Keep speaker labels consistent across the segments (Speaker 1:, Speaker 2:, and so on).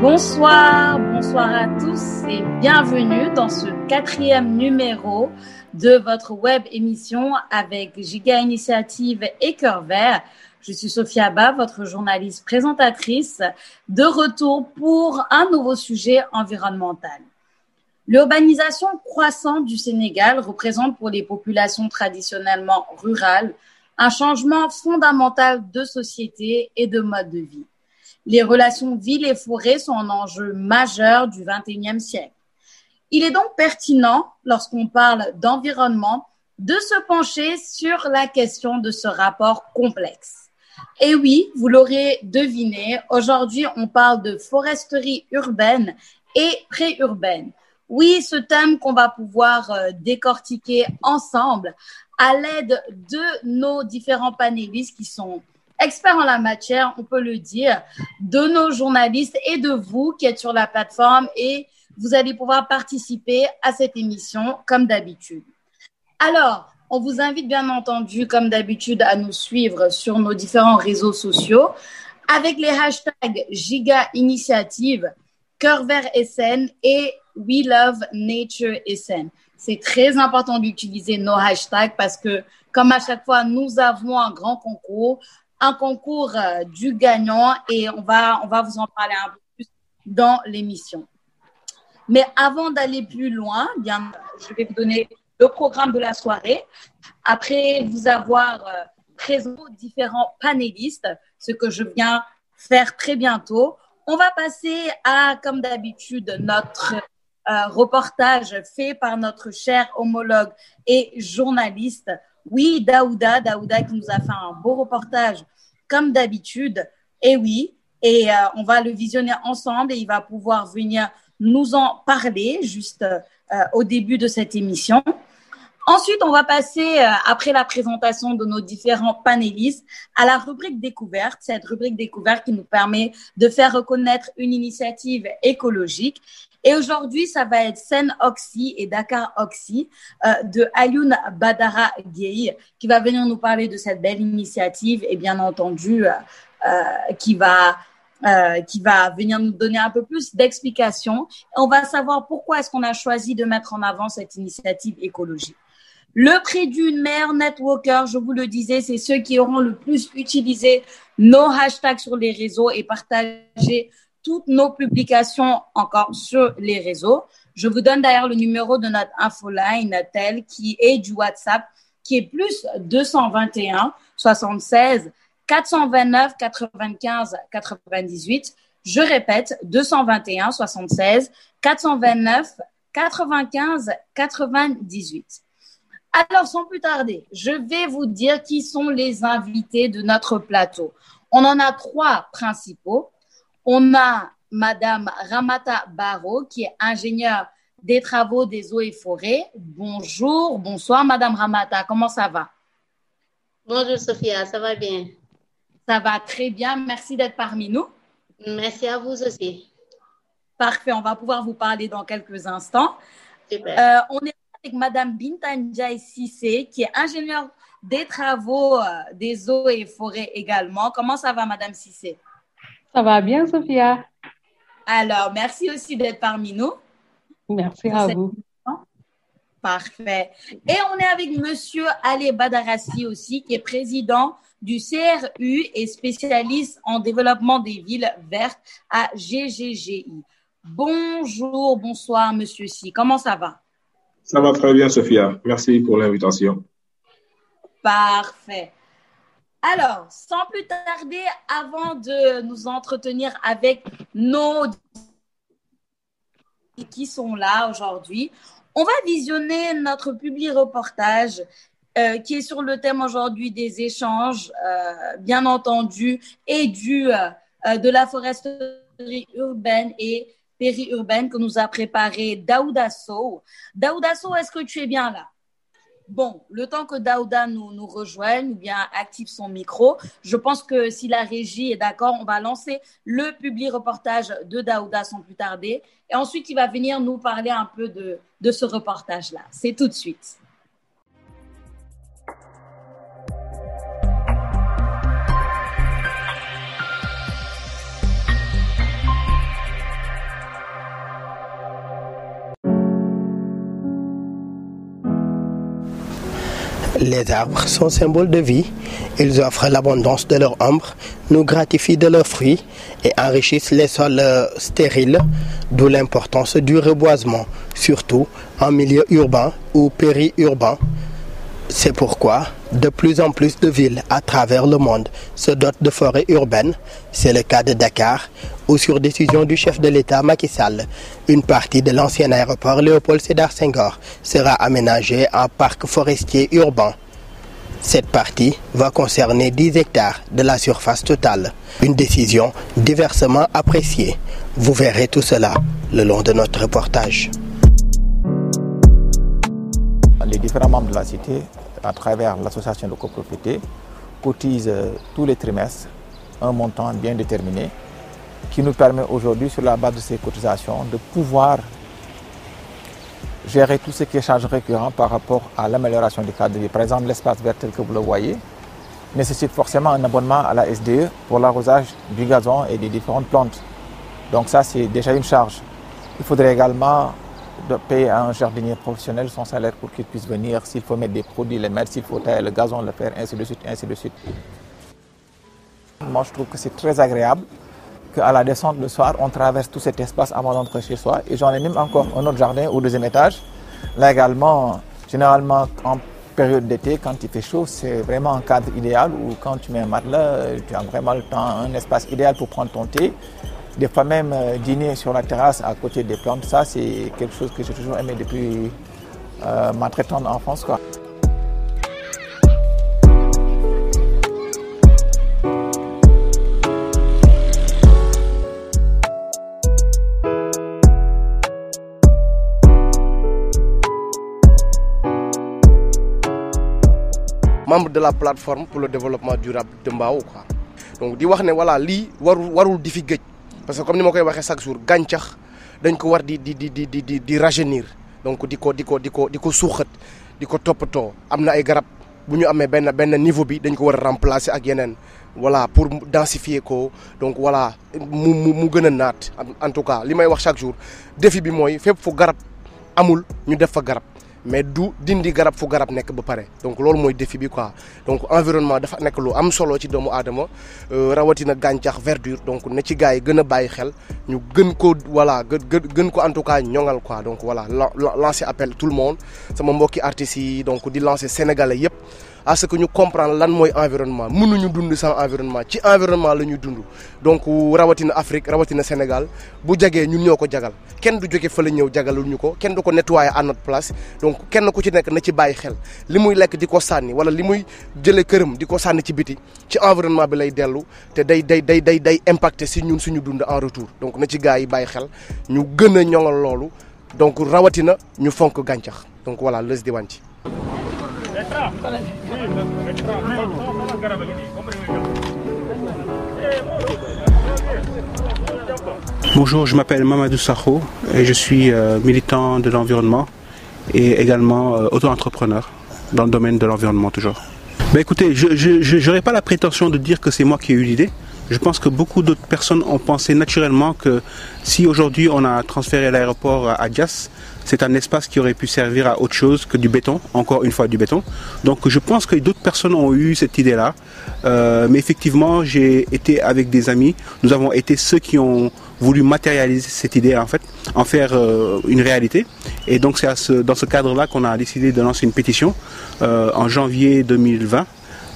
Speaker 1: Bonsoir, bonsoir à tous et bienvenue dans ce quatrième numéro de votre web émission avec Giga Initiative et Cœur Vert. Je suis Sophia Abba, votre journaliste présentatrice, de retour pour un nouveau sujet environnemental. L'urbanisation croissante du Sénégal représente pour les populations traditionnellement rurales un changement fondamental de société et de mode de vie. Les relations villes et forêts sont un enjeu majeur du XXIe siècle. Il est donc pertinent, lorsqu'on parle d'environnement, de se pencher sur la question de ce rapport complexe. Et oui, vous l'aurez deviné, aujourd'hui on parle de foresterie urbaine et préurbaine. Oui, ce thème qu'on va pouvoir euh, décortiquer ensemble à l'aide de nos différents panélistes qui sont experts en la matière, on peut le dire, de nos journalistes et de vous qui êtes sur la plateforme et vous allez pouvoir participer à cette émission comme d'habitude. Alors, on vous invite bien entendu, comme d'habitude, à nous suivre sur nos différents réseaux sociaux avec les hashtags Giga Initiative, Cœur Vert SN et We Love Nature SN. C'est très important d'utiliser nos hashtags parce que, comme à chaque fois, nous avons un grand concours un concours euh, du gagnant et on va, on va vous en parler un peu plus dans l'émission. Mais avant d'aller plus loin, bien, je vais vous donner le programme de la soirée. Après vous avoir euh, présenté différents panélistes, ce que je viens faire très bientôt, on va passer à, comme d'habitude, notre euh, reportage fait par notre cher homologue et journaliste oui, Daouda, Daouda qui nous a fait un beau reportage comme d'habitude. Et oui, et euh, on va le visionner ensemble et il va pouvoir venir nous en parler juste euh, au début de cette émission. Ensuite, on va passer, euh, après la présentation de nos différents panélistes, à la rubrique découverte. Cette rubrique découverte qui nous permet de faire reconnaître une initiative écologique. Et aujourd'hui, ça va être Sen Oxy et Dakar Oxy euh, de Alioun Badara Gueye qui va venir nous parler de cette belle initiative et bien entendu euh, euh, qui va euh, qui va venir nous donner un peu plus d'explications. On va savoir pourquoi est-ce qu'on a choisi de mettre en avant cette initiative écologique. Le prix d'une mère networker, je vous le disais, c'est ceux qui auront le plus utilisé nos hashtags sur les réseaux et partagé toutes nos publications encore sur les réseaux. Je vous donne d'ailleurs le numéro de notre infoline tel qui est du WhatsApp qui est plus 221 76 429 95 98. Je répète 221 76 429 95 98. Alors, sans plus tarder, je vais vous dire qui sont les invités de notre plateau. On en a trois principaux. On a Madame Ramata Baro, qui est ingénieure des travaux des eaux et forêts. Bonjour, bonsoir Madame Ramata, comment ça va?
Speaker 2: Bonjour Sophia, ça va bien?
Speaker 1: Ça va très bien, merci d'être parmi nous.
Speaker 2: Merci à vous aussi.
Speaker 1: Parfait, on va pouvoir vous parler dans quelques instants.
Speaker 2: Super.
Speaker 1: Euh, on est avec Madame Bintanjai Sissé, qui est ingénieure des travaux euh, des eaux et forêts également. Comment ça va, Madame Sissé?
Speaker 3: Ça va bien, Sophia?
Speaker 1: Alors, merci aussi d'être parmi nous.
Speaker 3: Merci à vous.
Speaker 1: Parfait. Et on est avec Monsieur Ali Badarassi aussi, qui est président du CRU et spécialiste en développement des villes vertes à GGGI. Bonjour, bonsoir, Monsieur Si. Comment ça va?
Speaker 4: Ça va très bien, Sophia. Merci pour l'invitation.
Speaker 1: Parfait. Alors, sans plus tarder, avant de nous entretenir avec nos qui sont là aujourd'hui, on va visionner notre public reportage euh, qui est sur le thème aujourd'hui des échanges, euh, bien entendu, et du, euh, de la foresterie urbaine et périurbaine que nous a préparé Daouda Sow. Est-ce que tu es bien là? Bon, le temps que Daouda nous, nous rejoigne ou bien active son micro, je pense que si la régie est d'accord, on va lancer le public reportage de Daouda sans plus tarder. Et ensuite, il va venir nous parler un peu de, de ce reportage-là. C'est tout de suite.
Speaker 5: Les arbres sont symboles de vie. Ils offrent l'abondance de leur ombre, nous gratifient de leurs fruits et enrichissent les sols stériles, d'où l'importance du reboisement, surtout en milieu urbain ou périurbain. C'est pourquoi de plus en plus de villes à travers le monde se dotent de forêts urbaines. C'est le cas de Dakar, où sur décision du chef de l'État Macky Sall, une partie de l'ancien aéroport Léopold Sédar Senghor sera aménagée en parc forestier urbain. Cette partie va concerner 10 hectares de la surface totale. Une décision diversement appréciée. Vous verrez tout cela le long de notre reportage.
Speaker 6: Les différents membres de la cité, à travers l'association de copropriété, cotisent tous les trimestres un montant bien déterminé qui nous permet aujourd'hui, sur la base de ces cotisations, de pouvoir gérer tout ce qui est charge récurrent par rapport à l'amélioration du cadre de vie. Par exemple, l'espace vert tel que vous le voyez nécessite forcément un abonnement à la SDE pour l'arrosage du gazon et des différentes plantes. Donc ça, c'est déjà une charge. Il faudrait également de payer à un jardinier professionnel son salaire pour qu'il puisse venir, s'il faut mettre des produits, les mettre, s'il faut tailler le gazon, le faire, ainsi de suite, ainsi de suite. Moi, je trouve que c'est très agréable qu'à la descente le soir, on traverse tout cet espace avant d'entrer chez soi. Et j'en ai même encore un autre jardin au deuxième étage. Là également, généralement en période d'été, quand il fait chaud, c'est vraiment un cadre idéal où quand tu mets un matelas, tu as vraiment le temps, un espace idéal pour prendre ton thé. Des fois même dîner sur la terrasse à côté des plantes, ça c'est quelque chose que j'ai toujours aimé depuis euh, ma très tendre enfance.
Speaker 7: Membre de la plateforme pour le développement durable de Mbao donc di wax ne voilà parce que comme ni ma chaque jour gàncax dañ ko war di di rajeunir. Donc di ko di ko di ko di ko ay garab niveau bi dañ ko remplacer ak voilà pour densifier ko. Donc voilà mu mu en tout cas chaque jour défi bi amul mais du dindi garab fu garab nekk ba pare. Donc loolu mooy défi bi quoi. Donc environnement dafa nekk lu am solo ci doomu aadama rawatina gàncax verdure. Donc na ci gars yi gën a xel ñu gën ko voilà gën gën ko en tout cas ñoŋal quoi. Donc voilà lancer appel tout le monde. Sama mbokki artistes yi donc di lancer sénégalais yëpp à ce que ñu comprendre lan mooy environnement. Mënuñu dund sans environnement. Ci environnement la ñuy dund. Donc rawatina Afrique rawatina Sénégal bu jagee ñun ñoo ko jagal. Kenn du jóge fa ko. Kenn du ko nettoyer à notre place. Donc kenn ku ci nekk na ci bàyyi xel. Li muy lekk di ko sànni wala li muy jëlee këram di environnement te day day day day day si ñun suñu dund en retour. Donc na ci gars yi bàyyi xel. Ñu gën a ñoŋal loolu. Donc rawatina ñu donc voilà
Speaker 8: Bonjour, je m'appelle Mamadou Sakho et je suis euh, militant de l'environnement et également euh, auto-entrepreneur dans le domaine de l'environnement toujours. Ben écoutez, je n'aurais pas la prétention de dire que c'est moi qui ai eu l'idée. Je pense que beaucoup d'autres personnes ont pensé naturellement que si aujourd'hui on a transféré l'aéroport à Dias, c'est un espace qui aurait pu servir à autre chose que du béton, encore une fois du béton. Donc je pense que d'autres personnes ont eu cette idée-là. Euh, mais effectivement, j'ai été avec des amis, nous avons été ceux qui ont voulu matérialiser cette idée en fait, en faire euh, une réalité. Et donc c'est ce, dans ce cadre-là qu'on a décidé de lancer une pétition euh, en janvier 2020.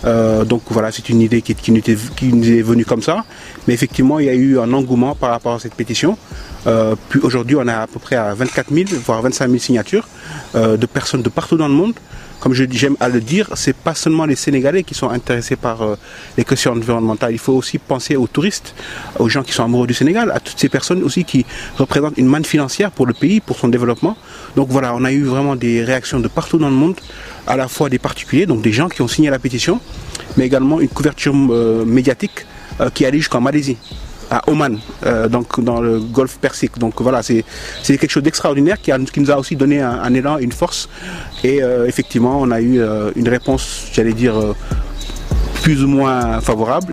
Speaker 8: Euh, donc voilà, c'est une idée qui, nous est venue comme ça. Mais effectivement, il y a eu un engouement par rapport à cette pétition. Euh, puis aujourd'hui, on est à peu près à 24 000, voire 25 000 signatures euh, de personnes de partout dans le monde. Comme j'aime à le dire, c'est pas seulement les Sénégalais qui sont intéressés par euh, les questions environnementales. Il faut aussi penser aux touristes, aux gens qui sont amoureux du Sénégal, à toutes ces personnes aussi qui représentent une manne financière pour le pays, pour son développement. Donc voilà, on a eu vraiment des réactions de partout dans le monde, à la fois des particuliers, donc des gens qui ont signé la pétition, mais également une couverture euh, médiatique euh, qui allait jusqu'en Malaisie à Oman, euh, donc dans le golfe Persique. Donc voilà, c'est quelque chose d'extraordinaire qui, qui, nous a aussi donné un, élan, une force. Et euh, effectivement, on a eu euh, une réponse, j'allais dire, plus ou moins favorable.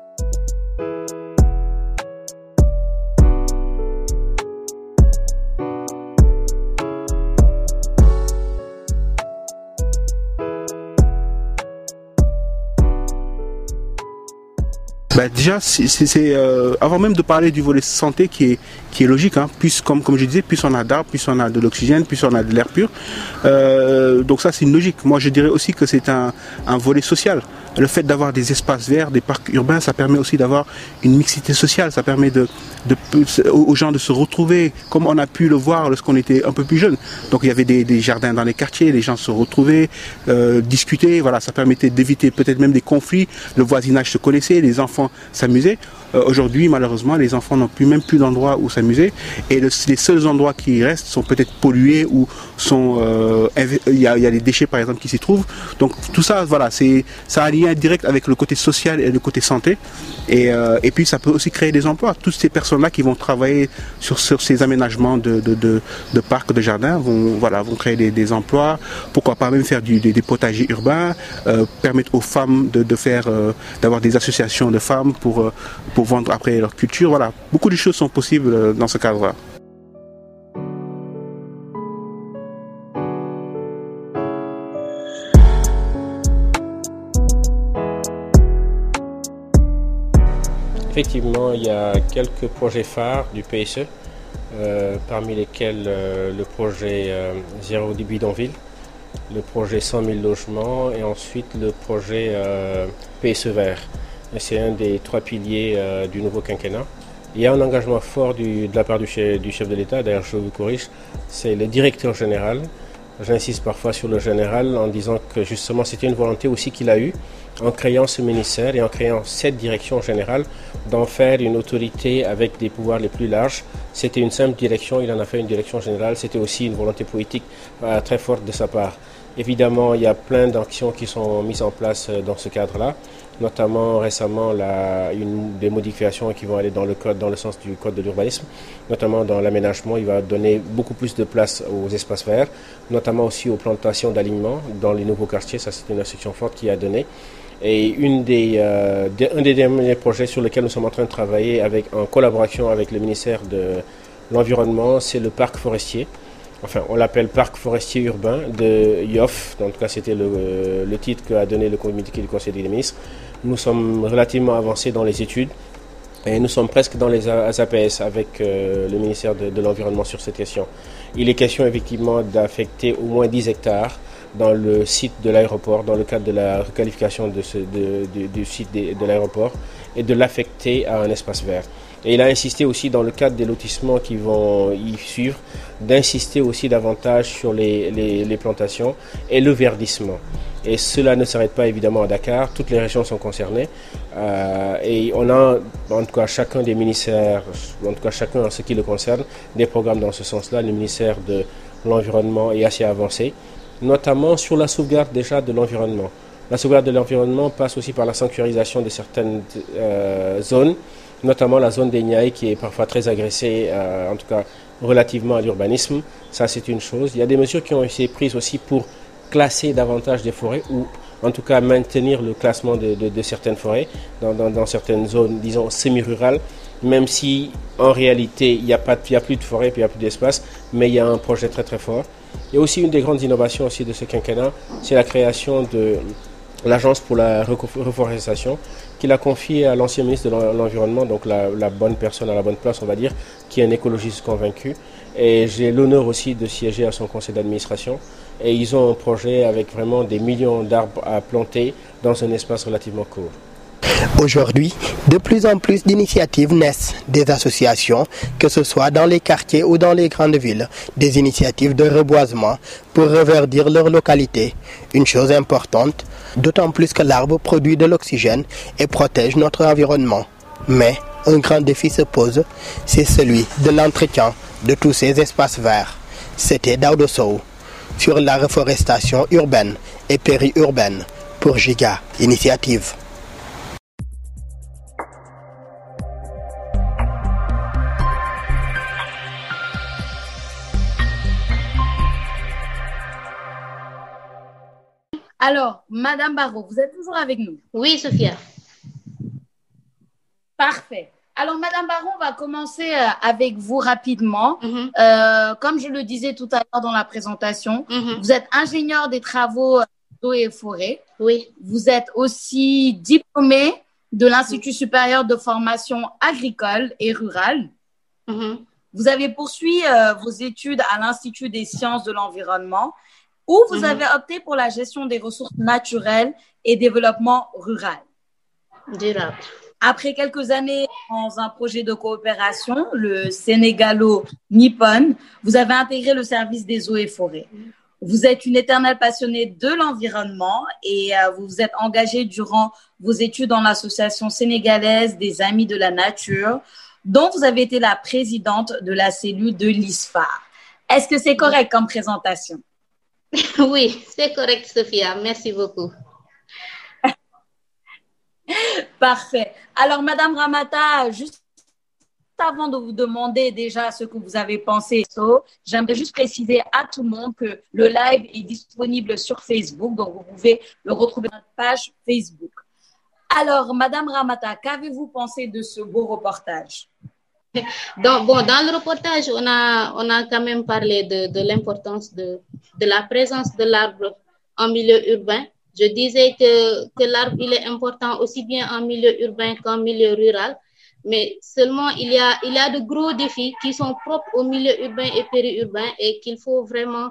Speaker 8: Bah déjà, c'est euh, avant même de parler du volet santé qui est qui est logique. Hein, plus comme comme je disais, plus on a d'arbres, plus on a de l'oxygène, plus on a de l'air pur. Euh, donc ça, c'est une logique. Moi, je dirais aussi que c'est un, un volet social. Le fait d'avoir des espaces verts, des parcs urbains, ça permet aussi d'avoir une mixité sociale. Ça permet aux gens de se retrouver, comme on a pu le voir lorsqu'on était un peu plus jeune. Donc il y avait des, des, jardins dans les quartiers, les gens se retrouvaient, euh, discutaient. Voilà, ça permettait d'éviter peut-être même des conflits. Le voisinage se connaissait, les enfants s'amusaient. Euh, Aujourd'hui, malheureusement, les enfants n'ont plus même plus d'endroits où s'amuser et le, les seuls endroits qui restent sont peut-être pollués ou sont euh, il y, a, des déchets par exemple qui s'y trouvent. Donc tout ça, voilà, c'est ça a un lien direct avec le côté social et le côté santé et, euh, puis ça peut aussi créer des emplois. Toutes ces personnes-là qui vont travailler sur, ces aménagements de, parcs, de jardins, vont voilà vont créer des, emplois. Pourquoi pas même faire du, des, potagers urbains, permettre aux femmes de, d'avoir des associations de femmes pour, pour vendre après leur culture. Voilà, beaucoup de choses sont possibles euh, dans ce cadre-là.
Speaker 9: Effectivement, il y a quelques projets phares du PSE, euh, parmi lesquels euh, le projet euh, Zéro du bidonville, le projet 100 000 logements et ensuite le projet PSE vert. C'est un des trois piliers du nouveau quinquennat. Il y a un engagement fort de la part du chef, de l'État, d'ailleurs je vous corrige, c'est le directeur général. J'insiste parfois sur le général en disant que justement c'était une volonté aussi qu'il a eue en créant ce ministère et en créant cette direction générale d'en faire une autorité avec des pouvoirs les plus larges. C'était une simple direction, il en a fait une direction générale, c'était aussi une volonté politique euh, très forte de sa part. Évidemment, il y a plein d'actions qui sont mises en place dans ce cadre-là, notamment récemment une des modifications qui vont aller dans le sens du code de l'urbanisme, notamment dans l'aménagement, il va donner beaucoup plus de place aux espaces verts, notamment aussi aux plantations d'alignement dans les nouveaux quartiers. Ça, c'est une instruction forte qui a donné. Et euh, un des derniers projets sur lesquels nous sommes en train de travailler avec, en collaboration avec le ministère de l'Environnement, c'est le parc forestier. Enfin, on l'appelle parc forestier urbain de IOF. En tout cas, c'était le, le, titre qu'a donné le communiqué Conseil des ministres. Nous sommes relativement avancés dans les études et nous sommes presque dans les APS avec euh, le ministère de, l'Environnement sur cette question. Il est question effectivement d'affecter au moins 10 hectares dans le site de l'aéroport, dans le cadre de la requalification du site de l'aéroport, et de l'affecter à un espace vert. Et il a insisté aussi dans le cadre des lotissements qui vont y suivre, d'insister aussi davantage sur les, plantations et le verdissement. Et cela ne s'arrête pas évidemment à Dakar, toutes les régions sont concernées. Euh, et on a en tout cas chacun des ministères, en tout cas chacun en ce qui le concerne, des programmes dans ce sens-là. Le ministère de l'Environnement est assez avancé notamment sur la sauvegarde déjà de l'environnement. La sauvegarde de l'environnement passe aussi par la sanctuarisation de certaines euh, zones, notamment la zone des Niayes qui est parfois très agressée, euh, en tout cas relativement à l'urbanisme. Ça, c'est une chose. Il y a des mesures qui ont été prises aussi pour classer davantage des forêts ou en tout cas maintenir le classement de, certaines forêts dans, certaines zones, disons, semi-rurales, même si en réalité il n'y a, pas, a plus de forêt, puis il n'y a plus d'espace, mais il y a un projet très très fort. A aussi une des grandes innovations aussi de ce quinquennat, c'est la création de l'Agence pour la reforestation, qu'il a confiée à l'ancien ministre de l'Environnement, donc la, bonne personne à la bonne place, on va dire, qui est un écologiste convaincu. Et j'ai l'honneur aussi de siéger à son conseil d'administration. Et ils ont un projet avec vraiment des millions d'arbres à planter dans un espace relativement court.
Speaker 5: Aujourd'hui, de plus en plus d'initiatives naissent, des associations, que ce soit dans les quartiers ou dans les grandes villes, des initiatives de reboisement pour reverdir leur localité. Une chose importante, d'autant plus que l'arbre produit de l'oxygène et protège notre environnement. Mais un grand défi se pose, c'est celui de l'entretien de tous ces espaces verts. C'était Daudo Sow sur la reforestation urbaine et périurbaine pour Giga Initiative.
Speaker 1: Alors, Madame Barrault, vous êtes toujours avec nous?
Speaker 2: Oui, Sophia.
Speaker 1: Parfait. Alors, Madame Baron, on va commencer avec vous rapidement. Mm -hmm. euh, comme je le disais tout à l'heure dans la présentation, mm -hmm. vous êtes ingénieur des travaux d'eau et forêt.
Speaker 2: Oui.
Speaker 1: Vous êtes aussi diplômé de l'Institut supérieur de formation agricole et rurale.
Speaker 2: Mhm.
Speaker 1: Vous avez poursuivi euh, vos études à l'Institut des sciences de l'environnement où vous
Speaker 2: Mhm.
Speaker 1: avez opté pour la gestion des ressources naturelles et développement rural?
Speaker 2: Durable.
Speaker 1: Après quelques années dans un projet de coopération, le Sénégalo-Nippon, vous avez intégré le service des eaux et forêts. Vous êtes une éternelle passionnée de l'environnement et euh, vous vous êtes engagée durant vos études dans l'association sénégalaise des Amis de la Nature, dont vous avez été la présidente de la cellule de l'ISFAR. Est-ce que c'est correct comme présentation?
Speaker 2: Oui, c'est correct, Sophia. Merci beaucoup.
Speaker 1: Parfait. Alors, Madame Ramata, juste avant de vous demander déjà ce que vous avez pensé, j'aimerais juste préciser à tout le monde que le live est disponible sur Facebook, donc vous pouvez le retrouver sur notre page Facebook. Alors, Madame Ramata, qu'avez-vous pensé de ce beau reportage?
Speaker 2: Bon, dans le reportage, on a, on a quand même parlé de, de l'importance de, de la présence de l'arbre en milieu urbain. Je disais que, que l'arbre, il est important aussi bien en milieu urbain qu'en milieu rural. Mais seulement, il y, a, il y a de gros défis qui sont propres au milieu urbain et périurbain et qu'il faut vraiment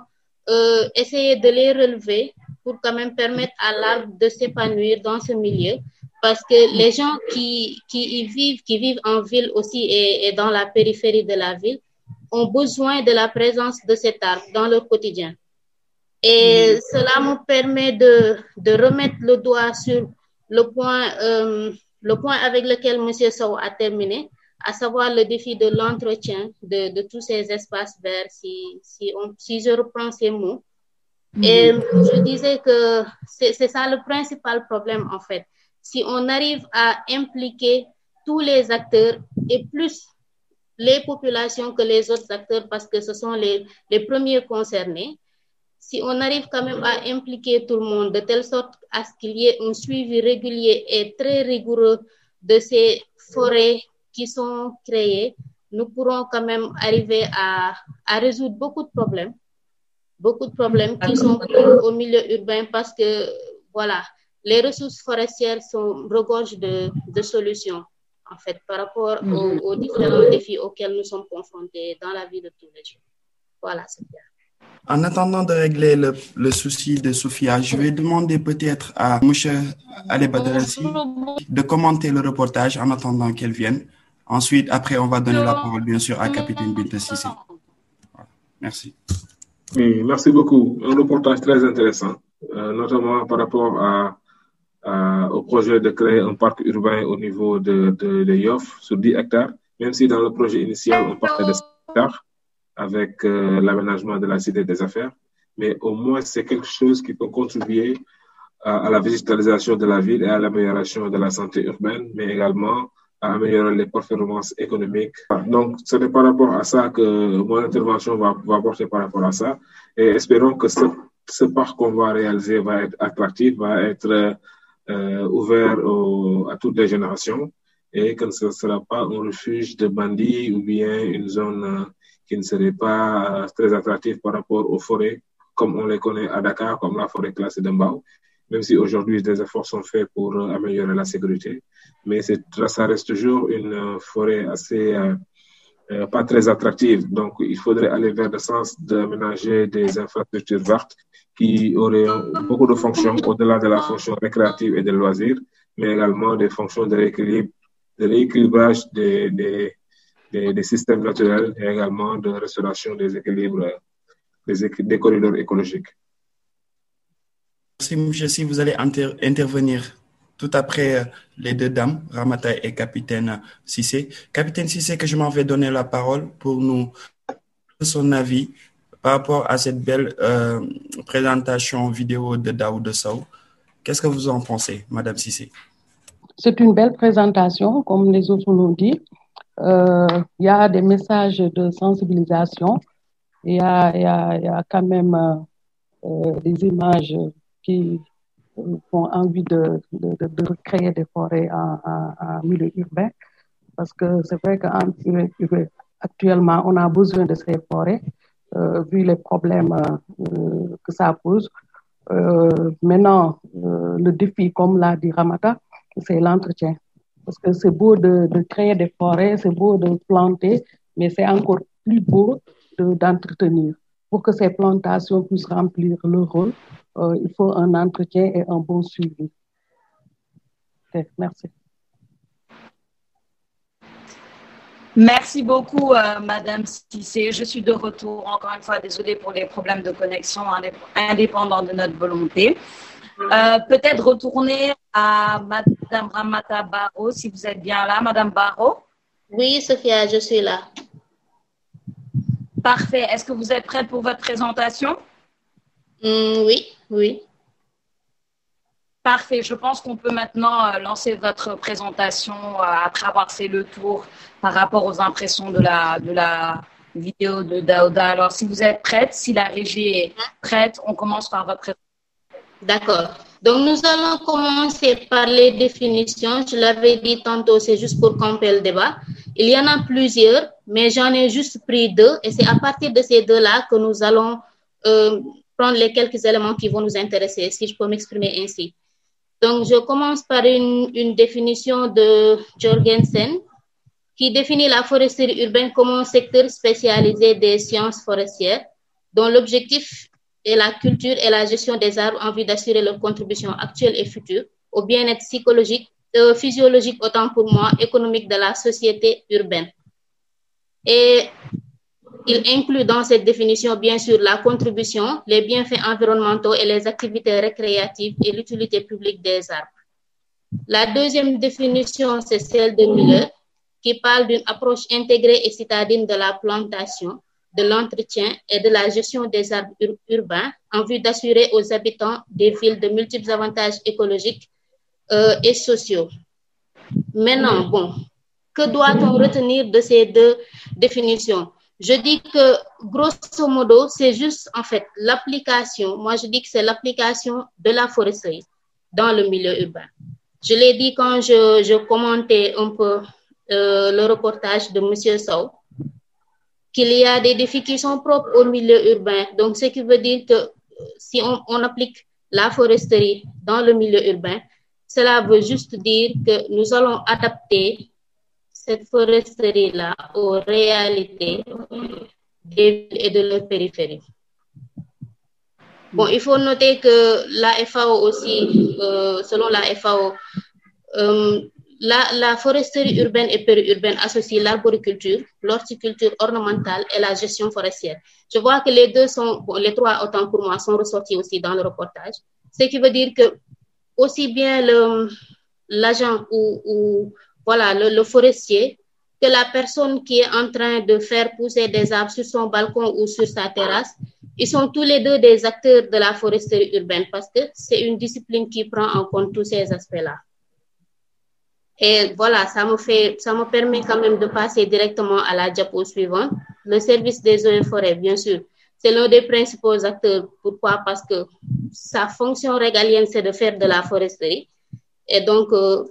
Speaker 2: euh, essayer de les relever pour quand même permettre à l'arbre de s'épanouir dans ce milieu. Parce que les gens qui, qui y vivent, qui vivent en ville aussi et, et dans la périphérie de la ville, ont besoin de la présence de cet arbre dans leur quotidien. Et cela me permet de, de remettre le doigt sur le point, euh, le point avec lequel M. Sow a terminé, à savoir le défi de l'entretien de, de tous ces espaces verts, si, si, on, si je reprends ces mots. Et je disais que c'est c'est ça le principal problème, en fait. Si on arrive à impliquer tous les acteurs et plus les populations que les autres acteurs, parce que ce sont les, les premiers concernés, si on arrive quand même à impliquer tout le monde de telle sorte à ce qu'il y ait un suivi régulier et très rigoureux de ces forêts qui sont créées, nous pourrons quand même arriver à, à résoudre beaucoup de problèmes, beaucoup de problèmes qui sont au milieu urbain parce que, voilà, les ressources forestières sont regorgent de, de solutions, en fait, par rapport aux, aux différents défis auxquels nous sommes confrontés dans la vie de tous les jours. Voilà, c'est bien.
Speaker 10: En attendant de régler le, le souci de Sophia, je vais demander peut-être à M. Ali Badrassi de commenter le reportage en attendant qu'elle vienne. Ensuite, après, on va donner la parole, bien sûr, à Capitaine Binta Sissé. Voilà. Merci.
Speaker 4: Oui, merci beaucoup. Un reportage très intéressant, euh, notamment par rapport à- au projet de créer un parc urbain au niveau de, de, Yoff sur 10 hectares, même si dans le projet initial, on partait de 5 hectares avec euh, l'aménagement de la cité des affaires. Mais au moins, c'est quelque chose qui peut contribuer à, la végétalisation de la ville et à l'amélioration de la santé urbaine, mais également à améliorer les performances économiques. Donc, c'est par rapport à ça que mon intervention va, va porter par rapport à ça. Et espérons que ce, ce parc qu'on va réaliser va être attractif, va être euh, ouvert à toutes les générations et que ce ne sera pas un refuge de bandits ou bien une zone euh, qui ne serait pas euh, très attractive par rapport aux forêts comme on les connaît à Dakar, comme la forêt classée de même si aujourd'hui des efforts sont faits pour améliorer la sécurité. Mais ça reste toujours une forêt assez euh, pas très attractive. Donc, il faudrait aller vers le sens d'aménager des infrastructures vertes qui auraient beaucoup de fonctions au-delà de la fonction récréative et de loisirs, mais également des fonctions de rééquilibrage des, des, systèmes naturels et également de restauration des équilibres, des, corridors écologiques.
Speaker 10: Merci, monsieur. Si vous allez inter- intervenir tout après euh, les deux dames, Ramata et Capitaine Sissé. Capitaine Sissé, que je m'en vais donner la parole pour nous son avis par rapport à cette belle euh, présentation vidéo de Daoud Sow. Qu'est-ce que vous en pensez, Madame Sissé?
Speaker 3: C'est une belle présentation, comme les autres l'ont dit. Euh, Il y a des messages de sensibilisation. Il y y y a quand même des images qui font envie de, de, de, créer des forêts en, en, milieu urbain. Parce que c'est vrai qu'en milieu urbain, actuellement, on a besoin de ces forêts, euh, vu les problèmes euh, que ça pose. Euh, maintenant, le défi, comme l'a dit Ramata, c'est l'entretien. Parce que c'est beau de, de, créer des forêts, c'est beau de planter, mais c'est encore plus beau d'entretenir. Pour que ces plantations puissent remplir leur rôle, euh, il faut un entretien et un bon suivi. Okay, merci.
Speaker 1: Merci beaucoup, euh, Madame Cissé. Je suis de retour. Encore une fois, désolée pour les problèmes de connexion indépendants de notre volonté. Euh, Peut-être retourner à Madame Ramata Barro, si vous êtes bien là, Madame Barro.
Speaker 2: Oui, Sophia, je suis là.
Speaker 1: Parfait. Est-ce que vous êtes prête pour votre présentation?
Speaker 2: Mm, oui, oui.
Speaker 1: Parfait. Je pense qu'on peut maintenant euh, lancer votre présentation euh, après avoir fait le tour par rapport aux impressions de la, de la vidéo de Daouda. Alors, si vous êtes prête, si la régie est prête, on commence par votre présentation.
Speaker 2: D'accord. Donc, nous allons commencer par les définitions. Je l'avais dit tantôt, c'est juste pour camper le débat. Il y en a plusieurs, mais j'en ai juste pris deux. Et c'est à partir de ces deux-là que nous allons euh, prendre les quelques éléments qui vont nous intéresser, si je peux m'exprimer ainsi. Donc, je commence par une, une définition de Jorgensen qui définit la foresterie urbaine comme un secteur spécialisé des sciences forestières dont l'objectif est la culture et la gestion des arbres en vue d'assurer leur contribution actuelle et future au bien-être psychologique, euh, physiologique autant pour moi, économique de la société urbaine. Et il inclut dans cette définition, bien sûr, la contribution, les bienfaits environnementaux et les activités récréatives et l'utilité publique des arbres. La deuxième définition, c'est celle de Miller, qui parle d'une approche intégrée et citadine de la plantation, de l'entretien et de la gestion des arbres ur urbains en vue d'assurer aux habitants des villes de multiples avantages écologiques euh, et sociaux. Maintenant, bon, que doit-on retenir de ces deux définitions? Je dis que grosso modo, c'est juste en fait l'application. Moi, je dis que c'est l'application de la foresterie dans le milieu urbain. Je l'ai dit quand je, commentais un peu euh, le reportage de Monsieur Sow, qu'il y a des défis qui sont propres au milieu urbain. Donc, ce qui veut dire que si on, on applique la foresterie dans le milieu urbain, cela veut juste dire que nous allons adapter cette foresterie-là aux réalités et de leur périphérie. Bon, il faut noter que la FAO aussi, euh, selon la FAO, euh, la, foresterie urbaine et périurbaine associe l'arboriculture, l'horticulture ornementale et la gestion forestière. Je vois que les deux sont, les trois autant pour moi, sont ressortis aussi dans le reportage. Ce qui veut dire que aussi bien l'agent ou voilà, le, forestier, que la personne qui est en train de faire pousser des arbres sur son balcon ou sur sa terrasse, ils sont tous les deux des acteurs de la foresterie urbaine parce que c'est une discipline qui prend en compte tous ces aspects-là. Et voilà, ça me fait, ça me permet quand même de passer directement à la diapo suivante. Le service des eaux et forêts, bien sûr, c'est l'un des principaux acteurs. Pourquoi? Parce que sa fonction régalienne, c'est de faire de la foresterie. Et donc, euh,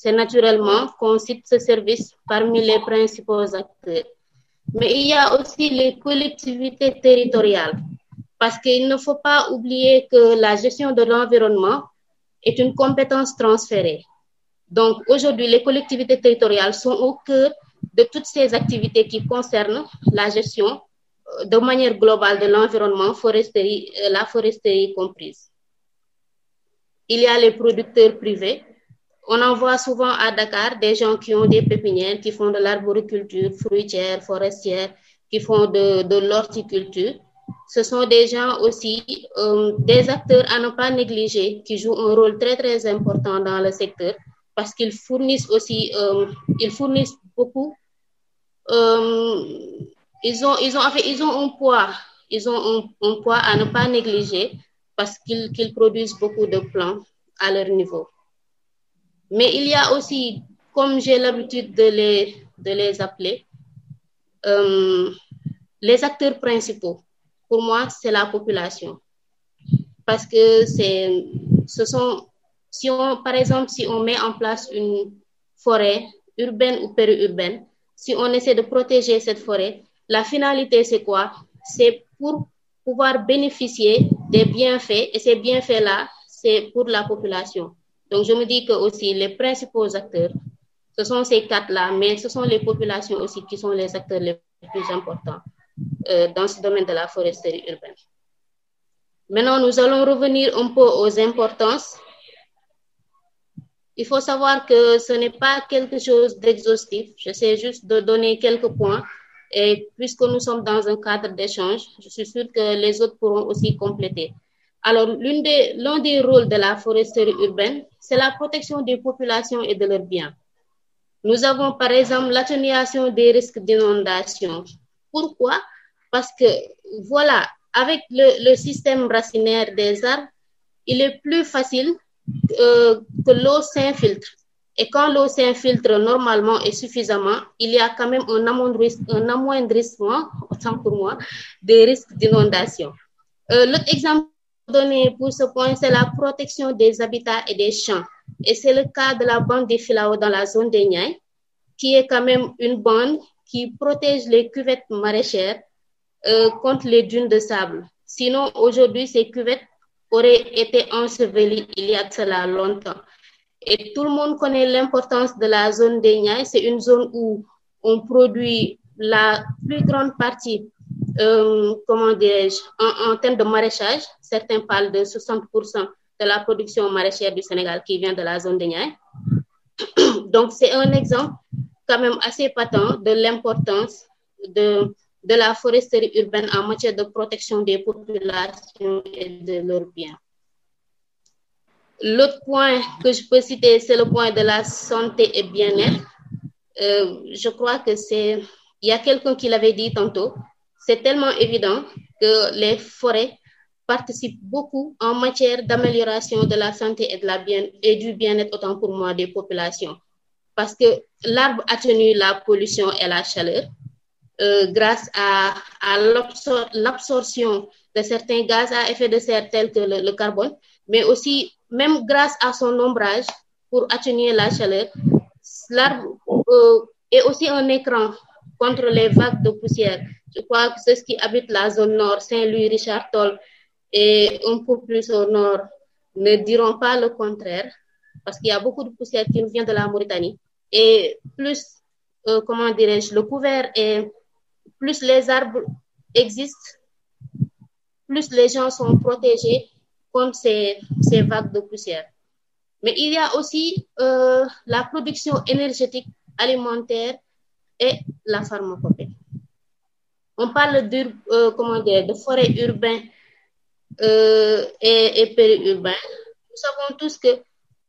Speaker 2: c'est naturellement qu'on cite ce service parmi les principaux acteurs. Mais il y a aussi les collectivités territoriales, parce qu'il ne faut pas oublier que la gestion de l'environnement est une compétence transférée. Donc aujourd'hui, les collectivités territoriales sont au cœur de toutes ces activités qui concernent la gestion de manière globale de l'environnement, foresterie, la foresterie comprise. Il y a les producteurs privés. On en voit souvent à Dakar des gens qui ont des pépinières, qui font de l'arboriculture fruitière, forestière, qui font de, l'horticulture. Ce sont des gens aussi, euh, des acteurs à ne pas négliger, qui jouent un rôle très, très important dans le secteur parce qu'ils fournissent aussi, euh, ils fournissent beaucoup. Euh, ils ont, ils ont, en ils ont un poids, ils ont un, poids à ne pas négliger parce qu'ils qu produisent beaucoup de plants à leur niveau. Mais il y a aussi, comme j'ai l'habitude de les, appeler, euh, les acteurs principaux. Pour moi, c'est la population. Parce que c'est, ce sont si on, par exemple, si on met en place une forêt urbaine ou périurbaine, si on essaie de protéger cette forêt, la finalité, c'est quoi? C'est pour pouvoir bénéficier des bienfaits et ces bienfaits-là, c'est pour la population. Donc, je me dis que aussi les principaux acteurs Ce sont ces quatre-là, mais ce sont les populations aussi qui sont les acteurs les plus importants euh, dans ce domaine de la foresterie urbaine. Maintenant, nous allons revenir un peu aux importances. Il faut savoir que ce n'est pas quelque chose d'exhaustif. J'essaie juste de donner quelques points. Et puisque nous sommes dans un cadre d'échange, je suis sûre que les autres pourront aussi compléter. Alors, l'un des, des rôles de la foresterie urbaine, c'est la protection des populations et de leurs biens. Nous avons par exemple l'atténuation des risques d'inondation. Pourquoi? Parce que, voilà, avec le, système racinaire des arbres, il est plus facile euh, que l'eau s'infiltre. Et quand l'eau s'infiltre normalement et suffisamment, il y a quand même un amoindrissement, un amoindrissement autant pour moi, des risques d'inondation. Euh, L'autre exemple donné pour ce point, c'est la protection des habitats et des champs. Et c'est le cas de la bande des Filao dans la zone des Niayes, qui est quand même une bande qui protège les cuvettes maraîchères euh, contre les dunes de sable. Sinon, aujourd'hui, ces cuvettes auraient été ensevelies il y a cela longtemps. Et tout le monde connaît l'importance de la zone des Niayes. C'est une zone où on produit la plus grande partie, euh, comment dirais-je, en, termes de maraîchage. Certains parlent de 60% de la production maraîchère du Sénégal qui vient de la zone des Niayes. Donc, c'est un exemple quand même assez patent de l'importance de, de la foresterie urbaine en matière de protection des populations et de leurs biens. L'autre point que je peux citer, c'est le point de la santé et bien-être. Euh, je crois que c'est, il y a quelqu'un qui l'avait dit tantôt, c'est tellement évident que les forêts participent beaucoup en matière d'amélioration de la santé et, de la bien, et du bien-être, autant pour moi, des populations. Parce que l'arbre atténue la pollution et la chaleur euh, grâce à, l'absorption de certains gaz à effet de serre tels que le, le carbone, mais aussi même grâce à son ombrage pour atténuer la chaleur, l'arbre euh, est aussi un écran contre les vagues de poussière. Je crois que ceux qui habitent la zone nord, Saint-Louis, Richard Toll et un peu plus au nord ne diront pas le contraire parce qu'il y a beaucoup de poussière qui vient de la Mauritanie. Et plus, euh, comment dirais-je, le couvert et plus les arbres existent, plus les gens sont protégés contre ces, ces vagues de poussière. Mais il y a aussi euh, la production énergétique alimentaire et la pharmacopée. On parle euh, comment dire, de forêts urbaines euh, et, et périurbains. Nous savons tous que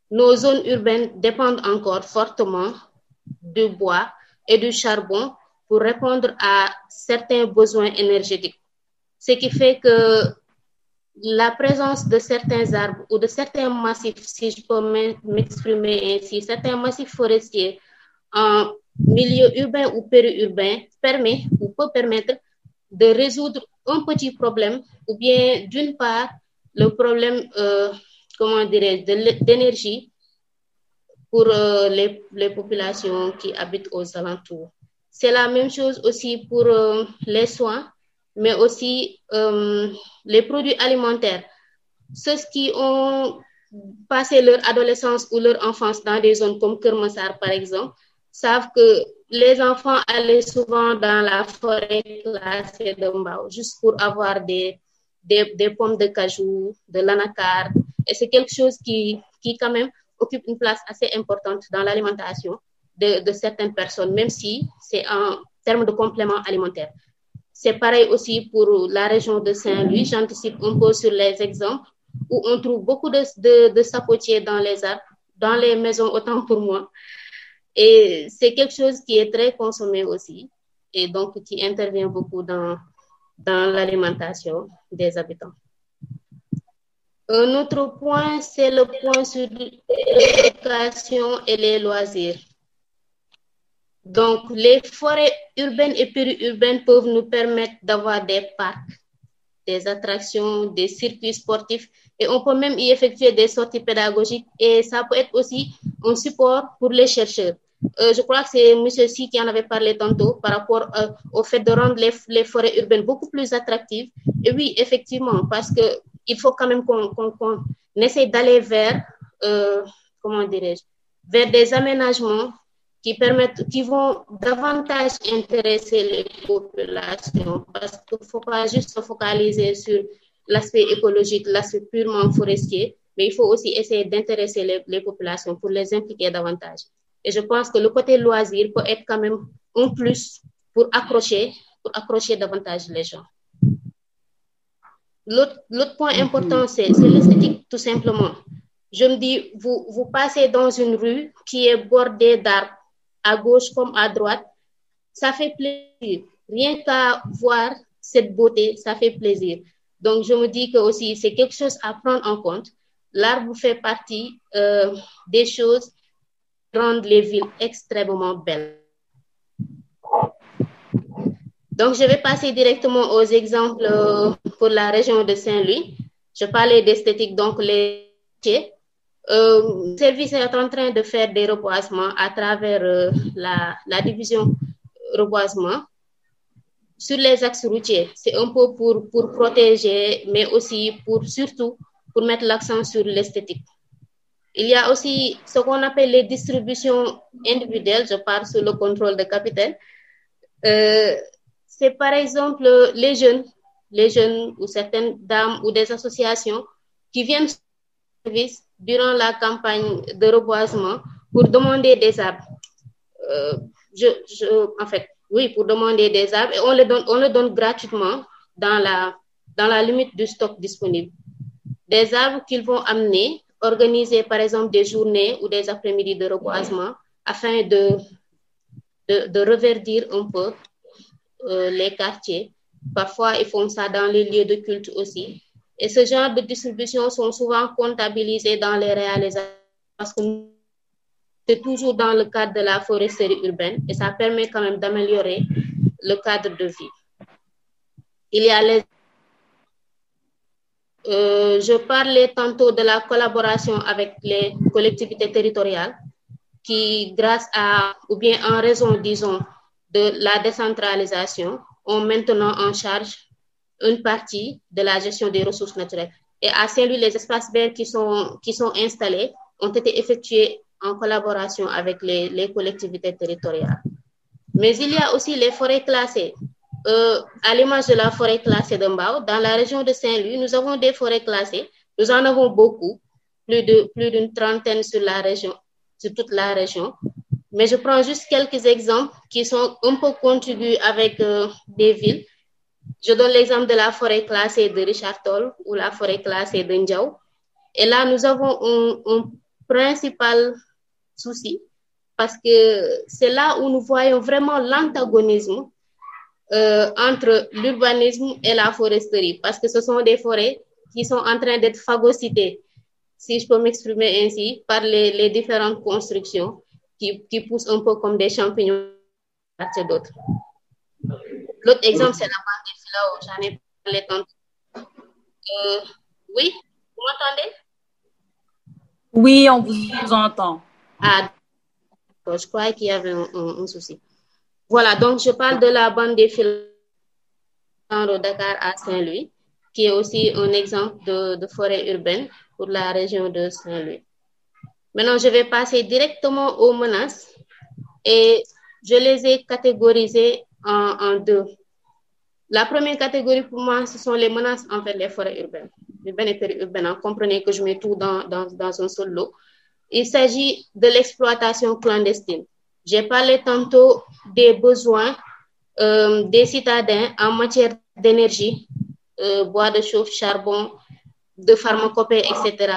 Speaker 2: nos zones urbaines dépendent encore fortement du bois et du charbon pour répondre à certains besoins énergétiques. Ce qui fait que la présence de certains arbres ou de certains massifs, si je peux m'exprimer ainsi, certains massifs forestiers en milieu urbain ou périurbain permet ou peut permettre de résoudre un petit problème ou bien d'une part le problème, euh, comment dirais-je, d'énergie pour euh, les, les, populations qui habitent aux alentours. C'est la même chose aussi pour euh, les soins mais aussi euh, les produits alimentaires. Ceux qui ont passé leur adolescence ou leur enfance dans des zones comme Kermassar, par exemple, savent que les enfants allaient souvent dans la forêt classée de Mbao juste pour avoir des, des, pommes de cajou, de l'anacarde. Et c'est quelque chose qui, qui, quand même, occupe une place assez importante dans l'alimentation de, certaines personnes, même si c'est en termes de compléments alimentaires. C'est pareil aussi pour la région de Saint-Louis. J'anticipe un peu sur les exemples où on trouve beaucoup de, de sapotiers dans les arbres, dans les maisons, autant pour moi. Et c'est quelque chose qui est très consommé aussi et donc qui intervient beaucoup dans, dans l'alimentation des habitants. Un autre point, c'est le point sur l'éducation et les loisirs. Donc, les forêts urbaines et périurbaines peuvent nous permettre d'avoir des parcs, des attractions, des circuits sportifs et on peut même y effectuer des sorties pédagogiques et ça peut être aussi un support pour les chercheurs. Euh, je crois que c'est M. Si qui en avait parlé tantôt par rapport euh, au fait de rendre les, les, forêts urbaines beaucoup plus attractives. Et oui, effectivement, parce que il faut quand même qu'on qu qu essaie d'aller vers, euh, comment dirais-je, vers des aménagements qui permettent, qui vont davantage intéresser les populations parce qu'il ne faut pas juste se focaliser sur l'aspect écologique, l'aspect purement forestier, mais il faut aussi essayer d'intéresser les, populations pour les impliquer davantage. Et je pense que le côté loisir peut être quand même un plus pour accrocher, pour accrocher davantage les gens. L'autre point important, c'est l'esthétique, tout simplement. Je me dis, vous passez dans une rue qui est bordée d'arbres, à gauche comme à droite, ça fait plaisir. Rien qu'à voir cette beauté, ça fait plaisir. Donc, je me dis que aussi, c'est quelque chose à prendre en compte. L'arbre fait partie euh, des choses qui rendent les villes extrêmement belles. Donc, je vais passer directement aux exemples pour la région de Saint-Louis. Je parlais d'esthétique, donc les euh, le service est en train de faire des reboisements à travers euh, la, la, division reboisement sur les axes routiers. C'est un peu pour, pour protéger, mais aussi pour surtout pour mettre l'accent sur l'esthétique. Il y a aussi ce qu'on appelle les distributions individuelles, je parle sous le contrôle de capitaine. Euh, c'est par exemple les jeunes, les jeunes ou certaines dames ou des associations qui viennent service durant la campagne de reboisement pour demander des arbres. Euh, je, en fait, oui, pour demander des arbres et on le donne, gratuitement dans la, limite du stock disponible. Des arbres qu'ils vont amener, organiser par exemple des journées ou des après-midi de reboisement afin de, reverdir un peu euh, les quartiers. Parfois, ils font ça dans les lieux de culte aussi. Et ce genre de distribution sont souvent comptabilisés dans les réalisations c'est toujours dans le cadre de la foresterie urbaine et ça permet quand même d'améliorer le cadre de vie. Il y a les... Euh, je parlais tantôt de la collaboration avec les collectivités territoriales qui, grâce à, ou bien en raison, disons, de la décentralisation, ont maintenant en charge une partie de la gestion des ressources naturelles. Et à Saint-Louis, les espaces verts qui sont, qui sont installés ont été effectués en collaboration avec les, collectivités territoriales. Mais il y a aussi les forêts classées. Euh, à l'image de la forêt classée de Mbao, dans la région de Saint-Louis, nous avons des forêts classées. Nous en avons beaucoup, plus de plus d'une trentaine sur la région, sur toute la région. Mais je prends juste quelques exemples qui sont un peu contigus avec euh, des villes je donne l'exemple de la forêt classée de Richard Toll ou la forêt classée de. Et là, nous avons un, un principal souci parce que c'est là où nous voyons vraiment l'antagonisme euh, entre l'urbanisme et la foresterie parce que ce sont des forêts qui sont en train d'être phagocytées, si je peux m'exprimer ainsi, par les, différentes constructions qui, qui, poussent un peu comme des champignons à d'autres. L'autre exemple, c'est la bande des. J'en ai parlé tantôt. Euh, oui, vous m'entendez?
Speaker 1: Oui, on vous entend.
Speaker 2: Ah, je croyais qu'il y avait un, souci. Voilà, donc je parle de la bande filao de Dakar à Saint-Louis, qui est aussi un exemple de, forêt urbaine pour la région de Saint-Louis. Maintenant, je vais passer directement aux menaces et je les ai catégorisées en, deux. La première catégorie pour moi, ce sont les menaces envers les forêts urbaines, urbaines et périurbaines. Comprenez que je mets tout dans, dans un seul lot. Il s'agit de l'exploitation clandestine. J'ai parlé tantôt des besoins euh, des citadins en matière d'énergie, euh, bois de chauffe, charbon, de pharmacopée, etc.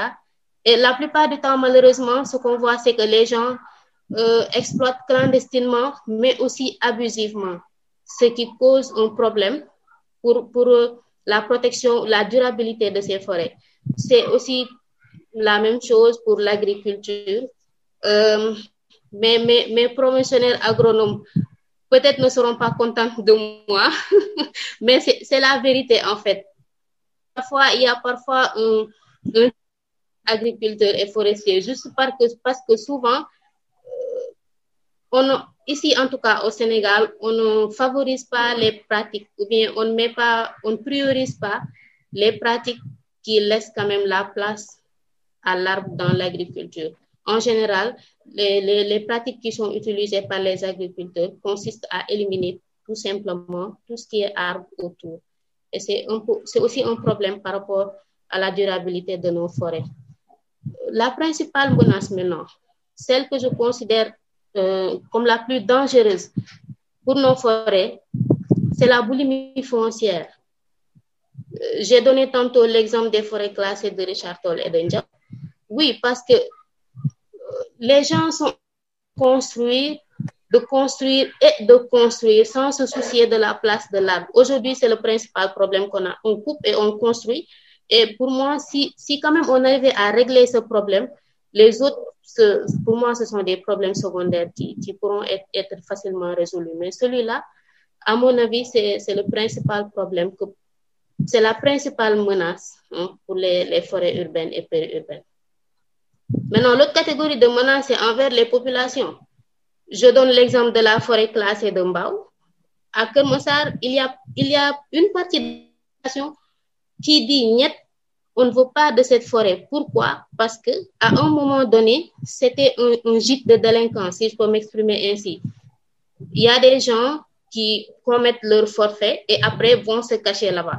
Speaker 2: Et la plupart du temps, malheureusement, ce qu'on voit, c'est que les gens euh, exploitent clandestinement, mais aussi abusivement ce qui cause un problème pour, pour la protection, la durabilité de ces forêts. C'est aussi la même chose pour l'agriculture. Euh, mes, mes promotionnaires agronomes peut-être ne seront pas contents de moi, mais c'est la vérité en fait. Parfois, il y a parfois un, un agriculteur et forestier, juste parce que, parce que souvent, euh, on, ici, en tout cas au Sénégal, on ne favorise pas les pratiques ou bien on ne met pas, on ne priorise pas les pratiques qui laissent quand même la place à l'arbre dans l'agriculture. en général, les, pratiques qui sont utilisées par les agriculteurs consistent à éliminer tout simplement tout ce qui est arbre autour. Et c'est aussi un problème par rapport à la durabilité de nos forêts. La principale menace maintenant, celle que je considère euh, comme la plus dangereuse pour nos forêts, c'est la boulimie foncière. Euh, j'ai donné tantôt l'exemple des forêts classées de Richard Toll et de Oui, parce que les gens sont construits, de construire et de construire sans se soucier de la place de l'arbre. Aujourd'hui, c'est le principal problème qu'on a. On coupe et on construit. Et pour moi, si, si quand même on arrivait à régler ce problème, les autres, pour moi, ce sont des problèmes secondaires qui, pourront être, facilement résolus. Mais celui-là, à mon avis, c'est le principal problème, c'est la principale menace hein, pour les forêts urbaines et périurbaines. Maintenant, l'autre catégorie de menaces, c'est envers les populations. Je donne l'exemple de la forêt classée de Mbao. À Kermassar, il y a, une partie de la population qui dit niet, on ne veut pas de cette forêt. Pourquoi? Parce que à un moment donné, c'était un, gîte de délinquance, si je peux m'exprimer ainsi. Il y a des gens qui commettent leur forfait et après vont se cacher là-bas.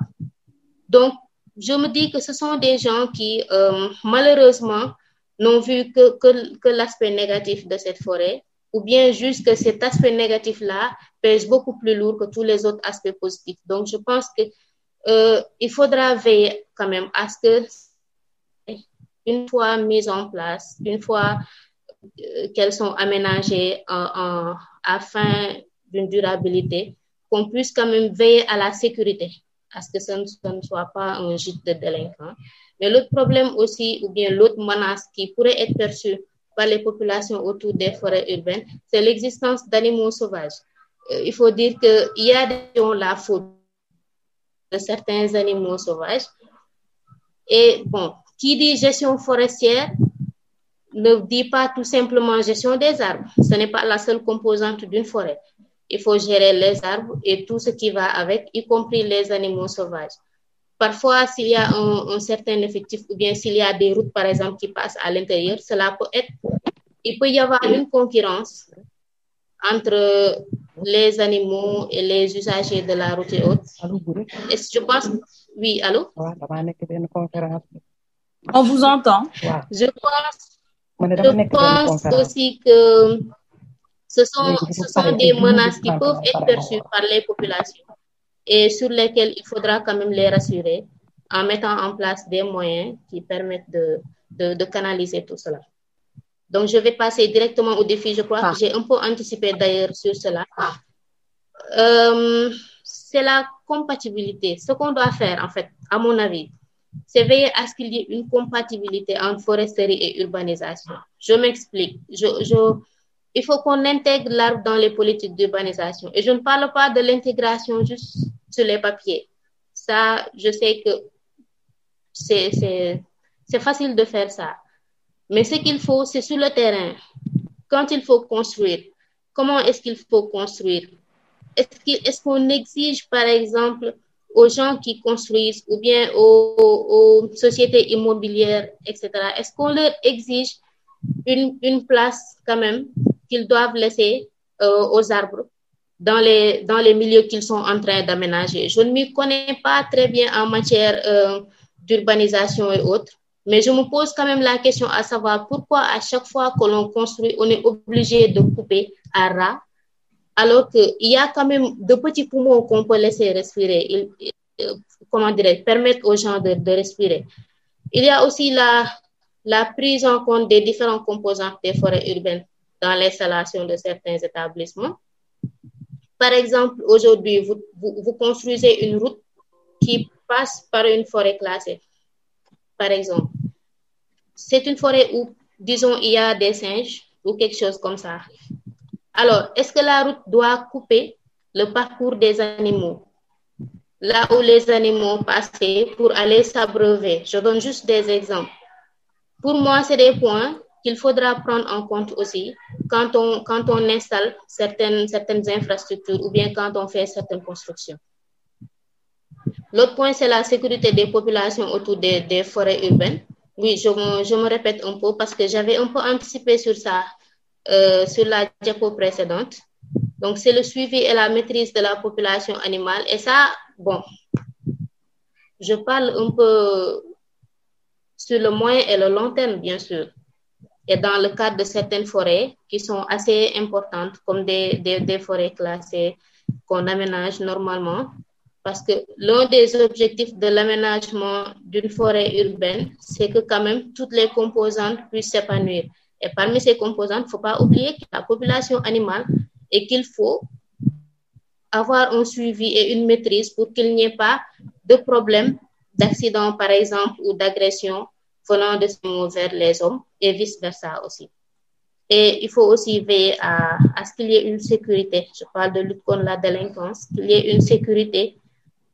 Speaker 2: Donc, je me dis que ce sont des gens qui, euh, malheureusement, n'ont vu que, que, que l'aspect négatif de cette forêt, ou bien juste que cet aspect négatif-là pèse beaucoup plus lourd que tous les autres aspects positifs. Donc, je pense que euh, il faudra veiller quand même à ce que, une fois mises en place, une fois euh, qu'elles sont aménagées en, afin d'une durabilité, qu'on puisse quand même veiller à la sécurité, à ce que ce ce ne soit pas un gîte de délinquants. Mais l'autre problème aussi, ou bien l'autre menace qui pourrait être perçue par les populations autour des forêts urbaines, c'est l'existence d'animaux sauvages. Euh, il faut dire qu'il y a la faute de certains animaux sauvages. Et bon, qui dit gestion forestière ne dit pas tout simplement gestion des arbres. Ce n'est pas la seule composante d'une forêt. Il faut gérer les arbres et tout ce qui va avec, y compris les animaux sauvages. Parfois, s'il y a un, un, certain effectif ou bien s'il y a des routes, par exemple, qui passent à l'intérieur, cela peut être, il peut y avoir une concurrence entre les animaux et les usagers de la route et autres. Et je pense, oui, allô?
Speaker 1: On vous entend.
Speaker 2: Je pense, je pense aussi que ce sont, ce sont des menaces qui peuvent être perçues par les populations et sur lesquels il faudra quand même les rassurer en mettant en place des moyens qui permettent de, de, de canaliser tout cela. Donc, je vais passer directement au défi. Je crois ah. que j'ai un peu anticipé d'ailleurs sur cela. Euh, c'est la compatibilité. Ce qu'on doit faire, en fait, à mon avis, c'est veiller à ce qu'il y ait une compatibilité entre foresterie et urbanisation. Je m'explique. Je, je, il faut qu'on intègre l'arbre dans les politiques d'urbanisation. Et je ne parle pas de l'intégration juste sur les papiers. Ça, je sais que c'est facile de faire ça. Mais ce qu'il faut, c'est sur le terrain. Quand il faut construire, comment est-ce qu'il faut construire? Est-ce qu'on exige, par exemple, aux gens qui construisent ou bien aux, sociétés immobilières, etc., est-ce qu'on leur exige une place quand même? Qu'ils doivent laisser euh, aux arbres dans les, dans les milieux qu'ils sont en train d'aménager. Je ne m'y connais pas très bien en matière euh, d'urbanisation et autres, mais je me pose quand même la question à savoir pourquoi à chaque fois que l'on construit, on est obligé de couper à ras, alors qu'il y a quand même de petits poumons qu'on peut laisser respirer, il, comment dirais permettre aux gens de, respirer. Il y a aussi la, prise en compte des différents composantes des forêts urbaines dans l'installation de certains établissements. Par exemple, aujourd'hui, vous, construisez une route qui passe par une forêt classée, par exemple. C'est une forêt où, disons, il y a des singes ou quelque chose comme ça. Alors, est-ce que la route doit couper le parcours des animaux? Là où les animaux passaient pour aller s'abreuver. Je donne juste des exemples. Pour moi, c'est des points qu'il faudra prendre en compte aussi quand on, quand on installe certaines, certaines infrastructures ou bien quand on fait certaines constructions. L'autre point, c'est la sécurité des populations autour des, forêts urbaines. Oui, je me, je me répète un peu parce que j'avais un peu anticipé sur ça, euh, sur la diapo précédente. Donc, c'est le suivi et la maîtrise de la population animale. Et ça, bon, je parle un peu sur le moyen et le long terme, bien sûr. Et dans le cadre de certaines forêts qui sont assez importantes, comme des, des, forêts classées qu'on aménage normalement, parce que l'un des objectifs de l'aménagement d'une forêt urbaine, c'est que quand même toutes les composantes puissent s'épanouir. Et parmi ces composantes, il ne faut pas oublier la population animale et qu'il faut avoir un suivi et une maîtrise pour qu'il n'y ait pas de problème d'accident, par exemple, ou d'agression venant de ces vers les hommes et vice-versa aussi. Et il faut aussi veiller à, à ce qu'il y ait une sécurité. Je parle de lutte contre la délinquance, qu'il y ait une sécurité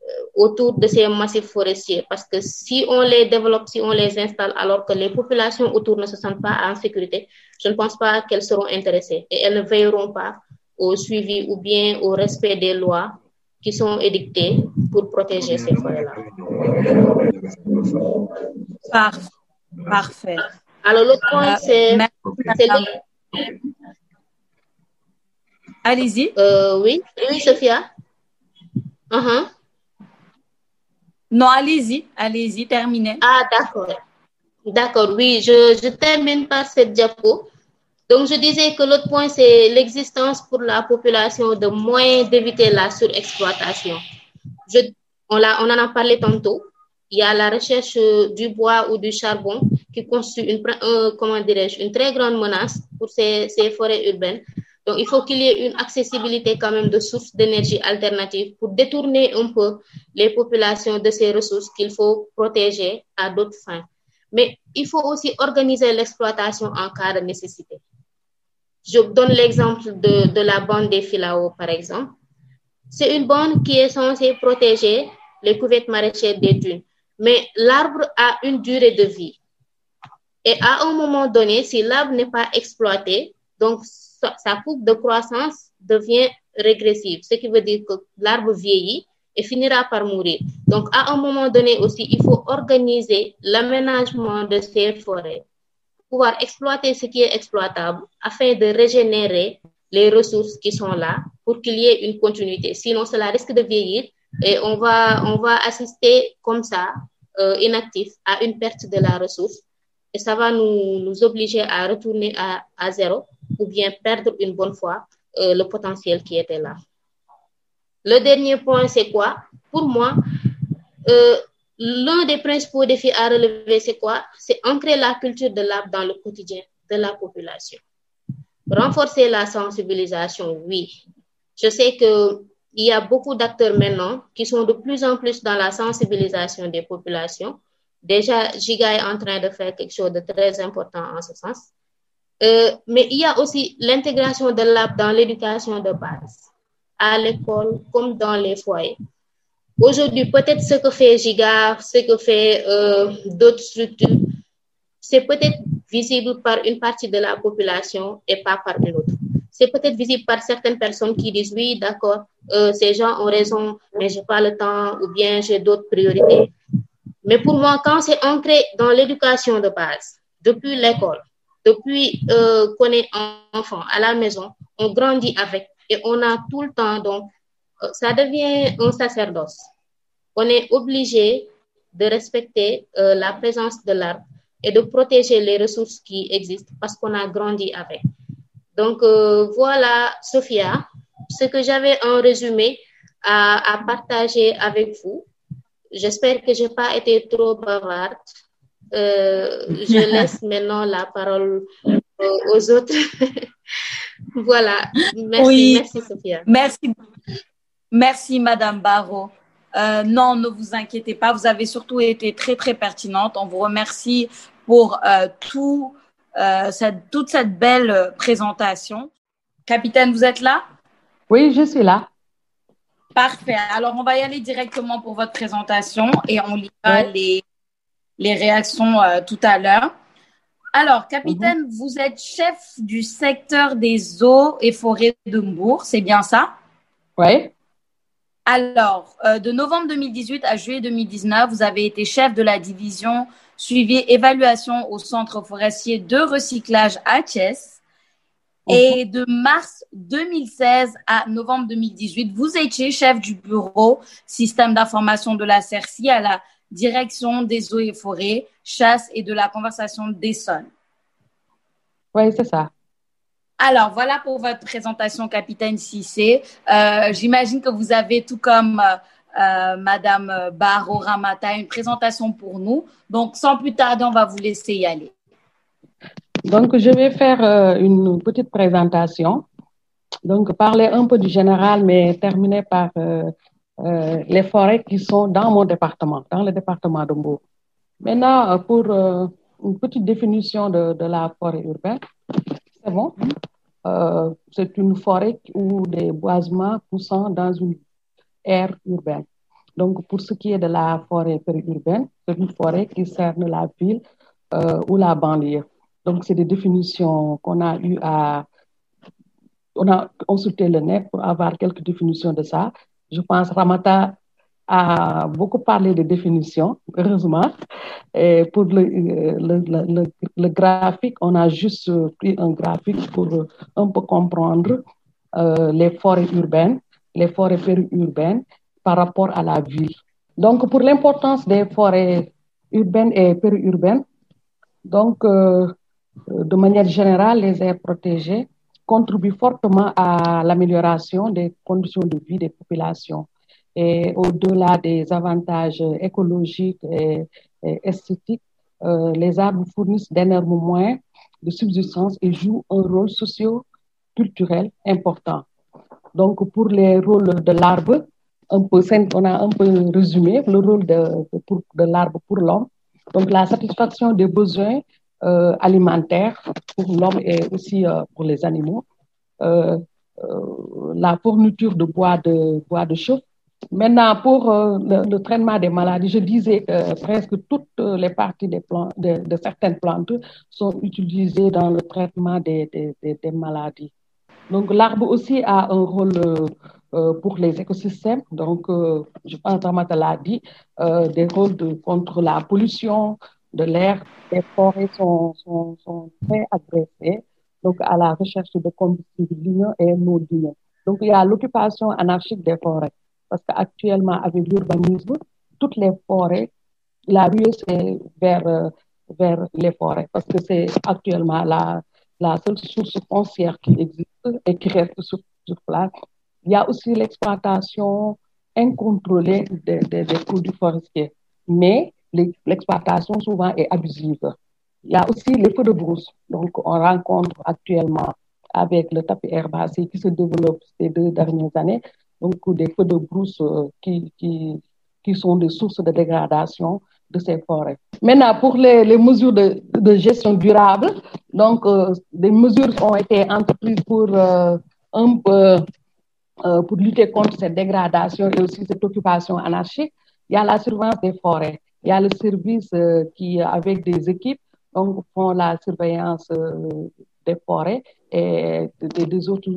Speaker 2: euh, autour de ces massifs forestiers. Parce que si on les développe, si on les installe, alors que les populations autour ne se sentent pas en sécurité, je ne pense pas qu'elles seront intéressées et elles ne veilleront pas au suivi ou bien au respect des lois qui sont édictées pour protéger ces forêts-là.
Speaker 1: Parfait. Parfait.
Speaker 2: Alors, l'autre point, c'est.
Speaker 1: Allez-y.
Speaker 2: Euh, oui, oui, Sophia. Uh -huh.
Speaker 1: Non, allez-y, allez-y, terminez.
Speaker 2: Ah, d'accord. D'accord, oui, je, je termine par cette diapo. Donc, je disais que l'autre point, c'est l'existence pour la population de moyens d'éviter la surexploitation. Je, on, on en a parlé tantôt. Il y a la recherche du bois ou du charbon qui constitue une, euh, très grande menace pour ces, forêts urbaines. Donc, il faut qu'il y ait une accessibilité quand même de sources d'énergie alternatives pour détourner un peu les populations de ces ressources qu'il faut protéger à d'autres fins. Mais il faut aussi organiser l'exploitation en cas de nécessité. Je donne l'exemple de, de la bande des Filao, par exemple. C'est une bande qui est censée protéger les couvertes maraîchères des dunes. Mais l'arbre a une durée de vie. Et à un moment donné, si l'arbre n'est pas exploité, donc sa, courbe de croissance devient régressive, ce qui veut dire que l'arbre vieillit et finira par mourir. Donc, à un moment donné aussi, il faut organiser l'aménagement de ces forêts, pouvoir exploiter ce qui est exploitable afin de régénérer les ressources qui sont là pour qu'il y ait une continuité. Sinon, cela risque de vieillir et on va, on va assister comme ça, euh, inactif, à une perte de la ressource et ça va nous, nous obliger à retourner à, à zéro ou bien perdre une bonne fois euh, le potentiel qui était là. Le dernier point, c'est quoi? Pour moi, euh, l'un des principaux défis à relever, c'est quoi? C'est ancrer la culture de l'arbre dans le quotidien de la population. Renforcer la sensibilisation, oui. Je sais que il y a beaucoup d'acteurs maintenant qui sont de plus en plus dans la sensibilisation des populations. Déjà, Giga est en train de faire quelque chose de très important en ce sens. Euh, mais il y a aussi l'intégration de l'arbre dans l'éducation de base, à l'école comme dans les foyers. Aujourd'hui, peut-être ce que fait Giga, ce que fait euh, d'autres structures, c'est peut-être visible par une partie de la population et pas par une autre. C'est peut-être visible par certaines personnes qui disent oui, d'accord, euh, ces gens ont raison, mais je n'ai pas le temps ou bien j'ai d'autres priorités. Mais pour moi, quand c'est ancré dans l'éducation de base, depuis l'école, depuis euh, qu'on est enfant à la maison, on grandit avec et on a tout le temps, donc euh, ça devient un sacerdoce. On est obligé de respecter la présence de l'arbre et de protéger les ressources qui existent parce qu'on a grandi avec. Donc euh, voilà, Sophia, ce que j'avais en résumé à, à, partager avec vous. J'espère que je n'ai pas été trop bavarde. Euh, je laisse maintenant la parole aux autres. voilà. Merci,
Speaker 1: oui.
Speaker 2: merci Sophia.
Speaker 1: Merci. Merci, Madame Barrault. Euh, non, ne vous inquiétez pas. Vous avez surtout été très, très pertinente. On vous remercie pour euh, tout, euh, cette, toute cette belle présentation. Capitaine, vous êtes là?
Speaker 3: Oui, je suis là.
Speaker 1: Parfait. Alors, on va y aller directement pour votre présentation et on lira oui. les, les réactions euh, tout à l'heure. Alors, capitaine, -hmm. vous êtes chef du secteur des eaux et forêts de Mbourg, c'est bien ça?
Speaker 3: Oui.
Speaker 1: Alors, euh, de novembre 2018 à juillet 2019, vous avez été chef de la division suivi évaluation au centre forestier de recyclage HS. Et de mars 2016 à novembre 2018, vous étiez chef du bureau système d'information de la CERCI à la direction des eaux et forêts, chasse et de la conversation des sols.
Speaker 3: Oui, c'est ça.
Speaker 1: Alors, voilà pour votre présentation, capitaine Cissé. Euh, J'imagine que vous avez, tout comme euh, euh Madame Barro Ramata, une présentation pour nous. Donc, sans plus tarder, on va vous laisser y aller.
Speaker 3: Donc, je vais faire euh, une petite présentation. Donc, parler un peu du général, mais terminer par euh, euh, les forêts qui sont dans mon département, dans le département de Mbour. Maintenant, pour une petite définition de, de, la forêt urbaine, c'est bon? c'est une forêt où des boisements poussant dans une aire urbaine. Donc, pour ce qui est de la forêt périurbaine, c'est une forêt qui cerne la ville ou la banlieue. Donc, c'est des définitions qu'on a eu à. On a consulté le net pour avoir quelques définitions de ça. Je pense Ramata a beaucoup parlé de définitions, heureusement. Et pour le, le, graphique, on a juste pris un graphique pour un peu comprendre euh, les forêts urbaines, les forêts périurbaines par rapport à la ville. Donc, pour l'importance des forêts urbaines et périurbaines, donc, euh, euh, de manière générale, les aires protégées contribuent fortement à l'amélioration des conditions de vie des populations. Et au-delà des avantages écologiques et, esthétiques, euh, les arbres fournissent d'énormes moyens de subsistance et jouent un rôle socio-culturel important. Donc, pour les rôles de l'arbre, on a un peu résumé le rôle de, de, l'arbre pour l'homme. Donc, la satisfaction des besoins euh, alimentaire pour l'homme et aussi euh, pour les animaux. Euh, la fourniture de bois de, bois de chauffe. Maintenant, pour le, traitement des maladies, je disais que presque toutes les parties des plantes, de, certaines plantes sont utilisées dans le traitement des, des maladies. Donc, l'arbre aussi a un rôle euh, pour les écosystèmes. Donc, euh, je pense que l'a dit, euh, des rôles contre la pollution, de l'air, les forêts sont, sont, sont, très agressées. Donc à la recherche de combustibles et non Donc il y a l'occupation anarchique des forêts. Parce qu'actuellement avec l'urbanisme, toutes les forêts, la rue c'est vers euh, vers les forêts. Parce que c'est actuellement la la seule source foncière qui existe et qui reste sur, place. Il y a aussi l'exploitation incontrôlée des, des, des produits forestiers. Mais l'exploitation souvent est abusive. Il y a aussi les feux de brousse. Donc, on rencontre actuellement avec le tapis herbacé qui se développe ces deux dernières années, donc des feux de brousse euh, qui sont des sources de dégradation de ces forêts. Maintenant, pour les, mesures de, gestion durable, donc euh, des mesures ont été entreprises pour euh, un peu euh, pour lutter contre cette dégradation et aussi cette occupation anarchique. Il y a la surveillance des forêts. Il y a le service qui, avec des équipes, donc, font la surveillance des forêts et des, autres,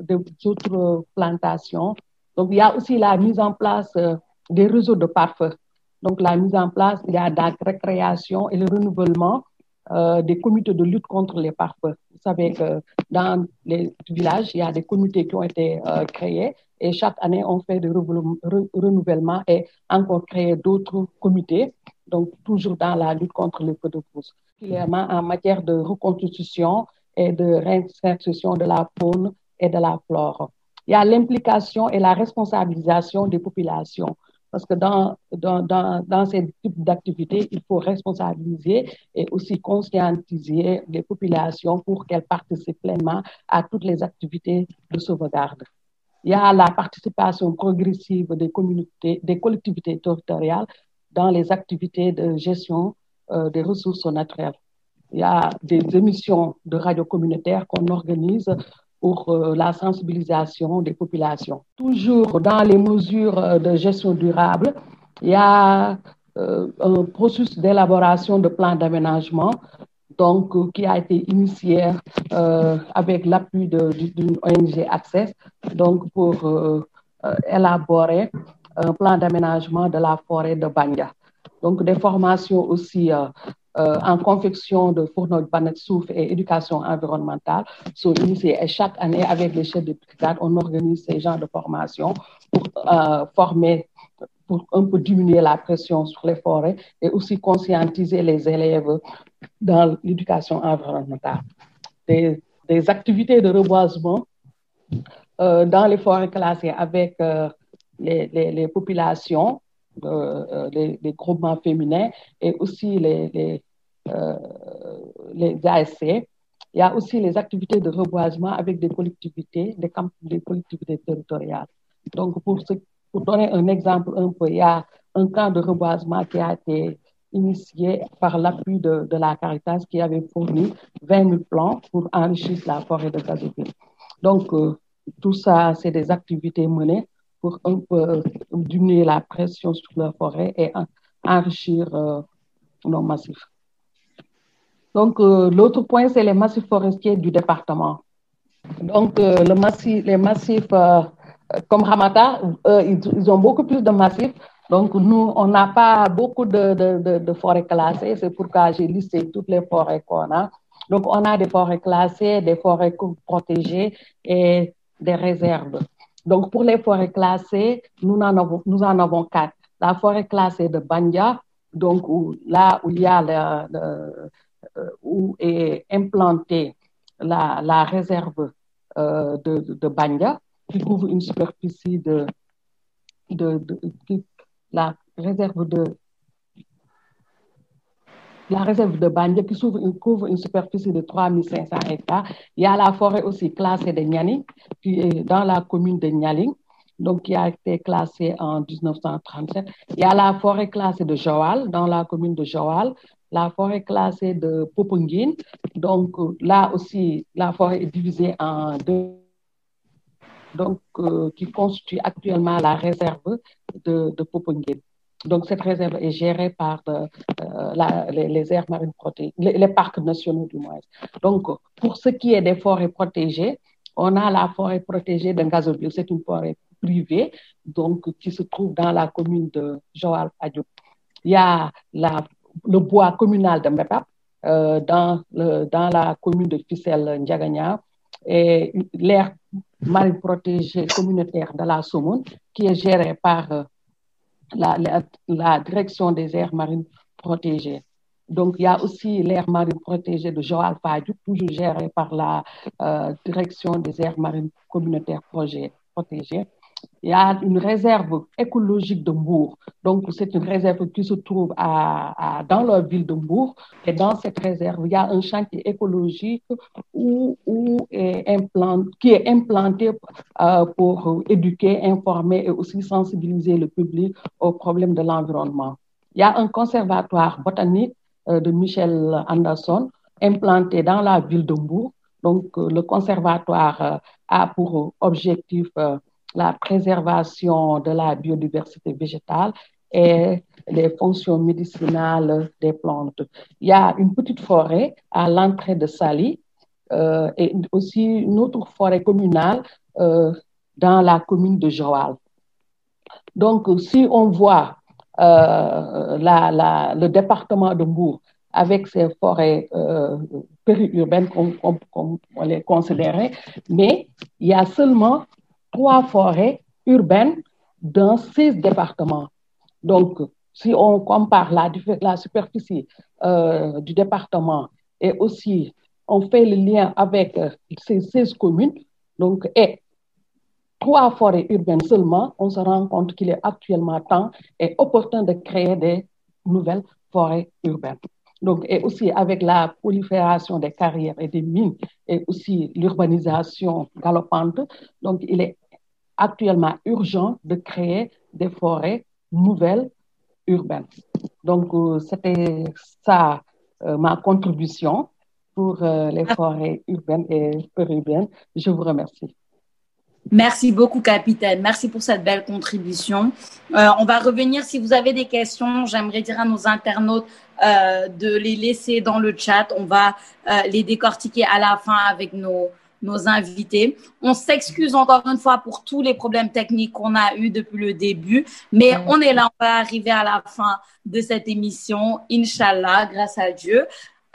Speaker 3: des autres plantations. Donc, il y a aussi la mise en place des réseaux de parfums. Donc, la mise en place, il y a la récréation et le renouvellement euh, des comités de lutte contre les parfums. Vous savez que dans les villages, il y a des comités qui ont été euh, créés et chaque année, on fait des renouvellements et encore créer d'autres comités, donc toujours dans la lutte contre les feux de brousse, particulièrement en matière de reconstitution et de réinsertion de la faune et de la flore. Il y a l'implication et la responsabilisation des populations. Parce que dans, dans, dans, ces types d'activités, il faut responsabiliser et aussi conscientiser les populations pour qu'elles participent pleinement à toutes les activités de sauvegarde. Il y a la participation progressive des communautés, des collectivités territoriales dans les activités de gestion euh, des ressources naturelles. Il y a des émissions de radio communautaire qu'on organise pour euh, la sensibilisation des populations. Toujours dans les mesures euh, de gestion durable, il y a euh, un processus d'élaboration de plans d'aménagement donc, qui a été initié avec l'appui d'une ONG Access, donc pour élaborer un plan d'aménagement de la forêt de Banja. Donc, des formations aussi en confection de fourneaux de banette souffle et éducation environnementale sont chaque année, avec les chefs de brigade, on organise ces genres de formations pour former pour un peu diminuer la pression sur les forêts et aussi conscientiser les élèves dans l'éducation environnementale. Des, activités de reboisement euh, dans les forêts classées avec euh, les, populations, euh, les, groupements féminins et aussi les, les, les ASC. Il y a aussi les activités de reboisement avec des collectivités, des, camp, des collectivités territoriales. Donc, pour pour donner un exemple un peu, il y a un camp de reboisement qui a été initié par l'appui de, la Caritas qui avait fourni 20 000 plans pour enrichir la forêt de Gazoville. Donc, euh, tout ça, c'est des activités menées pour un peu diminuer la pression sur la forêt et en, enrichir euh, nos massifs. Donc, euh, l'autre point, c'est les massifs forestiers du département. Donc, le massif, les massifs comme Ramata, euh, ils, ont beaucoup plus de massifs. Donc, nous, on n'a pas beaucoup de, de, forêts classées. C'est pourquoi j'ai listé toutes les forêts qu'on a. Donc, on a des forêts classées, des forêts protégées et des réserves. Donc, pour les forêts classées, nous en avons, nous en avons quatre. La forêt classée de Bandia, donc là où il y a le, le, où est implantée la, réserve euh, de, de qui couvre une superficie de, la réserve de la réserve de Bandia qui couvre une, superficie de 3500 hectares. Il y a la forêt aussi classée de Nianing, qui est dans la commune de Nialing, donc qui a été classée en 1937. Il y a la forêt classée de Joal, dans la commune de Joal, la forêt classée de Popunguine. Donc là aussi, la forêt est divisée en deux donc, euh, qui constitue actuellement la réserve de, de Popenguine. Donc, cette réserve est gérée par euh, la, les, aires marines protégées, les, parcs nationaux du moins. Donc, pour ce qui est des forêts protégées, on a la forêt protégée de Gazobio, c'est une forêt privée, donc qui se trouve dans la commune de Joal. Il y a la, le bois communal de Mbepap, euh, dans, dans la commune de Ficelle Ndiagagna, et l'aire marine protégée communautaire de la Somone, qui est gérée par euh, la, la, direction des aires marines protégées. Donc, il y a aussi l'aire marine protégée de Joal Fadjou, toujours gérée par la euh, direction des aires marines communautaires protégées. Il y a une réserve écologique de Mbourg. Donc, c'est une réserve qui se trouve à, dans la ville de Mbourg. Et dans cette réserve, il y a un chantier écologique où, où est implant, qui est implanté euh, pour éduquer, informer et aussi sensibiliser le public aux problèmes de l'environnement. Il y a un conservatoire botanique euh, de Michel Anderson implanté dans la ville de Mbourg. Donc, euh, le conservatoire a pour objectif la préservation de la biodiversité végétale et les fonctions médicinales des plantes. Il y a une petite forêt à l'entrée de Sali euh, et aussi une autre forêt communale euh, dans la commune de Joal. Donc, si on voit euh, le département de Mbourg avec ses forêts périurbaines comme, comme, comme, on les considérait, mais il y a seulement trois forêts urbaines dans six départements. Donc, si on compare la, superficie euh, du département et aussi on fait le lien avec euh, ces six communes, donc, et trois forêts urbaines seulement, on se rend compte qu'il est actuellement temps et opportun de créer des nouvelles forêts urbaines. Donc, et aussi avec la prolifération des carrières et des mines et aussi l'urbanisation galopante, donc il est actuellement urgent de créer des forêts nouvelles urbaines. Donc, euh, c'était ça euh, ma contribution pour euh, les forêts urbaines et périurbaines. Je vous remercie.
Speaker 1: Merci beaucoup, capitaine. Merci pour cette belle contribution. On va revenir. Si vous avez des questions, j'aimerais dire à nos internautes de les laisser dans le chat. On va les décortiquer à la fin avec nos, nos invités. On s'excuse encore une fois pour tous les problèmes techniques qu'on a eus depuis le début, mais on est là, on va arriver à la fin de cette émission, Inch'Allah, grâce à Dieu.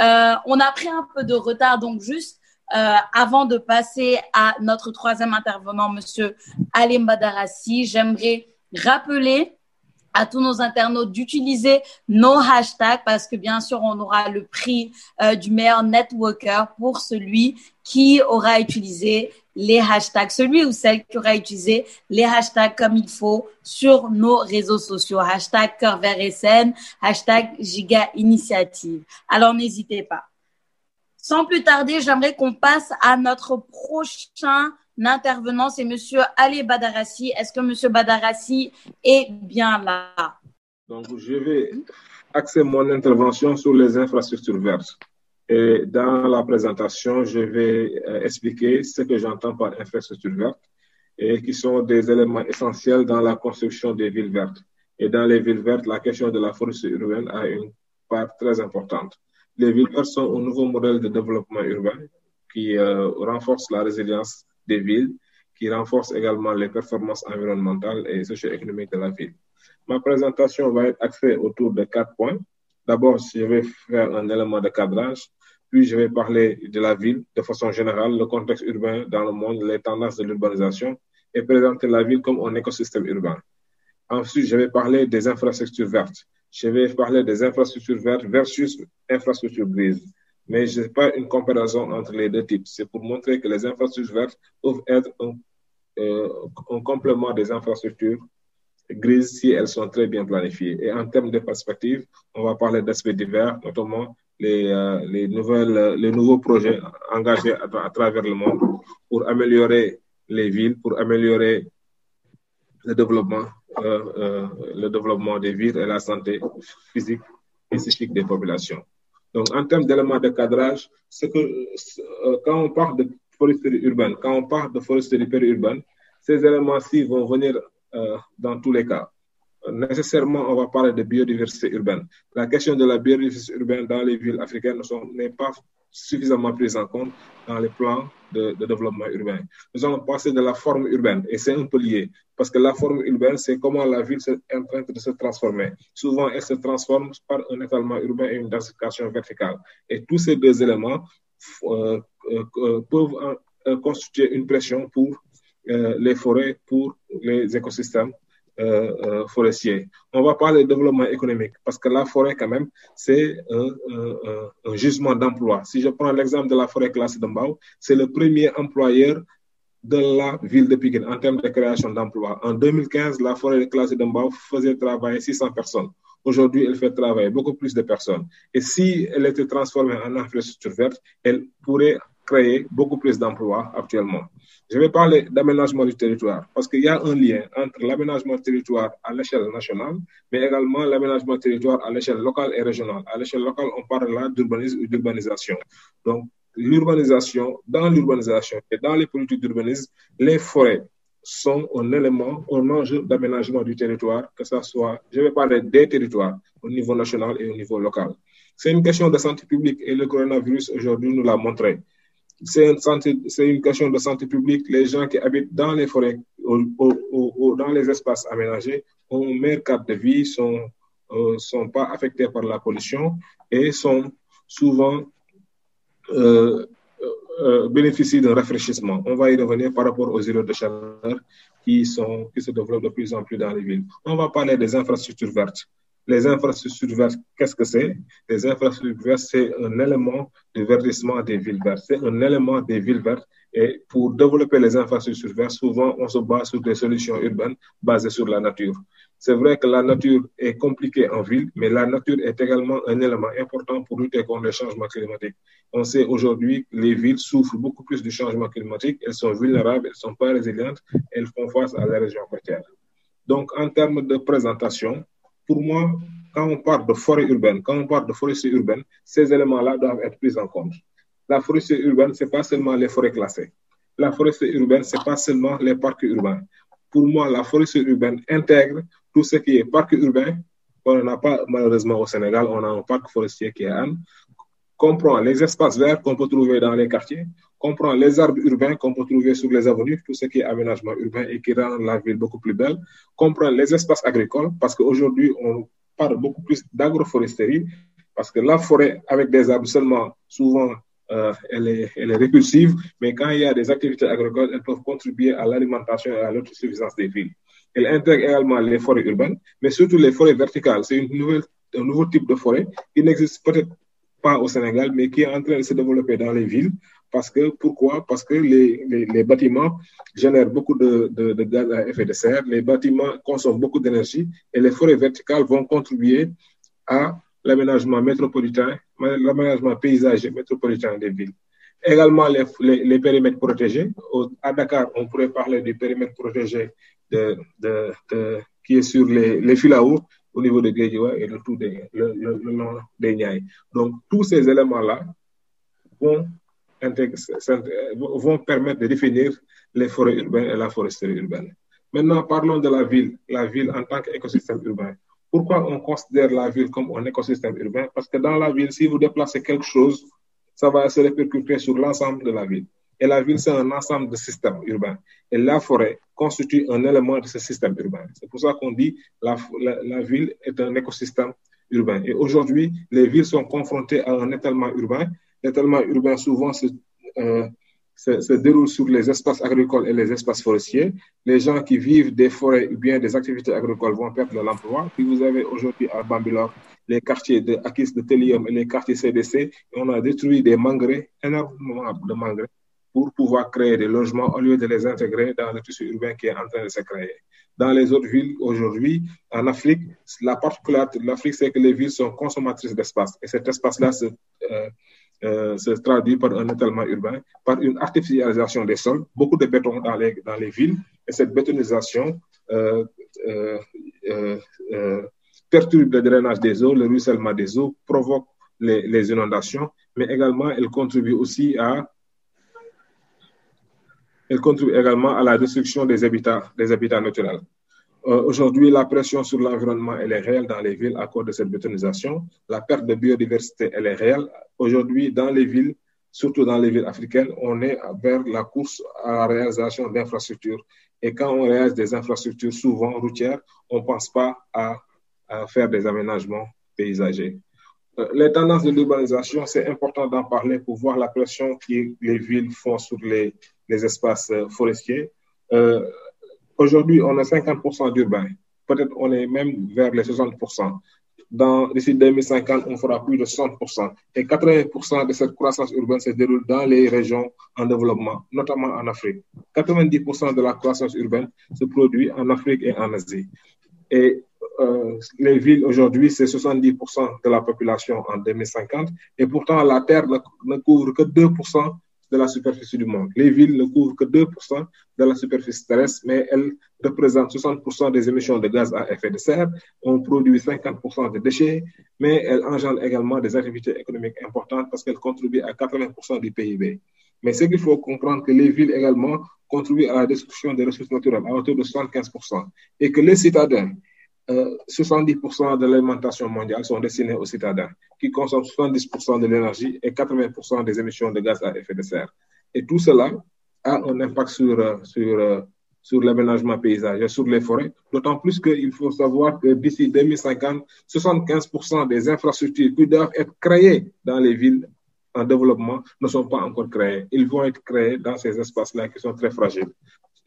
Speaker 1: Euh, on a pris un peu de retard, donc juste euh, avant de passer à notre troisième intervenant, Monsieur Alim Badarassi, j'aimerais rappeler à tous nos internautes d'utiliser nos hashtags parce que bien sûr on aura le prix euh, du meilleur networker pour celui qui aura utilisé les hashtags, celui ou celle qui aura utilisé les hashtags comme il faut sur nos réseaux sociaux, hashtag Cœur hashtag Giga Initiative. Alors n'hésitez pas. Sans plus tarder, j'aimerais qu'on passe à notre prochain intervenant, c'est Monsieur Ali Badarassi. Est-ce que Monsieur Badarassi est bien là?
Speaker 4: Donc, je vais axer mon intervention sur les infrastructures vertes. Et dans la présentation, je vais euh, expliquer ce que j'entends par infrastructure verte et qui sont des éléments essentiels dans la construction des villes vertes. Et dans les villes vertes, la question de la foresterie urbaine a une part très importante. Les villes vertes sont un nouveau modèle de développement urbain qui euh, renforce la résilience des villes, qui renforce également les performances environnementales et socio-économiques de la ville. Ma présentation va être axée autour de quatre points. D'abord, je vais faire un élément de cadrage, puis je vais parler de la ville de façon générale, le contexte urbain dans le monde, les tendances de l'urbanisation et présenter la ville comme un écosystème urbain. Ensuite, je vais parler des infrastructures vertes. Je vais parler des infrastructures vertes versus infrastructures grises mais je n'ai pas une comparaison entre les deux types. C'est pour montrer que les infrastructures vertes peuvent être un, euh, complément des infrastructures grises si elles sont très bien planifiées. Et en termes de perspective, on va parler d'aspects divers, notamment les, euh, les, nouvelles, les nouveaux projets engagés à, travers le monde pour améliorer les villes, pour améliorer le développement, euh, le développement des villes et la santé physique et psychique des populations. Donc, en termes d'éléments de cadrage, c'est que euh, quand on parle de foresterie urbaine, quand on parle de foresterie périurbaine, ces éléments-ci vont venir euh, dans tous les cas. nécessairement, on va parler de biodiversité urbaine. La question de la biodiversité urbaine dans les villes africaines n'est pas suffisamment prise en compte dans les plans de, développement urbain. Nous allons passer de la forme urbaine et c'est un peu lié parce que la forme urbaine, c'est comment la ville est en train de se transformer. Souvent, elle se transforme par un étalement urbain et une densification verticale. Et tous ces deux éléments euh, euh, euh, peuvent constituer une pression pour les forêts, pour les écosystèmes euh, euh, forestier. On va parler de développement économique parce que la forêt, quand même, c'est un, gisement d'emploi. Si je prends l'exemple de la forêt classée de Mbao, c'est le premier employeur de la ville de Pékin en termes de création d'emplois. En 2015, la forêt classée de Mbao faisait travailler 600 personnes. Aujourd'hui, elle fait travailler beaucoup plus de personnes. Et si elle était transformée en infrastructure verte, elle pourrait créer beaucoup plus d'emplois actuellement. Je vais parler d'aménagement du territoire parce qu'il y a un lien entre l'aménagement du territoire à l'échelle nationale, mais également l'aménagement du territoire à l'échelle locale et régionale. À l'échelle locale, on parle là d'urbanisme ou d'urbanisation. Donc, l'urbanisation, dans l'urbanisation et dans les politiques d'urbanisme, les forêts sont un élément, un enjeu d'aménagement du territoire, que ce soit, je vais parler des territoires au niveau national et au niveau local. C'est une question de santé publique et le coronavirus aujourd'hui nous l'a montré c'est une, une question de santé publique. Les gens qui habitent dans les forêts, ou, dans les espaces aménagés, ont un meilleur cadre de vie, sont, euh, sont pas affectés par la pollution et sont souvent euh, euh, d'un rafraîchissement. On va y revenir par rapport aux îlots de chaleur qui se développent de plus en plus dans les villes. On va parler des infrastructures vertes. Les infrastructures vertes, qu'est-ce que c'est? Les infrastructures vertes, c'est un élément de verdissement des villes vertes. C'est un élément des villes vertes. Et pour développer les infrastructures vertes, souvent, on se base sur des solutions urbaines basées sur la nature. C'est vrai que la nature est compliquée en ville, mais la nature est également un élément important pour lutter contre les changements climatiques. On sait aujourd'hui que les villes souffrent beaucoup plus du changement climatique. Elles sont vulnérables, elles ne sont pas résilientes, elles font face à la région côtière. Donc, en termes de présentation, pour moi, quand on parle de forêt urbaine, quand on parle de foresterie urbaine, ces éléments-là doivent être pris en compte. La forêt urbaine, ce n'est pas seulement les forêts classées. La foresterie urbaine, ce n'est pas seulement les parcs urbains. Pour moi, la foresterie urbaine intègre tout ce qui est parc urbain. On n'en a pas malheureusement au Sénégal, on a un parc forestier qui est Anne, comprend les espaces verts qu'on peut trouver dans les quartiers, comprend les arbres urbains qu'on peut trouver sur les avenues, tout ce qui est aménagement urbain et qui rend la ville beaucoup plus belle, comprend les espaces agricoles, parce qu'aujourd'hui, on parle beaucoup plus d'agroforesterie, parce que la forêt avec des arbres seulement, souvent, euh, elle, est, elle répulsive, mais quand il y a des activités agricoles, elles peuvent contribuer à l'alimentation et à l'autosuffisance des villes. Elle intègre également les forêts urbaines, mais surtout les forêts verticales. C'est un nouveau type de forêt qui n'existe peut-être pas au Sénégal, mais qui est en train de se développer dans les villes. Parce que, pourquoi? Parce que les, les, bâtiments génèrent beaucoup de, de, gaz à effet de serre, les bâtiments consomment beaucoup d'énergie et les forêts verticales vont contribuer à l'aménagement métropolitain, l'aménagement paysager métropolitain des villes. Également, les, les, périmètres protégés. À Dakar, on pourrait parler du périmètre protégé de, de, qui est sur les, les eau au niveau de Guédioué et le tout des, le, le, le des. Donc, tous ces éléments-là vont, vont permettre de définir les forêts urbaines et la foresterie urbaine. Maintenant, parlons de la ville, la ville en tant qu'écosystème urbain. Pourquoi on considère la ville comme un écosystème urbain? Parce que dans la ville, si vous déplacez quelque chose, ça va se répercuter sur l'ensemble de la ville. Et la ville, c'est un ensemble de systèmes urbains. Et la forêt constitue un élément de ce système urbain. C'est pour ça qu'on dit la, la, ville est un écosystème urbain. Et aujourd'hui, les villes sont confrontées à un étalement urbain. L'étalement urbain, souvent, se, euh, se, déroule sur les espaces agricoles et les espaces forestiers. Les gens qui vivent des forêts ou bien des activités agricoles vont perdre l'emploi. Puis vous avez aujourd'hui à Bambilor les quartiers de Akis de Télium et les quartiers CDC. Et on a détruit des mangrès, énormément de mangrès pour pouvoir créer des logements au lieu de les intégrer dans le tissu urbain qui est en train de se créer. Dans les autres villes aujourd'hui, en Afrique, la particularité de l'Afrique, c'est que les villes sont consommatrices d'espace. Et cet espace-là se, euh, euh, se traduit par un étalement urbain, par une artificialisation des sols, beaucoup de béton dans les, dans les villes. Et cette bétonisation euh, perturbe le drainage des eaux, le ruissellement des eaux, provoque les, les inondations, mais également elle contribue aussi à elle contribue également à la destruction des habitats, naturels. Euh, Aujourd'hui, la pression sur l'environnement, est réelle dans les villes à cause de cette bétonisation. La perte de biodiversité, elle est réelle. Aujourd'hui, dans les villes, surtout dans les villes africaines, on est vers la course à la réalisation d'infrastructures. Et quand on réalise des infrastructures, souvent routières, on ne pense pas à, à, faire des aménagements paysagers. Euh, les tendances de l'urbanisation, c'est important d'en parler pour voir la pression que les villes font sur les, les espaces forestiers. Euh, Aujourd'hui, on a 50% d'urbains. Peut-être on est même vers les 60%. Dans, d'ici 2050, on fera plus de 60%. Et 80% de cette croissance urbaine se déroule dans les régions en développement, notamment en Afrique. 90% de la croissance urbaine se produit en Afrique et en Asie. Et euh, les villes aujourd'hui, c'est 70% de la population en 2050. Et pourtant, la Terre ne couvre que 2% de la superficie du monde. Les villes ne couvrent que 2% de la superficie terrestre, mais elles représentent 60% des émissions de gaz à effet de serre. On produit 50% de déchets, mais elles engendrent également des activités économiques importantes parce qu'elles contribuent à 80% du PIB. Mais ce qu'il faut comprendre que les villes également contribuent à la destruction des ressources naturelles à hauteur de 75%. Et que les citadins euh, 70% de l'alimentation mondiale sont destinés aux citadins, qui consomment 70% de l'énergie et 80% des émissions de gaz à effet de serre. Et tout cela a un impact sur, sur, sur l'aménagement paysager, sur les forêts, d'autant plus qu'il faut savoir que d'ici 2050, 75% des infrastructures qui doivent être créées dans les villes en développement ne sont pas encore créées. Ils vont être créés dans ces espaces-là qui sont très fragiles.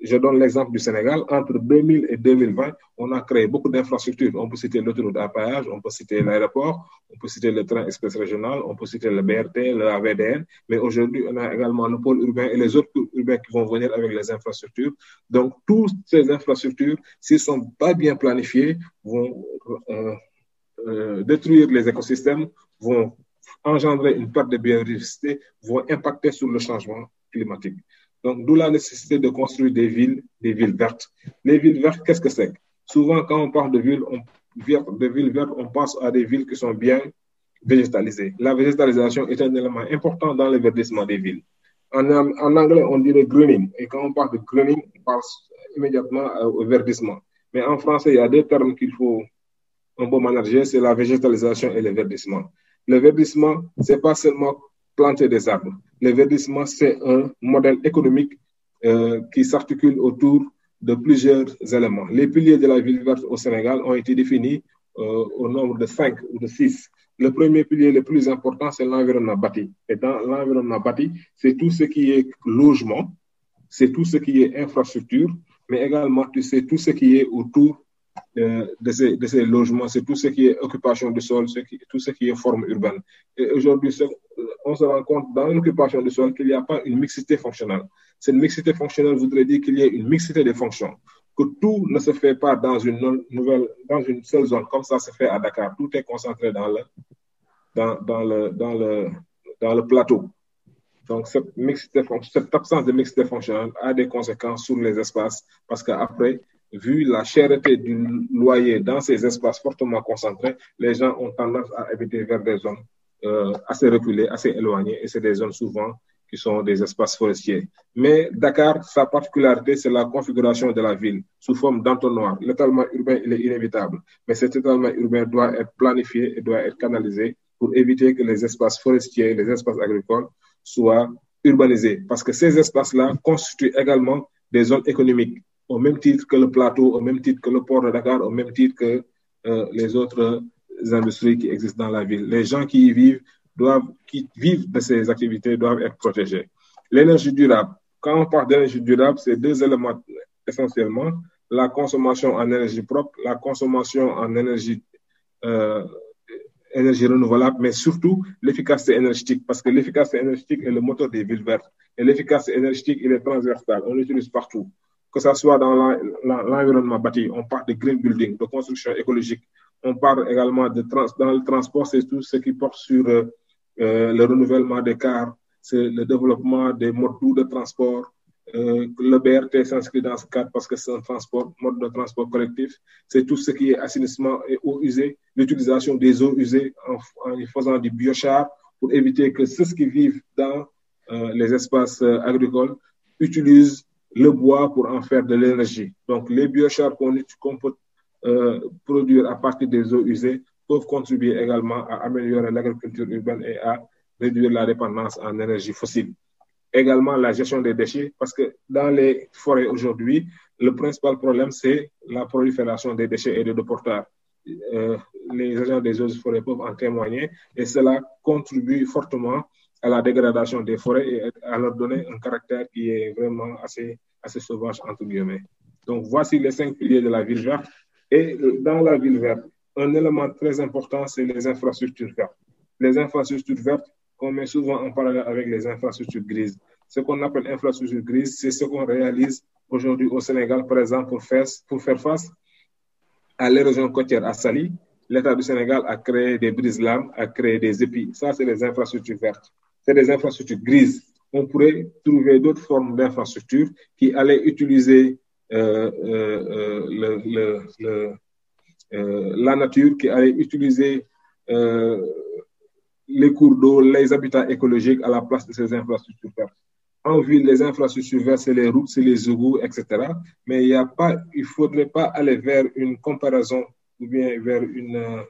Speaker 4: Je donne l'exemple du Sénégal. Entre 2000 et 2020, on a créé beaucoup d'infrastructures. On peut citer l'autoroute à on peut citer l'aéroport, on peut citer le train express régional, on peut citer le BRT, le AVDN. Mais aujourd'hui, on a également le pôle urbain et les autres urbains qui vont venir avec les infrastructures. Donc, toutes ces infrastructures, s'ils ne sont pas bien planifiées, vont euh, euh, détruire les écosystèmes, vont engendrer une perte de biodiversité, vont impacter sur le changement climatique. Donc, d'où la nécessité de construire des villes, des villes vertes. Les villes vertes, qu'est-ce que c'est? Souvent, quand on parle de villes, vertes, on pense à des villes qui sont bien végétalisées. La végétalisation est un élément important dans le verdissement des villes. En, anglais, on dirait greening. Et quand on parle de greening, on pense immédiatement au verdissement. Mais en français, il y a deux termes qu'il faut un bon manager, c'est la végétalisation et le verdissement. Le verdissement, c'est pas seulement planter des arbres. Le verdissement, c'est un modèle économique euh, qui s'articule autour de plusieurs éléments. Les piliers de la ville verte au Sénégal ont été définis euh, au nombre de cinq ou de six. Le premier pilier le plus important, c'est l'environnement bâti. Et dans l'environnement bâti, c'est tout ce qui est logement, c'est tout ce qui est infrastructure, mais également, tu tout ce qui est autour euh, de, ces, logements, c'est tout ce qui est occupation du sol, tout ce qui est forme urbaine. Et aujourd'hui, on se rend compte dans l'occupation du sol qu'il n'y a pas une mixité fonctionnelle. Cette mixité fonctionnelle voudrait dire qu'il y ait une mixité des fonctions, que tout ne se fait pas dans une nouvelle, dans une seule zone, comme ça se fait à Dakar. Tout est concentré dans le, dans le, dans le, dans le plateau. Donc, cette, mixité, cette absence de mixité fonctionnelle a des conséquences sur les espaces parce qu'après, vu la cherté du loyer dans ces espaces fortement concentrés, les gens ont tendance à éviter vers des zones euh, assez reculées, assez éloignées, et c'est des zones souvent qui sont des espaces forestiers. Mais Dakar, sa particularité, c'est la configuration de la ville sous forme d'entonnoir. L'étalement urbain, il est inévitable, mais cet étalement urbain doit être planifié et doit être canalisé pour éviter que les espaces forestiers, les espaces agricoles soient urbanisés. Parce que ces espaces-là constituent également des zones économiques au même titre que le plateau, au même titre que le port de Dakar, au même titre que euh, les autres industries qui existent dans la ville. Les gens qui y vivent doivent, qui vivent de ces activités doivent être protégés. L'énergie durable. Quand on parle d'énergie durable, c'est deux éléments essentiellement. La consommation en énergie propre, la consommation en énergie, euh, énergie renouvelable, mais surtout l'efficacité énergétique, parce que l'efficacité énergétique est le moteur des villes vertes. Et l'efficacité énergétique, il est transversal, on l'utilise partout que ce soit dans l'environnement bâti, on parle de green building, de construction écologique. On parle également de trans, dans le transport, c'est tout ce qui porte sur euh, euh, le renouvellement des cars, c'est le développement des modes de transport. Euh, le BRT s'inscrit dans ce cadre parce que c'est un transport, mode de transport collectif. C'est tout ce qui est assainissement et eau usée, l'utilisation des eaux usées en, en, faisant du biochar pour éviter que ceux qui vivent dans les espaces agricoles utilisent le bois pour en faire de l'énergie. Donc, les biochars qu'on peut euh, produire à partir des eaux usées peuvent contribuer également à améliorer l'agriculture urbaine et à réduire la dépendance en énergie fossile. Également, la gestion des déchets, parce que dans les forêts aujourd'hui, le principal problème, c'est la prolifération des déchets et des déportages. Euh, les agents des eaux de forêt peuvent en témoigner et cela contribue fortement à la dégradation des forêts et à leur donner un caractère qui est vraiment assez, assez sauvage, entre guillemets. Donc, voici les cinq piliers de la ville verte. Et dans la ville verte, un élément très important, c'est les infrastructures vertes. Les infrastructures vertes, qu'on met souvent en parallèle avec les infrastructures grises. Ce qu'on appelle infrastructure grise, c'est ce qu'on réalise aujourd'hui au Sénégal, par exemple, pour faire, pour faire face à l'érosion côtière à Sali. L'État du Sénégal a créé des brises-lames, a créé des épis. Ça, c'est les infrastructures vertes c'est des infrastructures grises. On pourrait trouver d'autres formes d'infrastructures qui allaient utiliser euh, euh, euh, la nature, qui allaient utiliser les cours d'eau, les habitats écologiques à la place de ces infrastructures vertes. En ville, les infrastructures vertes, c'est les routes, c'est les égouts, etc. Mais il ne faudrait pas aller vers une comparaison ou bien vers une,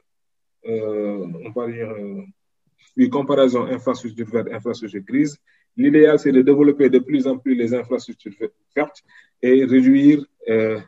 Speaker 4: on va dire, une comparaison infrastructure verte, infrastructure grise. L'idéal, c'est de développer de plus en plus les infrastructures vertes et réduire euh,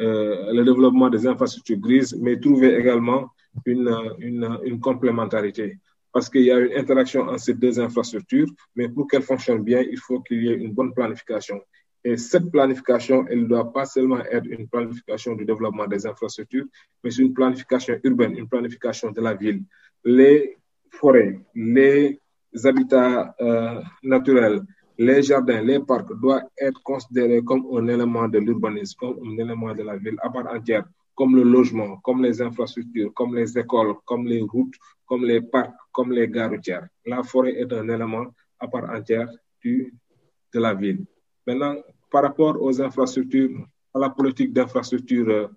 Speaker 4: euh, le développement des infrastructures grises, mais trouver également une, une, une complémentarité. Parce qu'il y a une interaction entre ces deux infrastructures, mais pour qu'elles fonctionnent bien, il faut qu'il y ait une bonne planification. Et cette planification, elle ne doit pas seulement être une planification du développement des infrastructures, mais une planification urbaine, une planification de la ville. Les forêts, les habitats euh, naturels, les jardins, les parcs doivent être considérés comme un élément de l'urbanisme, comme un élément de la ville à part entière, comme le logement, comme les infrastructures, comme les écoles, comme les routes, comme les parcs, comme les gares routières. La forêt est un élément à part entière du, de la ville. Maintenant, par rapport aux infrastructures, à la politique d'infrastructure, euh,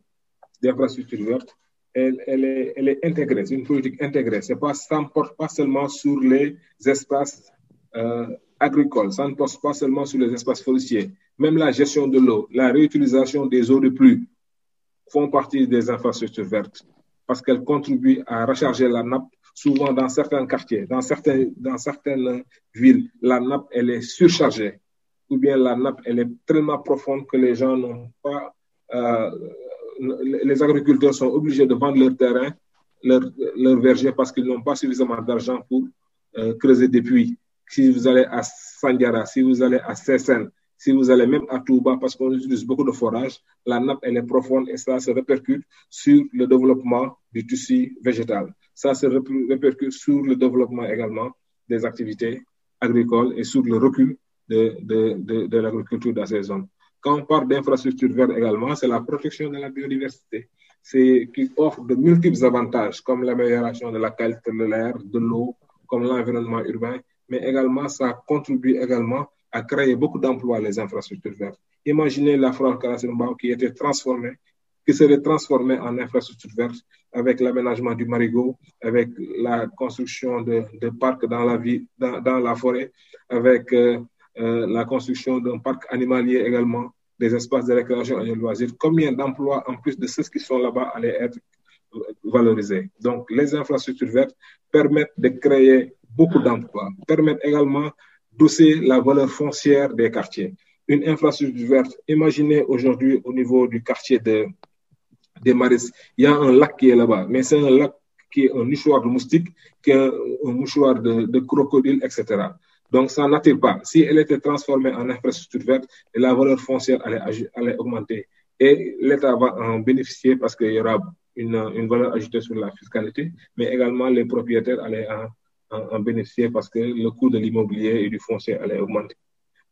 Speaker 4: d'infrastructure verte, elle, est, intégrée, c'est une politique intégrée. C'est pas, ça ne porte pas seulement sur les espaces euh, agricoles, ça ne porte pas seulement sur les espaces forestiers. Même la gestion de l'eau, la réutilisation des eaux de pluie font partie des infrastructures vertes. parce qu'elle contribue à recharger la nappe. Souvent, dans certains quartiers, dans certaines villes, la nappe, elle est surchargée. Ou bien la nappe, elle est tellement profonde que les gens n'ont pas... Euh, les agriculteurs sont obligés de vendre leur terrain, leur, leur verger, parce qu'ils n'ont pas suffisamment d'argent pour euh, creuser des puits. Si vous allez à Sandiara, si vous allez à Sesen, si vous allez même à Touba, parce qu'on utilise beaucoup de forage, la nappe, elle est profonde et ça se répercute sur le développement du tissu végétal. Ça se répercute sur le développement également des activités agricoles et sur le recul de l'agriculture dans ces zones. Quand on parle d'infrastructures vertes également, c'est la protection de la biodiversité. C'est qui offre de multiples avantages comme l'amélioration de la qualité de l'air, de l'eau, comme l'environnement urbain, mais également ça contribue également à créer beaucoup d'emplois les infrastructures vertes. Imaginez la France qui était transformée, qui serait transformée en infrastructure verte avec l'aménagement du marigot, avec la construction de, parcs dans la vie, dans la forêt, avec euh, euh, la construction d'un parc animalier également, des espaces de récréation et de loisirs. Combien d'emplois en plus de ceux qui sont là-bas allaient être valorisés? Donc, les infrastructures vertes permettent de créer beaucoup d'emplois, permettent également d'osser la valeur foncière des quartiers. Une infrastructure verte, imaginez aujourd'hui au niveau du quartier de, des Maris, il y a un lac qui est là-bas, mais c'est un lac qui est un mouchoir de moustique, qui est un, un mouchoir de, de, crocodile, etc. Donc, ça n'attire pas. Si elle était transformée en infrastructure verte, la valeur foncière allait, augmenter. Et l'État va en bénéficier parce qu'il y aura une, valeur ajoutée sur la fiscalité, mais également les propriétaires allaient en, bénéficier parce que le coût de l'immobilier et du foncier allait augmenter.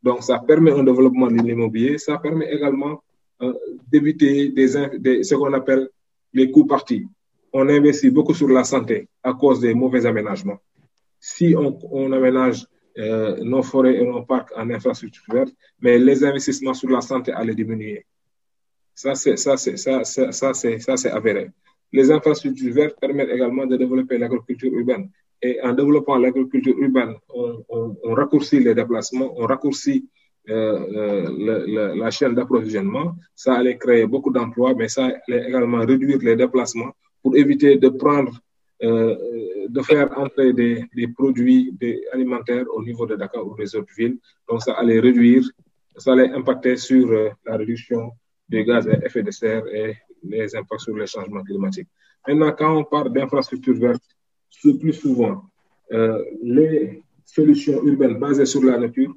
Speaker 4: Donc, ça permet un développement de l'immobilier. Ça permet également euh, d'éviter des, ce qu'on appelle les coûts partis. On investit beaucoup sur la santé à cause des mauvais aménagements. Si on aménage euh, nos forêts et nos parcs en infrastructure verte, mais les investissements sur la santé allaient diminuer. Ça, c'est, ça, ça, ça, ça, ça, c'est avéré. Les infrastructures vertes permettent également de développer l'agriculture urbaine. Et en développant l'agriculture urbaine, on, raccourcit les déplacements, on raccourcit euh, le, la chaîne d'approvisionnement. Ça allait créer beaucoup d'emplois, mais ça allait également réduire les déplacements pour éviter de prendre, euh, de faire entrer des, produits alimentaires au niveau de Dakar ou des autres villes. Donc ça allait réduire, ça allait impacter sur euh, la réduction des gaz à effet de serre et les impacts sur les changements climatiques. Maintenant, quand on parle d'infrastructures vertes, le plus souvent, euh, les solutions urbaines basées sur la nature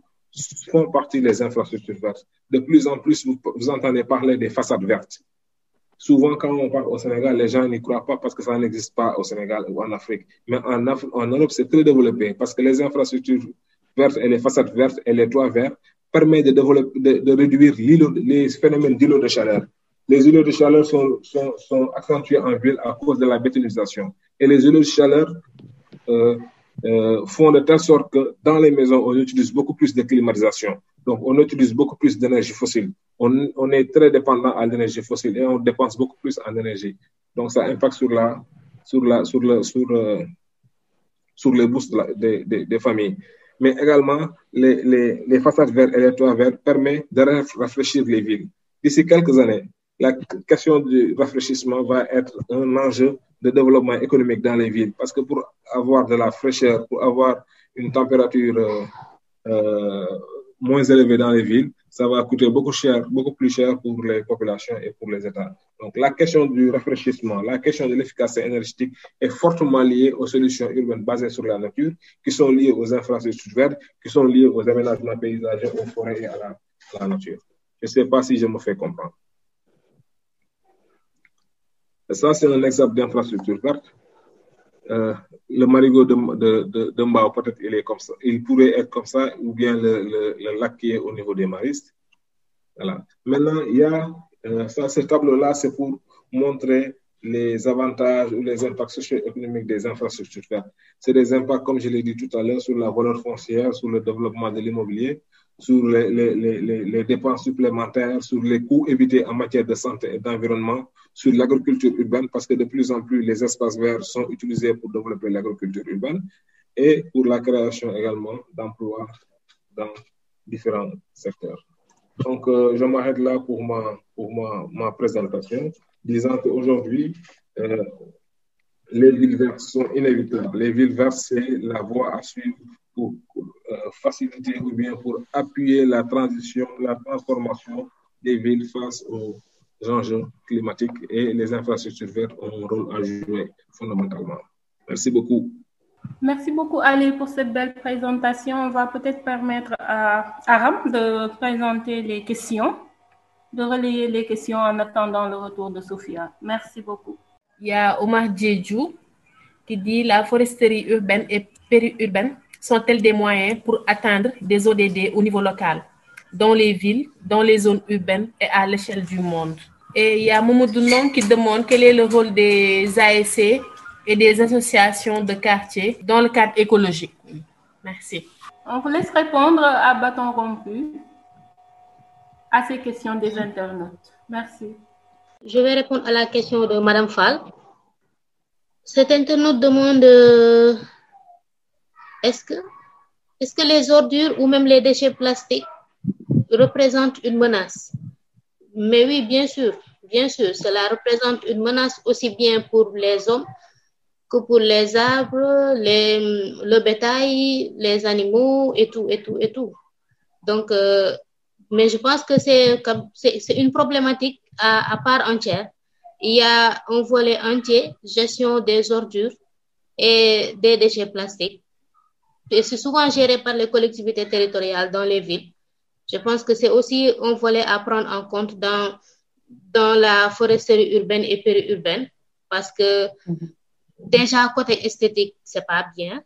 Speaker 4: font partie des infrastructures vertes. De plus en plus, vous, entendez parler des façades vertes. Souvent, quand on parle au Sénégal, les gens n'y croient pas parce que ça n'existe pas au Sénégal ou en Afrique. Mais en, Af en Europe, c'est très développé parce que les infrastructures vertes et les façades vertes et les toits verts permettent de, réduire les phénomènes d'îlots de chaleur. Les îlots de chaleur sont, sont, sont accentués en ville à cause de la bétonisation et les îlots de chaleur euh, euh, font de telle sorte que dans les maisons, on utilise beaucoup plus de climatisation. Donc, on utilise beaucoup plus d'énergie fossile. On, est très dépendant à l'énergie fossile et on dépense beaucoup plus en énergie. Donc, ça impacte sur la, sur la, sur le, sur, euh, sur les bourses de des, familles. Mais également, les, les, les façades vertes et les toits verts permettent de rafraîchir les villes. D'ici quelques années, la question du rafraîchissement va être un enjeu de développement économique dans les villes. Parce que pour avoir de la fraîcheur, pour avoir une température euh, euh, moins élevée dans les villes, ça va coûter beaucoup cher, beaucoup plus cher pour les populations et pour les États. Donc la question du rafraîchissement, la question de l'efficacité énergétique est fortement liée aux solutions urbaines basées sur la nature, qui sont liées aux infrastructures vertes, qui sont liées aux aménagements paysagers, aux forêts et à la, la nature. Je ne sais pas si je me fais comprendre. Ça, c'est un exemple d'infrastructure verte. Euh, le marigot de, de, de, Mbao, peut-être il est comme ça. Il pourrait être comme ça, ou bien le, lac qui est au niveau des maristes. Voilà. Maintenant, il y a euh, ça, ce tableau-là, c'est pour montrer les avantages ou les impacts socio-économiques des infrastructures. C'est des impacts, comme je l'ai dit tout à l'heure, sur la valeur foncière, sur le développement de l'immobilier, sur les, les, les, dépenses supplémentaires, sur les coûts évités en matière de santé et d'environnement, sur l'agriculture urbaine, parce que de plus en plus les espaces verts sont utilisés pour développer l'agriculture urbaine, et pour la création également d'emplois dans différents secteurs. Donc, euh, je m'arrête là pour ma, pour ma, ma présentation, disant qu'aujourd'hui, euh, les villes vertes sont inévitables. Les villes vertes, c'est la voie à suivre pour, euh, faciliter ou bien pour appuyer la transition, la transformation des villes face aux enjeux climatiques et les infrastructures vertes ont un rôle à jouer fondamentalement. Merci beaucoup.
Speaker 11: Merci beaucoup, Ali, pour cette belle présentation. On va peut-être permettre à Aram de présenter les questions, de relayer les questions en attendant le retour de Sophia. Merci beaucoup.
Speaker 12: Il y a Omar Djedjou qui dit la foresterie urbaine et périurbaine sont-elles des moyens pour atteindre des ODD au niveau local, dans les villes, dans les zones urbaines et à l'échelle du monde? Et il y a Momodou Non qui demande quel est le rôle des ASC et des associations de quartier dans le cadre écologique. Merci.
Speaker 11: On vous laisse répondre à bâton rompu à ces questions des internautes. Merci.
Speaker 2: Je vais répondre à la question de Madame Fall. Cet internaute demande euh, est-ce que, est que les ordures ou même les déchets plastiques représentent une menace Mais oui, bien sûr, bien sûr, cela représente une menace aussi bien pour les hommes que pour les arbres, les, le bétail, les animaux et tout, et tout, et tout. Donc, euh, mais je pense que c'est une problématique à, à, part entière. Il y a un volet entier, gestion des ordures et des déchets plastiques. Et c'est souvent géré par les collectivités territoriales dans les villes. Je pense que c'est aussi un volet à prendre en compte dans, dans la foresterie urbaine et périurbaine parce que mm-hmm déjà côté esthétique c'est pas bien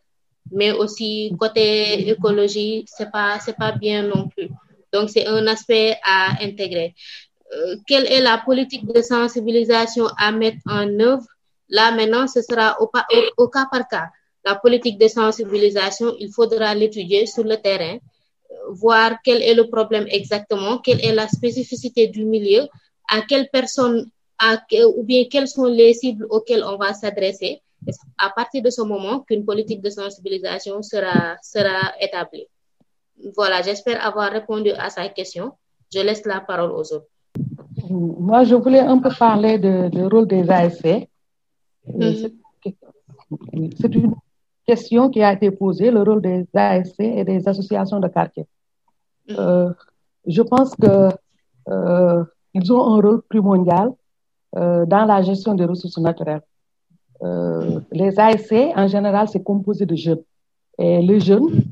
Speaker 2: mais aussi côté écologie c'est pas c'est pas bien non plus. Donc c'est un aspect à intégrer. Euh, quelle est la politique de sensibilisation à mettre en œuvre? Là maintenant ce sera au, au, au cas par cas. La politique de sensibilisation il faudra l'étudier sur le terrain voir quel est le problème exactement quelle est la spécificité du milieu à quelle personne à, ou bien quelles sont les cibles auxquelles on va s'adresser. À partir de ce moment qu'une politique de sensibilisation sera, sera établie. Voilà, j'espère avoir répondu à sa question. Je laisse la parole aux autres.
Speaker 3: Moi, je voulais un peu parler du de, rôle des ASC. Mm -hmm. C'est une question qui a été posée, le rôle des ASC et des associations de quartier. Euh, je pense que euh, ils ont un rôle primordial euh, dans la gestion des ressources naturelles. Euh, les ASC, en général, c'est composé de jeunes. Et les jeunes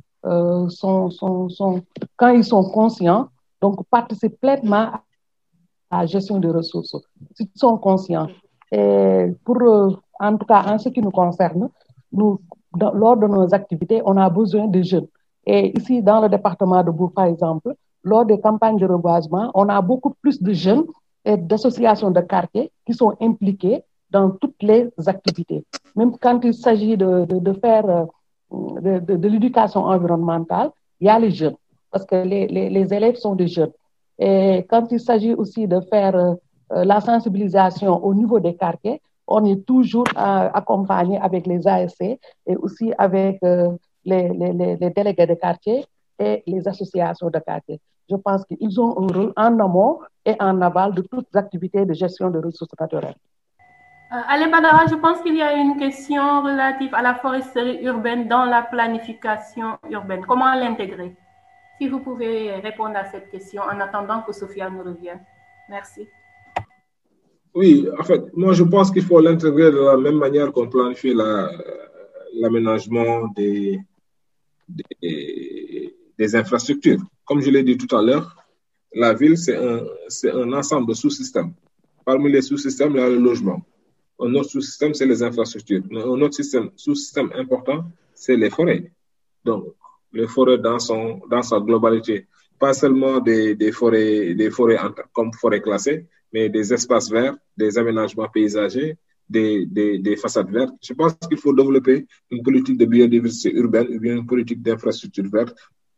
Speaker 3: sont, sont, sont, quand ils sont conscients, donc participent pleinement à la gestion des ressources. Ils sont conscients. Et pour, en tout cas, en ce qui nous concerne, nous, lors de nos activités, on a besoin de jeunes. Et ici, dans le département de Bourg, par exemple, lors des campagnes de reboisement, on a beaucoup plus de jeunes et d'associations de quartier qui sont impliquées dans toutes les activités. Même quand il s'agit de, de, faire de, de l'éducation environnementale, il y a les jeunes, parce que les, les, élèves sont des jeunes. Et quand il s'agit aussi de faire euh, la sensibilisation au niveau des quartiers, on est toujours euh, accompagné avec les ASC et aussi avec euh, les, les, les, délégués de quartier et les associations de quartier. Je pense qu'ils ont un rôle en amont et en aval de toutes les activités de gestion de ressources naturelles.
Speaker 11: Euh, Alain Badara, je pense qu'il y a une question relative à la foresterie urbaine dans la planification urbaine. Comment l'intégrer? Si vous pouvez répondre à cette question en attendant que Sophia nous revienne. Merci.
Speaker 4: Oui, en fait, moi je pense qu'il faut l'intégrer de la même manière qu'on planifie l'aménagement la, des, des, infrastructures. Comme je l'ai dit tout à l'heure, la ville, c'est un, un ensemble de sous-systèmes. Parmi les sous-systèmes, il y a le logement. Un autre sous-système, c'est les infrastructures. Un autre système, sous-système important, c'est les forêts. Donc, les forêts dans, son, dans sa globalité. Pas seulement des forêts, des forêts comme forêts classées, mais des espaces verts, des aménagements paysagers, des, des, des façades vertes. Je pense qu'il faut développer une politique de biodiversité urbaine ou bien une politique d'infrastructure verte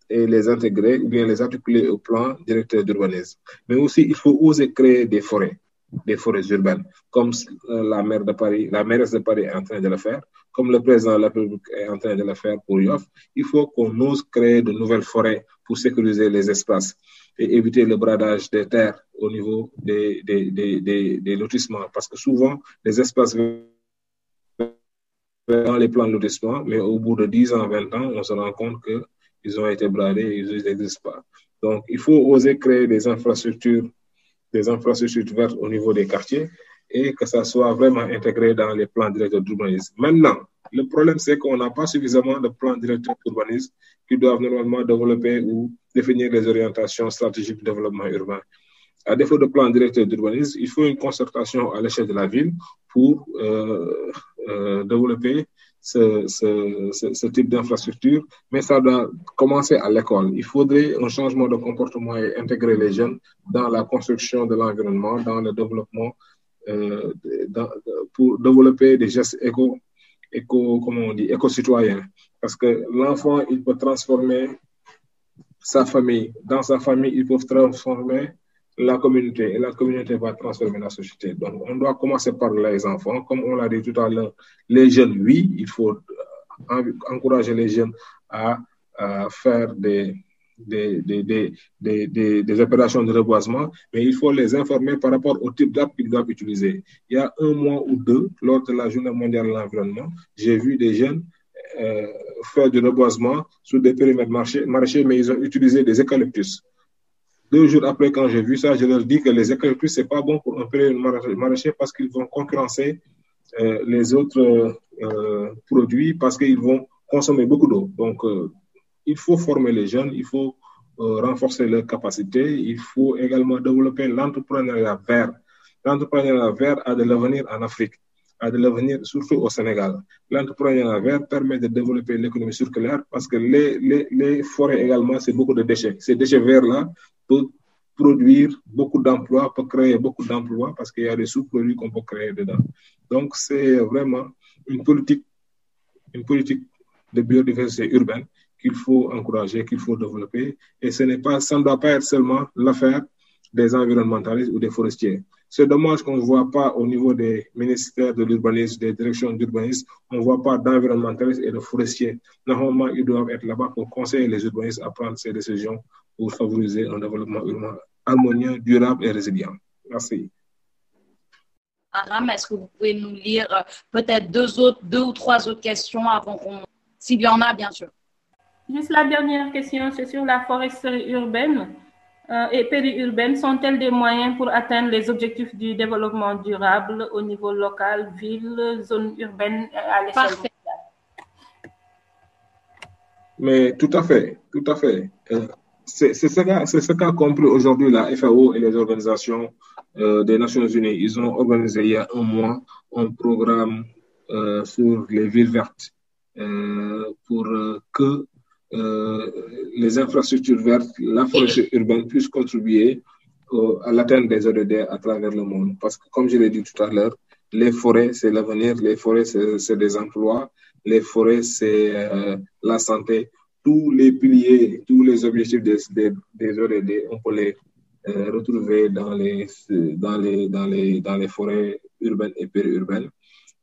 Speaker 4: et les intégrer ou bien les articuler au plan directeur d'urbanisme. Mais aussi, il faut oser créer des forêts, des forêts urbaines, comme la maire de Paris, la mairesse de Paris est en train de le faire, comme le président de la République est en train de le faire pour Yoff. Il faut qu'on ose créer de nouvelles forêts pour sécuriser les espaces et éviter le bradage des terres au niveau des, des, des, des, lotissements. Parce que souvent, les espaces dans les plans de lotissement, mais au bout de 10 ans, 20 ans, on se rend compte qu'ils ont été bradés et ils n'existent pas. Donc, il faut oser créer des infrastructures, des infrastructures vertes au niveau des quartiers et que ça soit vraiment intégré dans les plans directeurs d'urbanisme. Maintenant, le problème, c'est qu'on n'a pas suffisamment de plans directeurs d'urbanisme qui doivent normalement développer ou définir les orientations stratégiques de développement urbain. À défaut de plan directeur d'urbanisme, il faut une concertation à l'échelle de la ville pour euh, euh, développer ce, type d'infrastructure, mais ça doit commencer à l'école. Il faudrait un changement de comportement et intégrer les jeunes dans la construction de l'environnement, dans le développement, euh, pour développer des gestes éco, éco, comment on dit, éco-citoyens. Parce que l'enfant, il peut transformer sa famille. Dans sa famille, il peut transformer la communauté et la communauté va transformer la société. Donc, on doit commencer par les enfants. Comme on l'a dit tout à l'heure, les jeunes, oui, il faut euh, encourager les jeunes à, faire des, des, des, des, des, opérations de reboisement, mais il faut les informer par rapport au type d'arbres qu'ils doivent utiliser. Il y a un mois ou deux, lors de la Journée mondiale de l'environnement, j'ai vu des jeunes euh, faire du reboisement sur des périmètres maraîchers, mais ils ont utilisé des eucalyptus. Deux jours après, quand j'ai vu ça, je leur dis que les eucalyptus, c'est pas bon pour un périmètre maraîcher parce qu'ils vont concurrencer euh, les autres euh, produits parce qu'ils vont consommer beaucoup d'eau. Donc, il faut former les jeunes, il faut renforcer leurs capacités, il faut également développer l'entrepreneuriat vert. L'entrepreneuriat vert a de l'avenir en Afrique a de l'avenir, surtout au Sénégal. L'entrepreneuriat vert permet de développer l'économie circulaire parce que les, les, forêts également, c'est beaucoup de déchets. Ces déchets verts-là peuvent produire beaucoup d'emplois, peuvent créer beaucoup d'emplois parce qu'il y a des sous-produits qu'on peut créer dedans. Donc, c'est vraiment une politique, une politique de biodiversité urbaine qu'il faut encourager, qu'il faut développer. Et ce n'est pas, ça ne doit pas être seulement l'affaire des environnementalistes ou des forestiers. C'est dommage qu'on ne voit pas au niveau des ministères de l'urbanisme, des directions d'urbanisme, on ne voit pas d'environnementalistes et de forestiers. Normalement, ils doivent être là-bas pour conseiller les urbanistes à prendre ces décisions pour favoriser un développement urbain harmonieux, durable et résilient. Merci.
Speaker 1: Aram, est-ce que vous pouvez nous lire euh, peut-être deux, ou trois autres questions avant qu'on, s'il y en a, bien sûr.
Speaker 11: Juste la dernière question, c'est sur la foresterie urbaine. Euh, et périurbaines sont-elles des moyens pour atteindre les objectifs du développement durable au niveau local, ville, zone urbaine et à l'échelle mondiale?
Speaker 4: Mais tout à fait, tout à fait. Euh, c'est ce qu'a compris aujourd'hui la FAO et les organisations euh, des Nations Unies. Ils ont organisé il y a un mois un programme sur les villes vertes pour que euh, les infrastructures vertes, la forêt urbaine puissent contribuer à l'atteinte des ODD à travers le monde. Parce que, comme je l'ai dit tout à l'heure, les forêts, c'est l'avenir, les forêts, c'est des emplois, les forêts, c'est euh, la santé. Tous les piliers, tous les objectifs des, des, des ODD, on peut les euh, retrouver dans les, dans, les, dans, les, dans les forêts urbaines et périurbaines.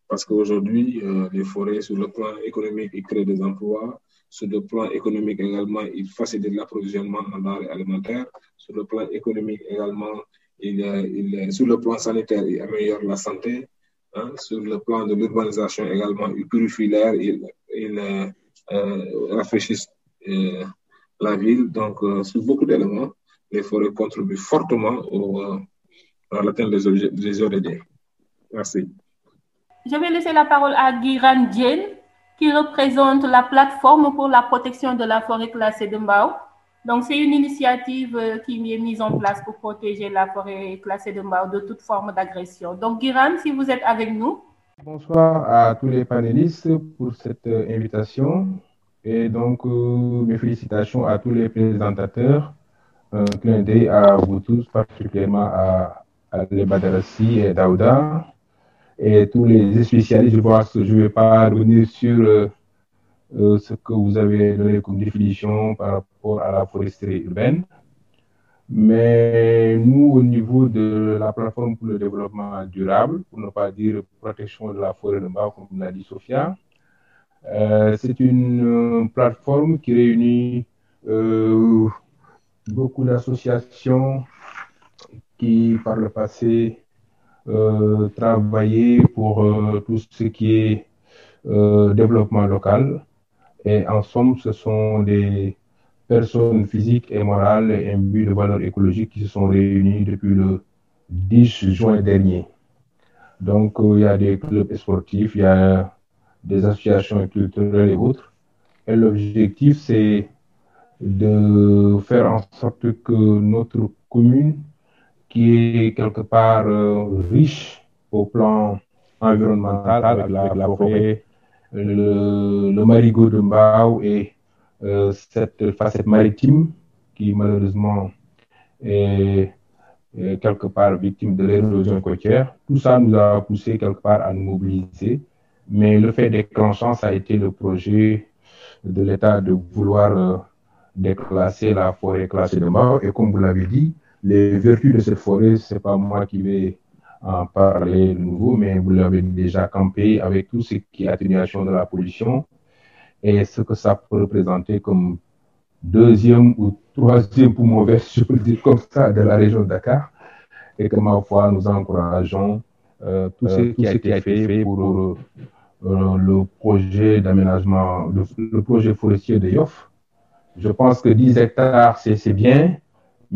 Speaker 4: Parce qu'aujourd'hui, les forêts, sur le plan économique, ils créent des emplois, sur le plan économique également, il facilite l'approvisionnement en denrées alimentaires. Sur le plan économique également, il, il, sur le plan sanitaire, il améliore la santé. Hein. Sur le plan de l'urbanisation également, il purifie l'air, il, euh, rafraîchit euh, la ville. Donc, euh, sur beaucoup d'éléments, les forêts contribuent fortement au, euh, à l'atteinte des, des ODD. Merci.
Speaker 11: Je vais laisser la parole à Guiran Dien qui représente la plateforme pour la protection de la forêt classée de Mbao. Donc, c'est une initiative euh, qui est mise en place pour protéger la forêt classée de Mbao de toute forme d'agression. Donc, Guiran, si vous êtes avec nous.
Speaker 13: Bonsoir à tous les panélistes pour cette euh, invitation. Et donc, euh, mes félicitations à tous les présentateurs. Un clin à vous tous, particulièrement à, à Badarassi et Daouda et tous les spécialistes, je vois je ne vais pas revenir sur euh, euh, ce que vous avez donné comme définition par rapport à la foresterie urbaine. Mais nous, au niveau de la plateforme pour le développement durable, pour ne pas dire protection de la forêt de bas, comme l'a dit Sophia, euh, c'est une euh, plateforme qui réunit beaucoup d'associations qui, par le passé, euh, travailler pour euh, tout ce qui est euh, développement local. Et en somme, ce sont des personnes physiques et morales imbues de valeurs écologiques qui se sont réunies depuis le 10 juin dernier. Donc, il y a des clubs sportifs, il y a des associations culturelles et autres. Et l'objectif, c'est de faire en sorte que notre commune, qui est quelque part euh, riche au plan environnemental avec la, la forêt, le, le marigot de Mbao et euh, cette facette maritime qui malheureusement est, est quelque part victime de l'érosion côtière. Tout ça nous a poussé quelque part à nous mobiliser. Mais le fait déclenchant, ça a été le projet de l'État de vouloir euh, déclasser la forêt classée de mort. Et comme vous l'avez dit, les vertus de cette forêt, c'est pas moi qui vais en parler de nouveau, mais vous l'avez déjà campé avec tout ce qui est atténuation de la pollution et ce que ça peut représenter comme deuxième ou troisième poumon vert, je peux le dire comme ça, de la région de Dakar. Et que ma foi, nous encourageons euh, tout ce qui a été fait pour euh, euh, le projet d'aménagement, le, le, projet forestier de Yoff. Je pense que 10 hectares, c'est bien,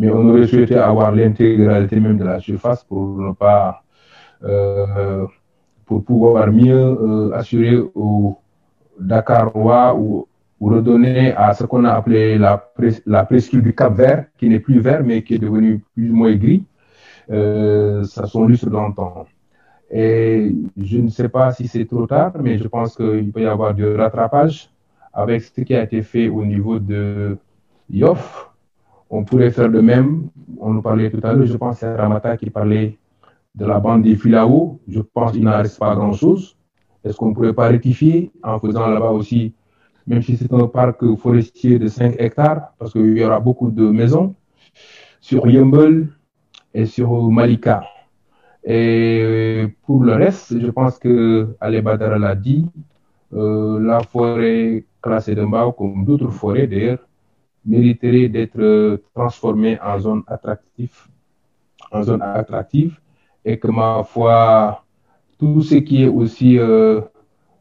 Speaker 13: mais on aurait souhaité avoir l'intégralité même de la surface pour ne pas, euh, pour pouvoir mieux euh, assurer aux Dakarois ou, ou, redonner à ce qu'on a appelé la, pres presqu'île du Cap Vert, qui n'est plus vert, mais qui est devenu plus ou moins gris, euh, ça son lustre d'antan. Et je ne sais pas si c'est trop tard, mais je pense qu'il peut y avoir du rattrapage avec ce qui a été fait au niveau de Yoff. On pourrait faire de même. On nous parlait tout à l'heure, je pense c'est Ramata qui parlait de la bande des Filao. Je pense qu'il n'en reste pas grand-chose. Est-ce qu'on ne pourrait pas rectifier en faisant là-bas aussi, même si c'est un parc forestier de 5 hectares, parce qu'il y aura beaucoup de maisons, sur Yumble et sur Malika. Et pour le reste, je pense que Ali Badara l'a dit, euh, la forêt classée de Mbao, comme d'autres forêts d'ailleurs, mériterait d'être transformée en zone attractive, en zone attractive, et que ma foi, tout ce qui est aussi euh,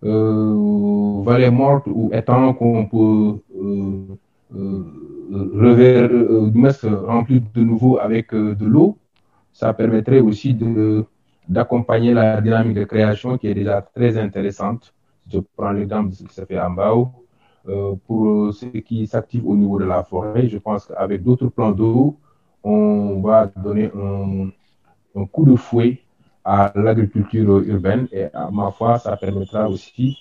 Speaker 13: euh, vallée morte ou étang qu'on peut rever, remplir de nouveau avec de l'eau, ça permettrait aussi de d'accompagner la dynamique de création qui est déjà très intéressante. Je prends l'exemple de ce qui se fait en Bao. Euh, pour ceux qui s'activent au niveau de la forêt, je pense qu'avec d'autres plans d'eau, on va donner un, coup de fouet à l'agriculture urbaine et à ma foi, ça permettra aussi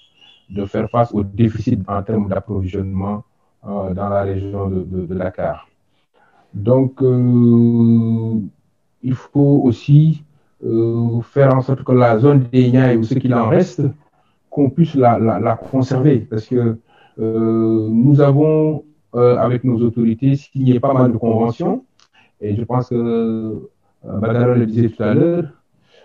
Speaker 13: de faire face au déficit en termes d'approvisionnement euh, dans la région de, Dakar. Donc, euh, il faut aussi euh, faire en sorte que la zone des Niayes ou ce qu'il en reste, qu'on puisse la, la, conserver. Parce que euh, nous avons, euh, avec nos autorités, signé pas mal de conventions. Et je pense que Badara le disait tout à l'heure,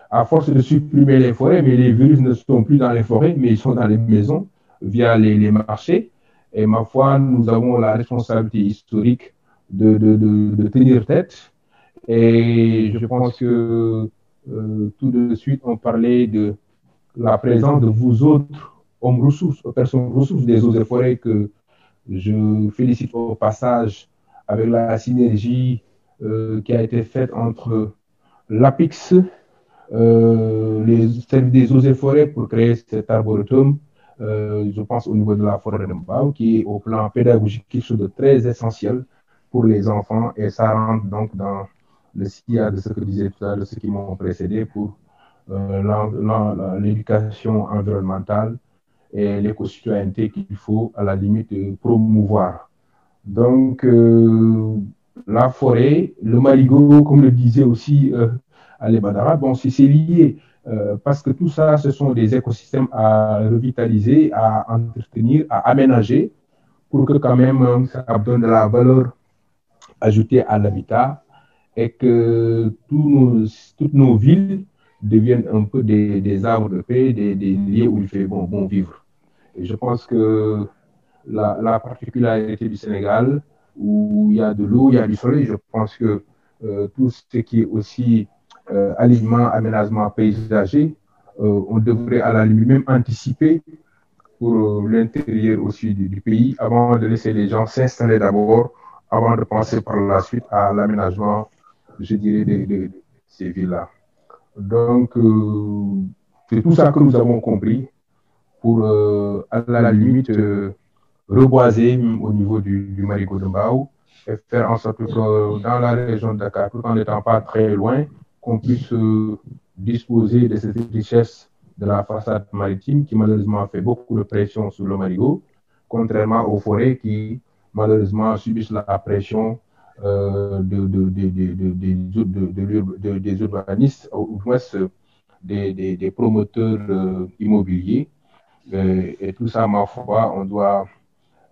Speaker 13: à force de supprimer les forêts, mais les virus ne sont plus dans les forêts, mais ils sont dans les maisons via les, marchés. Et ma foi, nous avons la responsabilité historique de, tenir tête et je pense que euh, tout de suite, on parlait de la présence de vous autres hommes ressources, personnes ressources des eaux et forêts que je félicite au passage avec la synergie euh, qui a été faite entre l'APIX, euh, les services des eaux et forêts pour créer cet arboretum. je pense au niveau de la forêt de Mbao, qui est au plan pédagogique quelque chose de très essentiel pour les enfants et ça rentre donc dans le sillage de ce que disait tout à l'heure, ceux qui m'ont précédé pour euh, l'éducation environnementale et l'éco-citoyenneté qu'il faut à la limite promouvoir. Donc, euh, la forêt, le marigot, comme le disait aussi euh, Ali Badara, bon, c'est lié euh, parce que tout ça, ce sont des écosystèmes à revitaliser, à entretenir, à aménager pour que quand même ça donne de la valeur ajoutée à l'habitat et que toutes nos villes deviennent un peu des, arbres de paix, des, des, lieux où il fait bon vivre. Je pense que la, la, particularité du Sénégal, où il y a de l'eau, il y a du soleil, je pense que euh, tout ce qui est aussi euh, alignement, aménagement paysager, euh, on devrait à la limite même anticiper pour l'intérieur aussi du, du, pays avant de laisser les gens s'installer d'abord, avant de penser par la suite à l'aménagement, je dirais, de, ces villes-là. Donc, euh, c'est tout ça que nous avons compris pour, euh, à la limite, euh, reboiser au niveau du, du Marigot de Mbao et faire en sorte que dans la région de Dakar, tout en n'étant pas très loin, qu'on puisse disposer de cette richesse de la façade maritime qui malheureusement fait beaucoup de pression sur le marigot, contrairement aux forêts qui malheureusement subissent la pression euh, de, de, de, des urbanistes, ou moins des, des, promoteurs euh, immobiliers. Et, tout ça, ma foi, on doit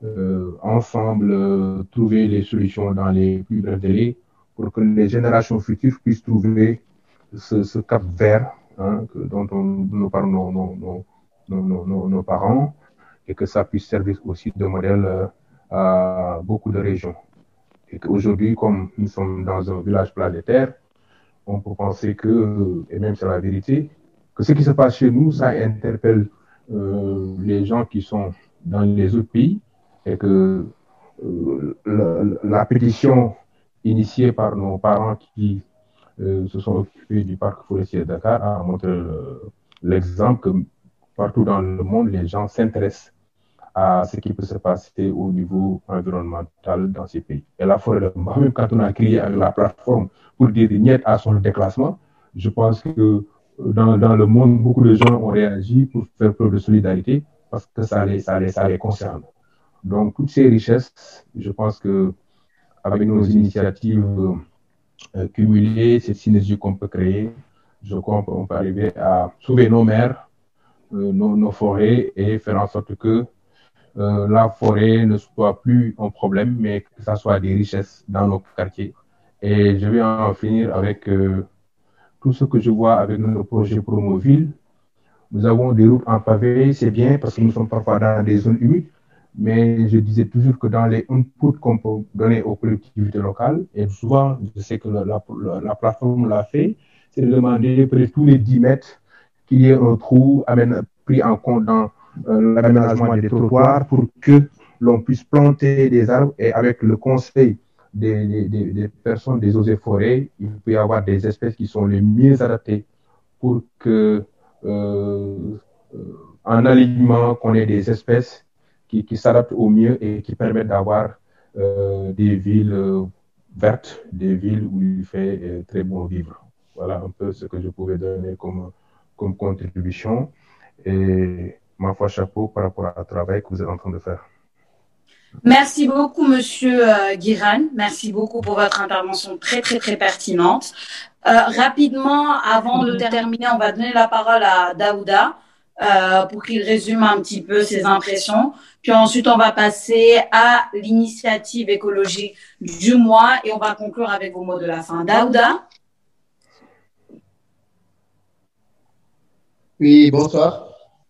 Speaker 13: euh, ensemble trouver les solutions dans les plus brefs délais pour que les générations futures puissent trouver ce, ce cap vert hein, dont on, nous parlent nos, nos, nos, nos, parents et que ça puisse servir aussi de modèle à beaucoup de régions. Et qu'aujourd'hui, comme nous sommes dans un village planétaire, on peut penser que, et même c'est la vérité, que ce qui se passe chez nous, ça interpelle euh, les gens qui sont dans les autres pays et que euh, la, pétition initiée par nos parents qui euh, se sont occupés du parc forestier de Dakar a montré l'exemple que partout dans le monde, les gens s'intéressent à ce qui peut se passer au niveau environnemental dans ces pays. Et la forêt de même quand on a créé la plateforme pour dire niet à son déclassement, je pense que dans, le monde, beaucoup de gens ont réagi pour faire preuve de solidarité parce que ça les, ça les, ça les concerne. Donc, toutes ces richesses, je pense que avec nos initiatives euh, cumulées, cette synergie qu'on peut créer, je crois qu'on peut arriver à sauver nos mers, euh, nos, nos, forêts et faire en sorte que euh, la forêt ne soit plus un problème, mais que ça soit des richesses dans nos quartiers. Et je vais en finir avec euh, tout ce que je vois avec notre projet Promoville. Nous avons des routes en pavé, c'est bien parce que nous sommes parfois dans des zones humides, mais je disais toujours que dans les inputs qu'on peut donner aux collectivités locales, et souvent, je sais que la, la, la plateforme l'a fait, c'est de demander près tous les 10 mètres qu'il y ait un trou pris en compte dans euh, l'aménagement des trottoirs pour que l'on puisse planter des arbres et avec le conseil des, des, personnes des eaux et forêts, il peut y avoir des espèces qui sont les mieux adaptées pour que, euh, en alignement, qu'on ait des espèces qui, qui s'adaptent au mieux et qui permettent d'avoir euh, des villes euh, vertes, des villes où il fait euh, très bon vivre. Voilà un peu ce que je pouvais donner comme, comme contribution. Et ma foi, chapeau par rapport au travail que vous êtes en train de faire.
Speaker 1: Merci beaucoup, Monsieur euh. Merci beaucoup pour votre intervention très, très, très pertinente. Euh, rapidement, avant de terminer, on va donner la parole à Daouda euh, pour qu'il résume un petit peu ses impressions. Puis ensuite, on va passer à l'initiative écologique du mois et on va conclure avec vos mots de la fin. Daouda?
Speaker 14: Oui, bonsoir.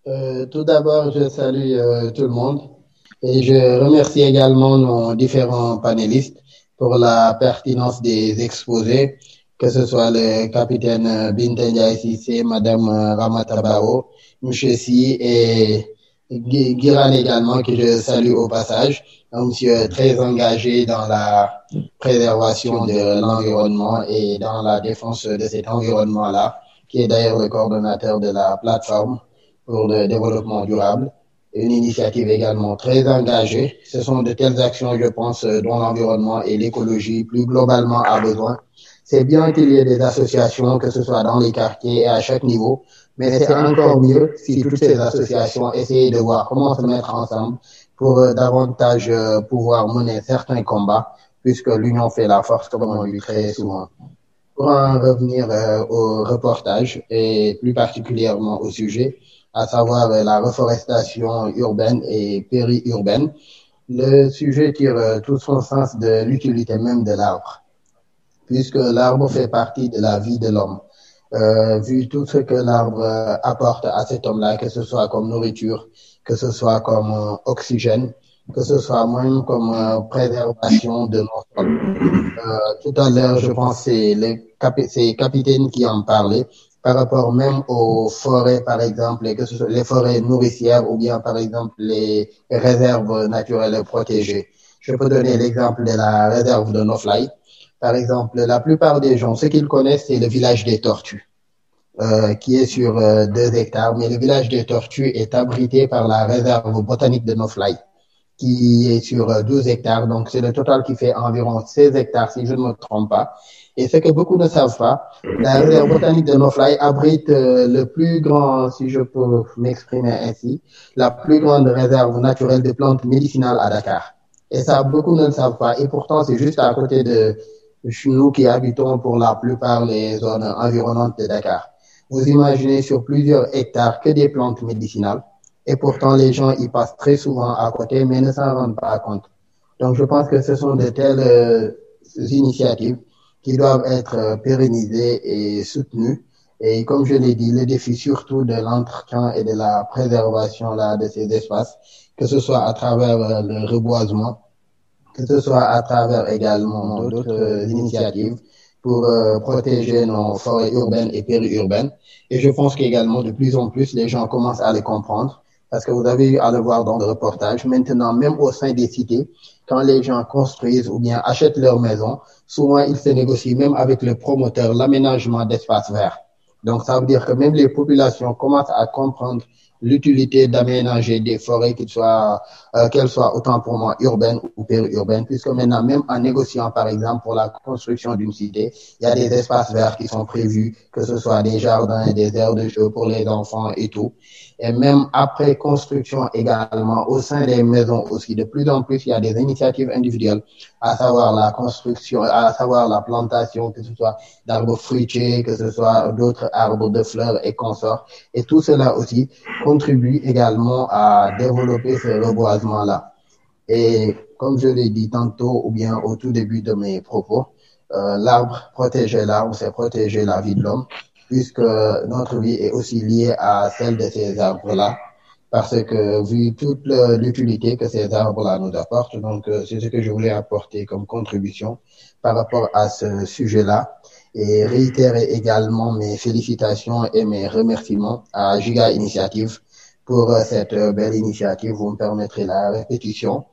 Speaker 14: Euh, tout d'abord, je salue tout le monde et je remercie également nos différents panélistes pour la pertinence des exposés, que ce soit le capitaine Bintendia Sissé, Madame Ramatabao, Monsieur Si et Guiran également, que je salue au passage, un monsieur très engagé dans la préservation de l'environnement et dans la défense de cet environnement-là, qui est d'ailleurs le coordonnateur de la plateforme pour le développement durable. Une initiative également très engagée. Ce sont de telles actions, je pense, dont l'environnement et l'écologie plus globalement a besoin. C'est bien qu'il y ait des associations, que ce soit dans les quartiers et à chaque niveau, mais c'est encore mieux si toutes ces associations essayent de voir comment se mettre ensemble pour euh, davantage euh, pouvoir mener certains combats, puisque l'union fait la force, comme on lui très souvent. Pour en revenir euh, au reportage et plus particulièrement au sujet, à savoir la reforestation urbaine et périurbaine, le sujet tire tout son sens de l'utilité même de l'arbre, puisque l'arbre fait partie de la vie de l'homme. Euh, vu tout ce que l'arbre apporte à cet homme-là, que ce soit comme nourriture, que ce soit comme euh, oxygène, que ce soit même comme euh, préservation de nos sols. tout à l'heure, je pense c'est le cap capitaine qui en parlait, par rapport même aux forêts, par exemple, les forêts nourricières ou bien, par exemple, les réserves naturelles protégées. Je peux donner l'exemple de la réserve de Nofly. Par exemple, la plupart des gens, ce qu'ils connaissent, c'est le village des tortues, euh, qui est sur euh, deux hectares. Mais le village des tortues est abrité par la réserve botanique de Nofly, qui est sur euh, 12 hectares. Donc, c'est le total qui fait environ 16 hectares, si je ne me trompe pas. Et ce que beaucoup ne savent pas, la réserve botanique de Nofly abrite euh, le plus grand, si je peux m'exprimer ainsi, la plus grande réserve naturelle de plantes médicinales à Dakar. Et ça, beaucoup ne le savent pas. Et pourtant, c'est juste à côté de nous qui habitons pour la plupart les zones environnantes de Dakar. Vous imaginez sur plusieurs hectares que des plantes médicinales. Et pourtant, les gens y passent très souvent à côté, mais ne s'en rendent pas compte. Donc, je pense que ce sont de telles euh, initiatives qui doivent être euh, pérennisées et soutenues. Et comme je l'ai dit, le défi surtout de l'entretien et de la préservation là, de ces espaces, que ce soit à travers euh, le reboisement, que ce soit à travers également d'autres euh, initiatives pour protéger nos forêts urbaines et périurbaines. Et je pense qu'également, de plus en plus, les gens commencent à les comprendre parce que vous avez eu à le voir dans le reportage. Maintenant, même au sein des cités, quand les gens construisent ou bien achètent leur maison, souvent ils se négocient même avec le promoteur l'aménagement d'espaces verts. Donc, ça veut dire que même les populations commencent à comprendre l'utilité d'aménager des forêts, qu'elles soient, euh, qu'elles soient autant pour moi urbaines ou périurbaines, puisque maintenant, même en négociant, par exemple, pour la construction d'une cité, il y a des espaces verts qui sont prévus, que ce soit des jardins, des aires de jeu pour les enfants et tout. Et même après construction également, au sein des maisons aussi, de plus en plus, il y a des initiatives individuelles, à savoir la construction, à savoir la plantation, que ce soit d'arbres fruitiers, que ce soit d'autres arbres de fleurs et consorts. Et tout cela aussi contribue également à développer ce reboisement-là. Et comme je l'ai dit tantôt, ou bien au tout début de mes propos, euh, l'arbre, protéger l'arbre, c'est protéger la vie de l'homme puisque notre vie est aussi liée à celle de ces arbres-là, parce que vu toute l'utilité que ces arbres-là nous apportent, donc c'est ce que je voulais apporter comme contribution par rapport à ce sujet-là, et réitérer également mes félicitations et mes remerciements à Giga Initiative pour cette belle initiative. Vous me permettrez la répétition,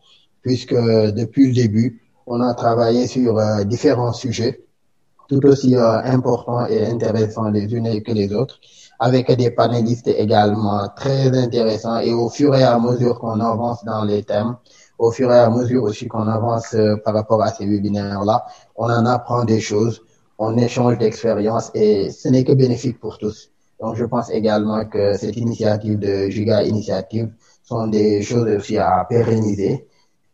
Speaker 14: puisque depuis le début, on a travaillé sur différents sujets tout aussi euh, importants et intéressants les unes que les autres, avec des panélistes également très intéressants. Et au fur et à mesure qu'on avance dans les thèmes, au fur et à mesure aussi qu'on avance euh, par rapport à ces webinaires-là, on en apprend des choses, on échange d'expériences et ce n'est que bénéfique pour tous. Donc, je pense également que cette initiative de Giga Initiative sont des choses aussi à pérenniser.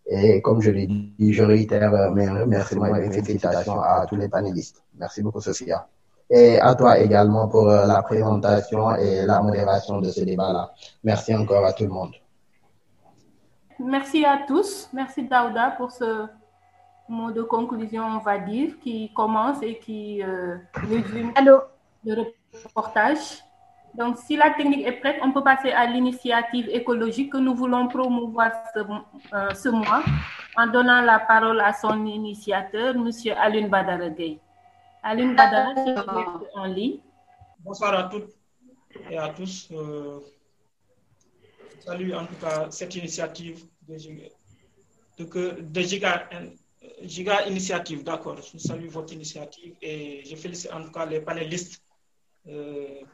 Speaker 14: Et comme je l'ai dit, je réitère mes remerciements et mes félicitations à tous les panélistes. Merci beaucoup, Sophia. Et à toi également pour la présentation et la modération de ce débat-là. Merci encore à tout le monde.
Speaker 11: Merci à tous. Merci Daouda pour ce mot de conclusion, on va dire, qui commence et qui euh, résume
Speaker 1: Allô?
Speaker 11: le reportage. Donc, si la technique est prête, on peut passer à l'initiative écologique que nous voulons promouvoir ce, euh, mois en donnant la parole à son initiateur, M. Alun Badaragay. Alun Badaragay, en ligne.
Speaker 15: Bonsoir à toutes et à tous. Euh, salut en tout cas cette initiative de, de, de Giga, Giga Initiative. D'accord, je salue votre initiative et je félicite en tout cas les panélistes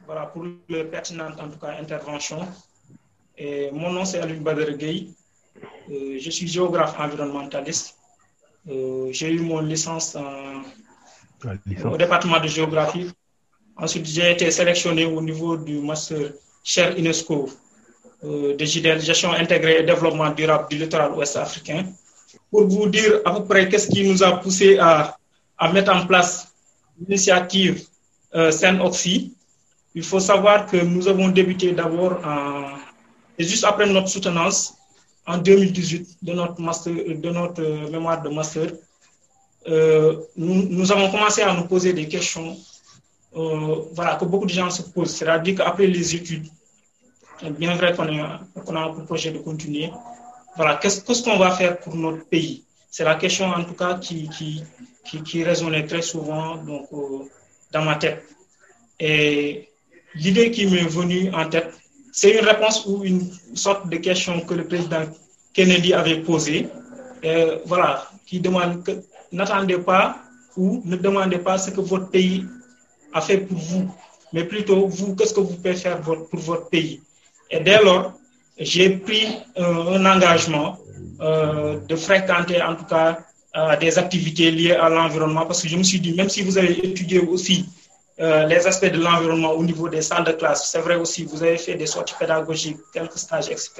Speaker 15: voilà, pour leur pertinente en tout cas intervention. Et mon nom c'est Alun Gueye. Euh, je suis géographe environnementaliste. Euh, j'ai eu mon licence, en, licence, au département de géographie. Ensuite, j'ai été sélectionné au niveau du master Cher UNESCO de gestion intégrée et développement durable du littoral ouest africain. Pour vous dire à peu près qu'est-ce qui nous a poussé à, à mettre en place l'initiative euh, Oxy, il faut savoir que nous avons débuté d'abord juste après notre soutenance en 2018 de notre, master, de notre mémoire de master, euh, nous, avons commencé à nous poser des questions euh, voilà, que beaucoup de gens se posent. C'est-à-dire qu'après les études, bien vrai qu'on qu a un projet de continuer, voilà, qu'est-ce qu'on va faire pour notre pays? C'est la question en tout cas qui, qui, qui, qui résonnait très souvent. Donc, dans ma tête. Et l'idée qui m'est venue en tête, c'est une réponse ou une sorte de question que le président Kennedy avait posée. Voilà, qui demande que n'attendez pas ou ne demandez pas ce que votre pays a fait pour vous, mais plutôt vous, qu'est-ce que vous pouvez faire pour votre pays. Et dès lors, j'ai pris un engagement euh, de fréquenter en tout cas euh, des activités liées à l'environnement parce que je me suis dit, même si vous avez étudié aussi euh, les aspects de l'environnement au niveau des salles de classe, c'est vrai aussi, vous avez fait des sorties pédagogiques, quelques stages, etc.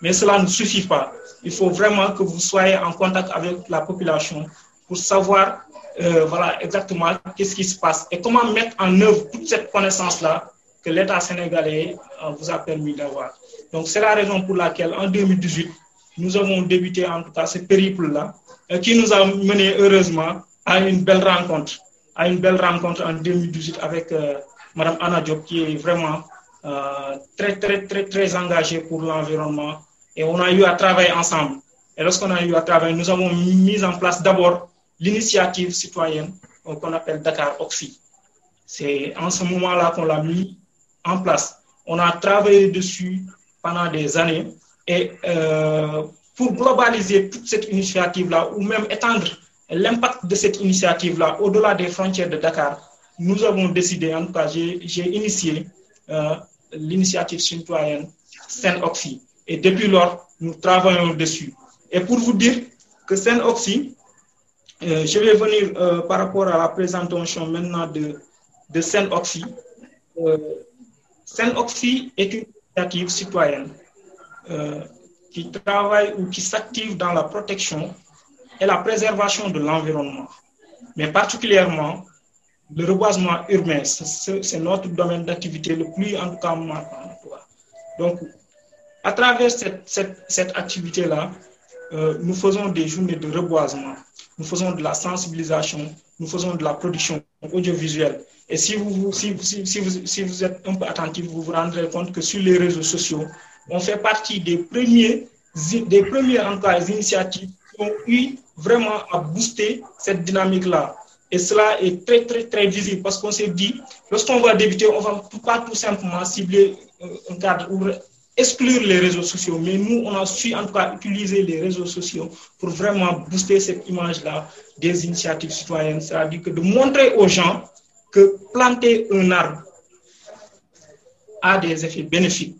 Speaker 15: Mais cela ne suffit pas. Il faut vraiment que vous soyez en contact avec la population pour savoir euh, voilà, exactement qu'est-ce qui se passe et comment mettre en œuvre toute cette connaissance-là que l'État sénégalais vous a permis d'avoir. Donc, c'est la raison pour laquelle, en 2018, nous avons débuté en tout cas ce périple-là, euh, qui nous a mené heureusement à une belle rencontre, à une belle rencontre en 2018 avec euh, Madame Anna Diop, qui est vraiment euh, très, très, très, très engagée pour l'environnement. Et on a eu à travailler ensemble. Et lorsqu'on a eu à travailler, nous avons mis en place d'abord l'initiative citoyenne euh, qu'on appelle Dakar Oxy. C'est en ce moment-là qu'on l'a mis en place. On a travaillé dessus pendant des années et euh, pour globaliser toute cette initiative-là ou même étendre l'impact de cette initiative-là au-delà des frontières de Dakar, nous avons décidé, en tout cas, j'ai initié euh, l'initiative citoyenne Sen-Oxy. Et depuis lors, nous travaillons dessus. Et pour vous dire que Sen-Oxy, euh, je vais venir par rapport à la présentation maintenant de, de Sen-Oxy. Sen-Oxy est une initiative citoyenne euh, qui travaille ou qui s'active dans la protection et la préservation de l'environnement, mais particulièrement le reboisement urbain. C'est notre domaine d'activité le plus en tout cas marquant. Donc, à travers cette, cette, cette activité-là, euh, nous faisons des journées de reboisement, nous faisons de la sensibilisation, nous faisons de la production audiovisuelle. Et si vous, si, si, si vous, si vous êtes un peu attentif, vous vous rendrez compte que sur les réseaux sociaux, on fait partie des premiers, des premières en cas, initiatives qui ont eu vraiment à booster cette dynamique-là. Et cela est très, très, très visible parce qu'on s'est dit, lorsqu'on va débuter, on ne va pas tout simplement cibler un cadre ou exclure les réseaux sociaux. Mais nous, on a su en tout cas utiliser les réseaux sociaux pour vraiment booster cette image-là des initiatives citoyennes. C'est-à-dire que de montrer aux gens que planter un arbre a des effets bénéfiques.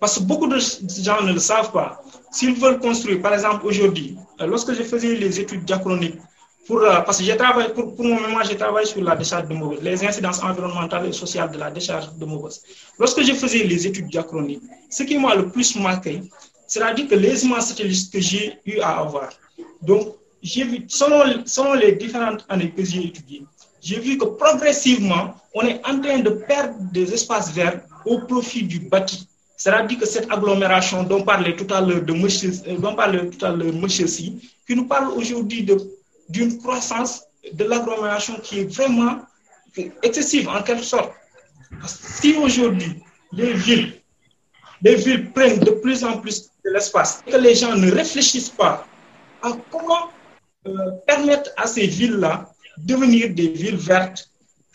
Speaker 15: Parce que beaucoup de gens ne le savent pas. S'ils veulent construire, par exemple, aujourd'hui, lorsque je faisais les études diachroniques, pour, parce que j'ai travaillé, pour, pour, mon j'ai travaillé sur la décharge de Maubeuge, les incidences environnementales et sociales de la décharge de Maubeuge. Lorsque je faisais les études diachroniques, ce qui m'a le plus marqué, c'est-à-dire que les satellites que j'ai eu à avoir. Donc, j'ai vu, selon, selon les différentes années que j'ai étudiées, j'ai vu que progressivement, on est en train de perdre des espaces verts au profit du bâti. C'est-à-dire que cette agglomération dont parlait tout à l'heure de Monsieur, Si, qui nous parle aujourd'hui d'une croissance de l'agglomération qui est vraiment excessive en quelque sorte. Si aujourd'hui les villes, les villes prennent de plus en plus de l'espace que les gens ne réfléchissent pas à comment euh, permettre à ces villes-là de devenir des villes vertes,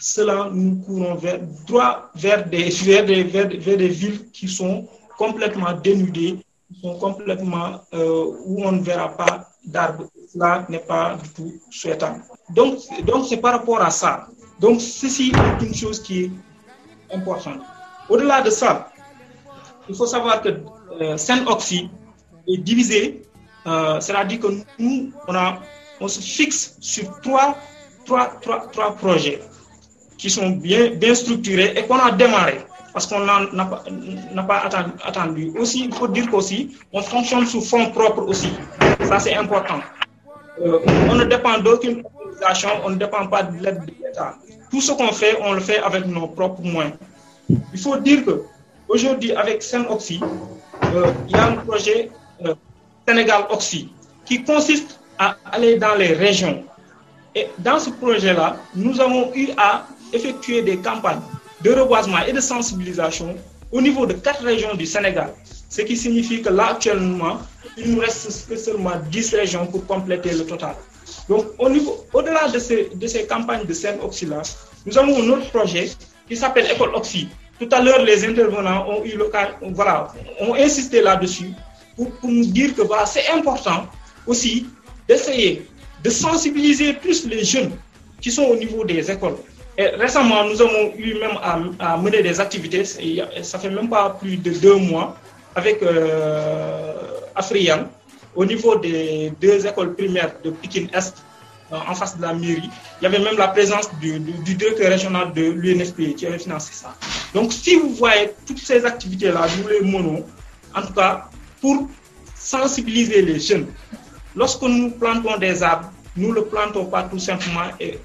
Speaker 15: cela nous courons vers, droit vers des, vers, des, vers, des villes qui sont complètement dénudées, sont complètement euh, où on ne verra pas d'arbres cela n'est pas du tout souhaitable. Donc, donc c'est par rapport à ça. Donc, ceci est une chose qui est importante. Au-delà de ça, il faut savoir que euh, Sen-Oxy est divisé, euh, c'est-à-dire que nous, on, on se fixe sur trois, trois, trois, trois projets qui sont bien, bien structurés et qu'on a démarré parce qu'on n'a pas, attendu. Aussi, il faut dire qu'aussi, on fonctionne sous fonds propres aussi. Ça, c'est important. Euh, on ne dépend d'aucune organisation, on ne dépend pas de l'aide de l'État. Tout ce qu'on fait, on le fait avec nos propres moyens. Il faut dire que aujourd'hui, avec Sen-Oxy, euh, il y a un projet euh, Sénégal Oxy qui consiste à aller dans les régions. Et dans ce projet-là, nous avons eu à effectuer des campagnes de reboisement et de sensibilisation au niveau de quatre régions du Sénégal. Ce qui signifie que là, actuellement, il nous reste seulement 10 régions pour compléter le total. Donc, au niveau, au-delà de ces, de ces campagnes de scène oxy là, nous avons un autre projet qui s'appelle École Oxy, Tout à l'heure, les intervenants ont eu l'occasion, voilà, ont insisté là-dessus pour, pour, nous dire que voilà, c'est important aussi d'essayer de sensibiliser plus les jeunes qui sont au niveau des écoles. Récemment, nous avons eu même à, mener des activités, ça fait même pas plus de deux mois, avec euh, Afrian, au niveau des deux écoles primaires de Pékin Est, en face de la mairie. Il y avait même la présence du directeur régional de l'UNFP qui avait financé ça. Donc, si vous voyez toutes ces activités-là, nous les menons, en tout cas, pour sensibiliser les jeunes. Lorsque nous plantons des arbres, nous ne le plantons pas tout simplement et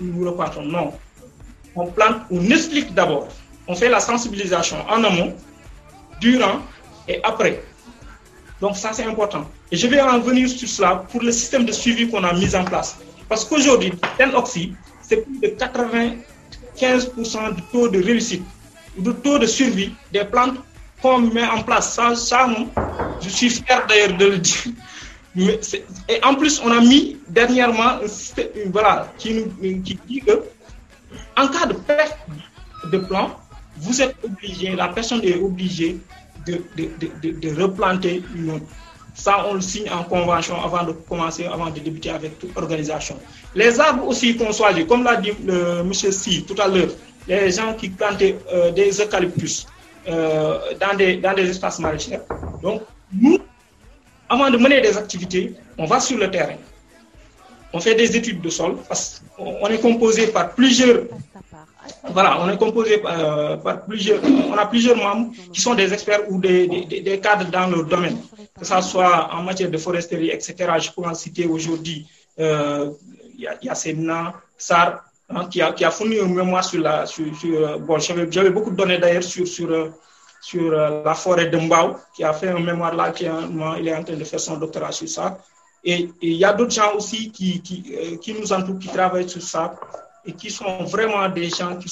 Speaker 15: nous le plantons. Non. On plante, on explique d'abord. On fait la sensibilisation en amont, durant et après. Donc ça, c'est important. Et je vais en venir sur cela pour le système de suivi qu'on a mis en place. Parce qu'aujourd'hui, Tenoxy, c'est plus de 95% du taux de réussite, du taux de survie des plantes qu'on met en place. Ça, ça je suis fier d'ailleurs de le dire. Mais et en plus, on a mis dernièrement, voilà, qui, nous, qui dit que en cas de perte de plan, vous êtes obligé, la personne est obligée de, de, de, de, replanter une autre. Ça, on le signe en convention avant de commencer, avant de débuter avec toute organisation. Les arbres aussi qu'on choisit, comme l'a dit le monsieur Si tout à l'heure, les gens qui plantaient euh, des eucalyptus euh, dans, des, dans des espaces maraîchers. Donc, nous, avant de mener des activités, on va sur le terrain. On fait des études de sol parce est composé par plusieurs voilà, on est composé euh, par plusieurs, on a plusieurs membres qui sont des experts ou des, cadres dans leur domaine, que ce soit en matière de foresterie, etc. Je peux en citer aujourd'hui, euh, il y a Sedna, Sar, hein, qui, a, fourni un mémoire sur la, sur bon, j'avais beaucoup de données d'ailleurs sur, sur, sur la forêt de Mbao, qui a fait un mémoire là, qui est, il est en train de faire son doctorat sur ça. Et, et il y a d'autres gens aussi qui, qui, euh, qui nous entourent, qui travaillent sur ça et qui sont vraiment des gens qui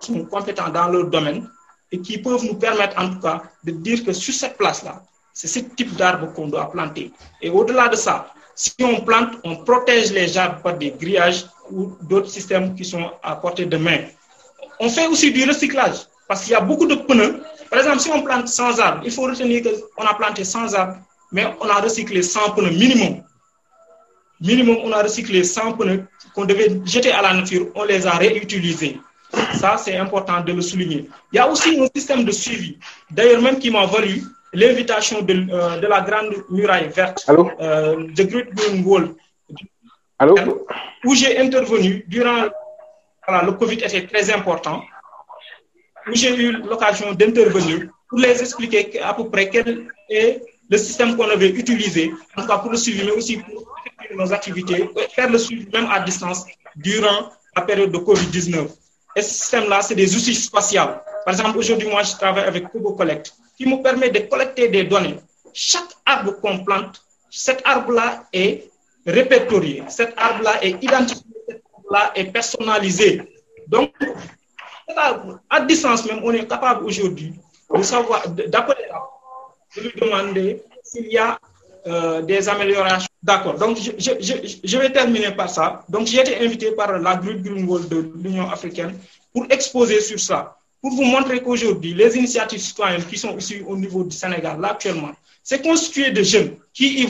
Speaker 15: sont compétents dans leur domaine et qui peuvent nous permettre en tout cas de dire que sur cette place-là, c'est ce type d'arbre qu'on doit planter. Et au-delà de ça, si on plante, on protège les arbres par des grillages ou d'autres systèmes qui sont à portée de main. On fait aussi du recyclage parce qu'il y a beaucoup de pneus. Par exemple, si on plante 100 arbres, il faut retenir qu'on a planté 100 arbres, mais on a recyclé 100 pneus minimum. Minimum, on a recyclé 100 pneus qu'on devait jeter à la nature, on les a réutilisés. Ça, c'est important de le souligner. Il y a aussi un système de suivi, d'ailleurs même qui m'a valu l'invitation de, euh, de, la grande muraille verte, euh, The Great Green Wall,
Speaker 13: Allô?
Speaker 15: où j'ai intervenu durant voilà, le Covid était très important, où j'ai eu l'occasion d'intervenir pour les expliquer à peu près quel est le système qu'on avait utilisé, en tout cas pour le suivi, mais aussi pour nos activités, faire le suivi même à distance durant la période de Covid-19. Et ce système-là, c'est des outils spatiaux. Par exemple, aujourd'hui, moi, je travaille avec Kobo Collect, qui me permet de collecter des données. Chaque arbre qu'on plante, cet arbre-là est répertorié, cet arbre-là est identifié, cet arbre-là est personnalisé. Donc, à distance même, on est capable aujourd'hui de savoir, d'appeler, de lui demander s'il y a euh, des améliorations. D'accord. Donc, je, je, je, vais terminer par ça. Donc, j'ai été invité par la Green Green Wall de l'Union africaine pour exposer sur ça, pour vous montrer qu'aujourd'hui, les initiatives citoyennes qui sont ici au niveau du Sénégal, là actuellement, c'est constitué de jeunes qui y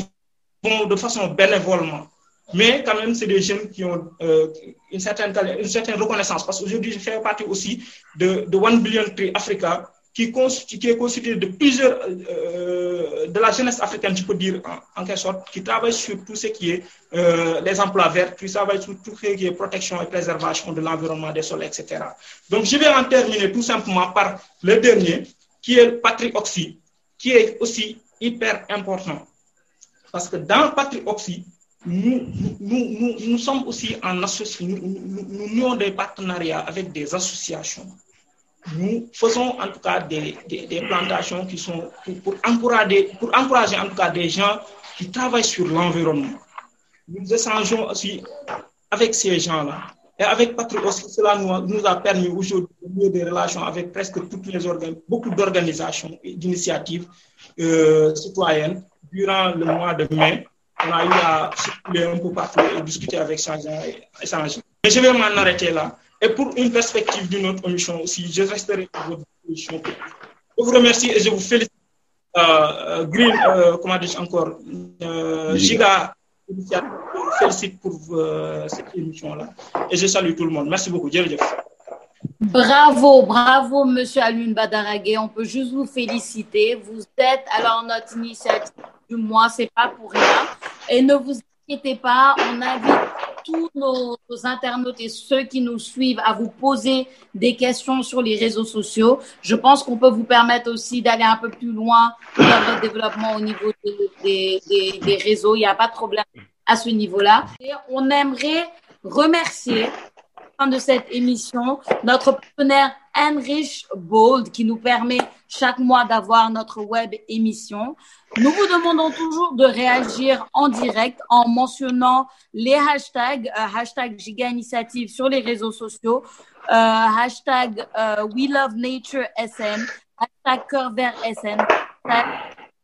Speaker 15: vont de façon bénévolement. Mais quand même, c'est des jeunes qui ont euh, une, certaine, reconnaissance. Parce qu'aujourd'hui, je fais partie aussi de, One Billion Tree Africa, qui, qui, est constitué de plusieurs, euh, de la jeunesse africaine, je peux dire en, en, quelque sorte, qui travaille sur tout ce qui est euh, les emplois verts, qui travaille sur tout ce qui est protection et préservation de l'environnement, des sols, etc. Donc, je vais en terminer tout simplement par le dernier, qui est Patrick Oxy, qui est aussi hyper important. Parce que dans Patrick Oxy, nous, nous, nous, nous, sommes aussi en association, nous, nous, des partenariats avec des associations nous faisons en tout cas des, des, des plantations qui sont pour, pour, encourager, pour encourager en tout cas des gens qui travaillent sur l'environnement. Nous échangeons aussi avec ces gens-là. Et avec Patrick aussi, cela nous, nous a permis aujourd'hui de des relations avec presque toutes les beaucoup d'organisations et d'initiatives euh, citoyennes. Durant le mois de mai, on a eu à circuler un peu partout et discuter avec ces gens. Mais je vais m'en arrêter là. et pour une perspective d'une autre émission aussi, je resterai à votre disposition. Je vous remercie et je vous félicite. Euh, Green, euh, comment dis-je encore, euh, Giga, je vous félicite pour euh, cette émission-là. Et je salue tout le monde. Merci beaucoup. Jerry
Speaker 1: Bravo, bravo, Monsieur Alun Badaragé. On peut juste vous féliciter. Vous êtes alors notre initiative du mois, c'est pas pour rien. Et ne vous inquiétez pas, on invite tous nos, internautes et ceux qui nous suivent à vous poser des questions sur les réseaux sociaux. Je pense qu'on peut vous permettre aussi d'aller un peu plus loin dans votre développement au niveau des, des, des, réseaux. Il n'y a pas de problème à ce niveau-là. Et on aimerait remercier de cette émission, notre partenaire Enrich Bold qui nous permet chaque mois d'avoir notre web émission. Nous vous demandons toujours de réagir en direct en mentionnant les hashtags, euh, hashtag Giga Initiative sur les réseaux sociaux, euh, hashtag euh, We Love Nature SN, hashtag Cœur Vert SN, hashtag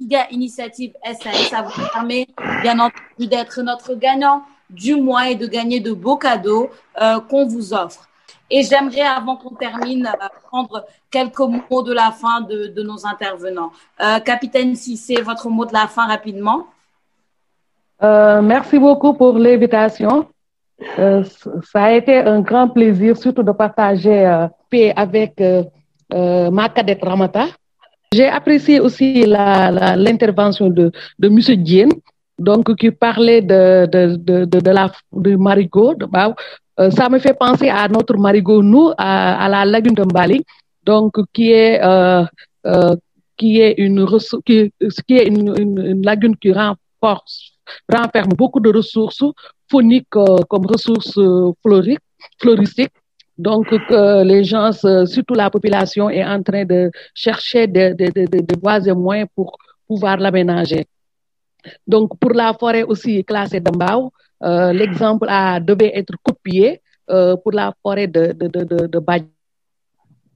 Speaker 1: Giga Initiative SN. Ça vous permet bien entendu d'être notre gagnant du mois et de gagner de beaux cadeaux euh, qu'on vous offre. Et j'aimerais, avant qu'on termine, euh, prendre quelques mots de la fin de, de nos intervenants. Euh, Capitaine Cissé, votre mot de la fin rapidement.
Speaker 3: Euh, merci beaucoup pour l'invitation. Euh, ça a été un grand plaisir, surtout de partager paix avec ma cadette Ramata. J'ai apprécié aussi l'intervention de, M. Dienne, donc qui parlait de, de, de, de, de la, du marigot. Bah, euh, ça me fait penser à notre marigot, nous, à, à la lagune de Mbali, donc qui est, euh, euh, qui est, une, qui, qui est une, une, une, lagune qui renforce, renferme beaucoup de ressources phoniques comme ressources floriques, floristiques. Donc, que les gens, surtout la population, est en train de chercher des de, de, de, de voies et moyens pour pouvoir l'aménager. Donc, pour la forêt aussi classée d'Ambao, euh, l'exemple a devait être copié euh, pour la forêt de, de, de, de, de.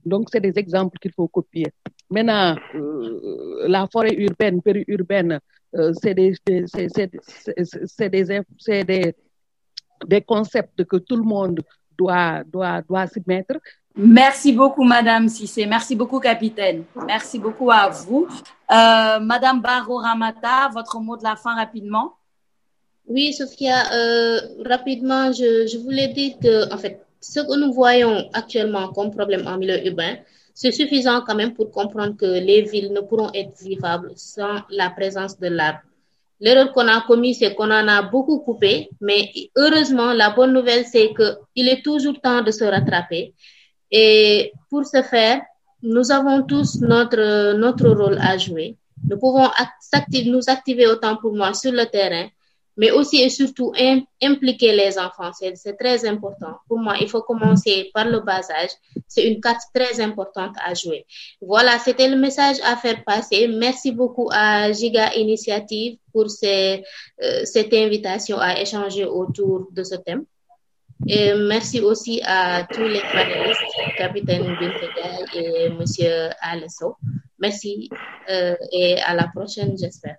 Speaker 3: Donc, c'est des exemples qu'il faut copier. Maintenant, euh, la forêt urbaine, périurbaine, c'est des, des, c'est des, des, des concepts que tout le monde doit, doit, doit s'y mettre.
Speaker 1: Merci beaucoup, Madame Sissé. Merci beaucoup, capitaine. Merci beaucoup à vous. Euh, Madame Baro Ramata, votre mot de la fin rapidement.
Speaker 2: Oui, Sophia, euh, rapidement, je, je, voulais dire que, en fait, ce que nous voyons actuellement comme problème en milieu urbain, c'est suffisant quand même pour comprendre que les villes ne pourront être vivables sans la présence de l'arbre. L'erreur qu'on a commise, c'est qu'on en a beaucoup coupé, mais heureusement, la bonne nouvelle, c'est qu'il est toujours temps de se rattraper. Et pour ce faire, nous avons tous notre, notre rôle à jouer. Nous pouvons nous activer autant pour moi sur le terrain, mais aussi et surtout im impliquer les enfants. C'est très important. Pour moi, il faut commencer par le bas âge. C'est une carte très importante à jouer. Voilà, c'était le message à faire passer. Merci beaucoup à Giga Initiative pour euh, cette invitation à échanger autour de ce thème. Et merci aussi à tous les panélistes, capitaine Bintegay et monsieur Alesso. Merci euh, et à la prochaine, j'espère.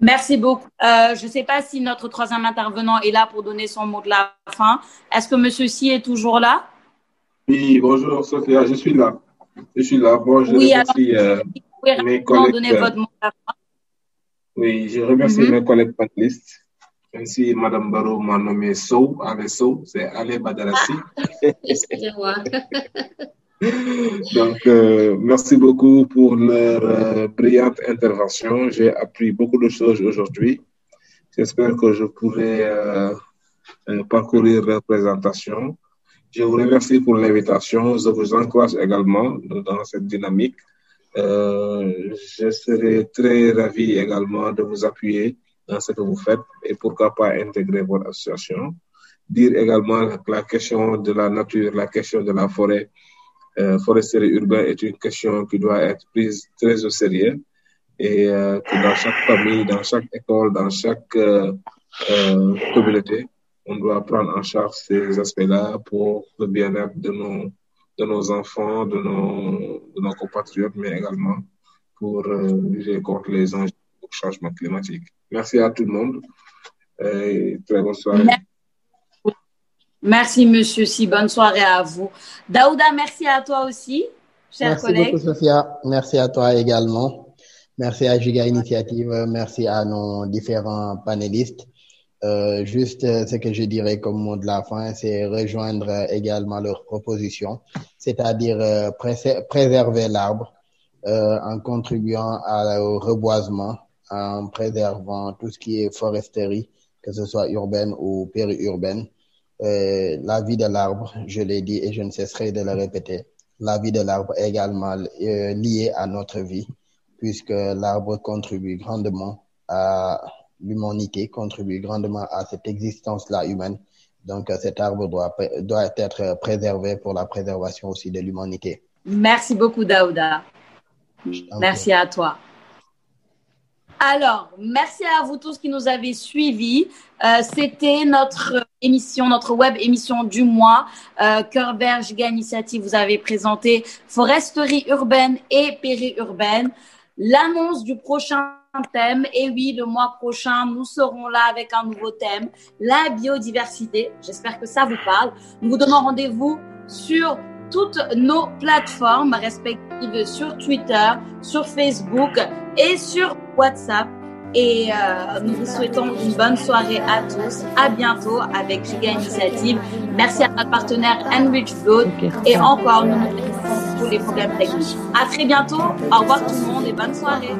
Speaker 1: Merci beaucoup. Euh, je ne sais pas si notre troisième intervenant est là pour donner son mot de la fin. Est-ce que monsieur Si est toujours là?
Speaker 4: Oui, bonjour Sophia, je suis là. Je suis là. Bon, je
Speaker 1: oui,
Speaker 4: remercie
Speaker 1: alors,
Speaker 4: euh,
Speaker 1: vous pouvez
Speaker 4: mes
Speaker 1: rapidement
Speaker 4: collègues.
Speaker 1: donner votre mot de la fin.
Speaker 4: Oui, je remercie
Speaker 1: Mhm.
Speaker 4: mes collègues panélistes. Ainsi, Madame Barrow m'a nommé Sow, Ale Sow, c'est Ale Badarassi.
Speaker 2: Excusez-moi.
Speaker 4: Donc, euh, merci beaucoup pour leur euh, brillante intervention. J'ai appris beaucoup de choses aujourd'hui. J'espère que je pourrai euh, parcourir leur présentation. Je vous remercie pour l'invitation. Je vous encourage également dans cette dynamique. Je serai très ravi également de vous appuyer dans ce que vous faites et pourquoi pas intégrer votre association. Dire également que la question de la nature, la question de la forêt, euh, foresterie urbaine est une question qui doit être prise très au sérieux et euh, que dans chaque famille, dans chaque école, dans chaque euh, communauté, on doit prendre en charge ces aspects-là pour le bien-être de nos, de nos enfants, de nos, de nos compatriotes, mais également pour lutter contre les enjeux du changement climatique. Merci à tout le monde et très bonne soirée.
Speaker 1: Merci, monsieur Si. Bonne soirée à vous. Daouda, merci à toi aussi, cher
Speaker 14: Merci
Speaker 1: collègue.
Speaker 14: beaucoup, Sophia. Merci à toi également. Merci à Giga Initiative. Merci à nos différents panélistes. Euh, juste euh, ce que je dirais comme mot de la fin, c'est rejoindre également leurs propositions, c'est-à-dire euh, pré- préserver l'arbre euh, en contribuant à- au reboisement, en préservant tout ce qui est foresterie, que ce soit urbaine ou périurbaine. Euh, la vie de l'arbre, je l'ai dit et je ne cesserai de le répéter, la vie de l'arbre est également euh, liée à notre vie, puisque l'arbre contribue grandement à l'humanité, contribue grandement à cette existence-là humaine. Donc, euh, cet arbre doit, doit être préservé pour la préservation aussi de l'humanité.
Speaker 1: Merci beaucoup, Daouda. Merci à toi. Alors, merci à vous tous qui nous avez suivis. Euh, C'était notre émission, notre web émission du mois. Euh, Cœur Giga Initiative, vous avez présenté foresterie urbaine et périurbaine. L'annonce du prochain thème, et oui, le mois prochain, nous serons là avec un nouveau thème, la biodiversité. J'espère que ça vous parle. Nous vous donnons rendez-vous sur toutes nos plateformes respectives sur Twitter, sur Facebook et sur WhatsApp. Et euh, nous vous souhaitons une bonne soirée à tous. À bientôt avec Giga Initiative. Merci à notre partenaire Enrich Blood. Et encore, nous nous pour les problèmes techniques. À très bientôt. Au revoir tout le monde et bonne soirée.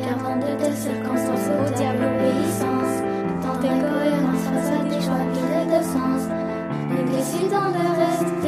Speaker 16: Car dans de telles circonstances, au diable obéissance, tant incohérent de sens, négligitant le reste.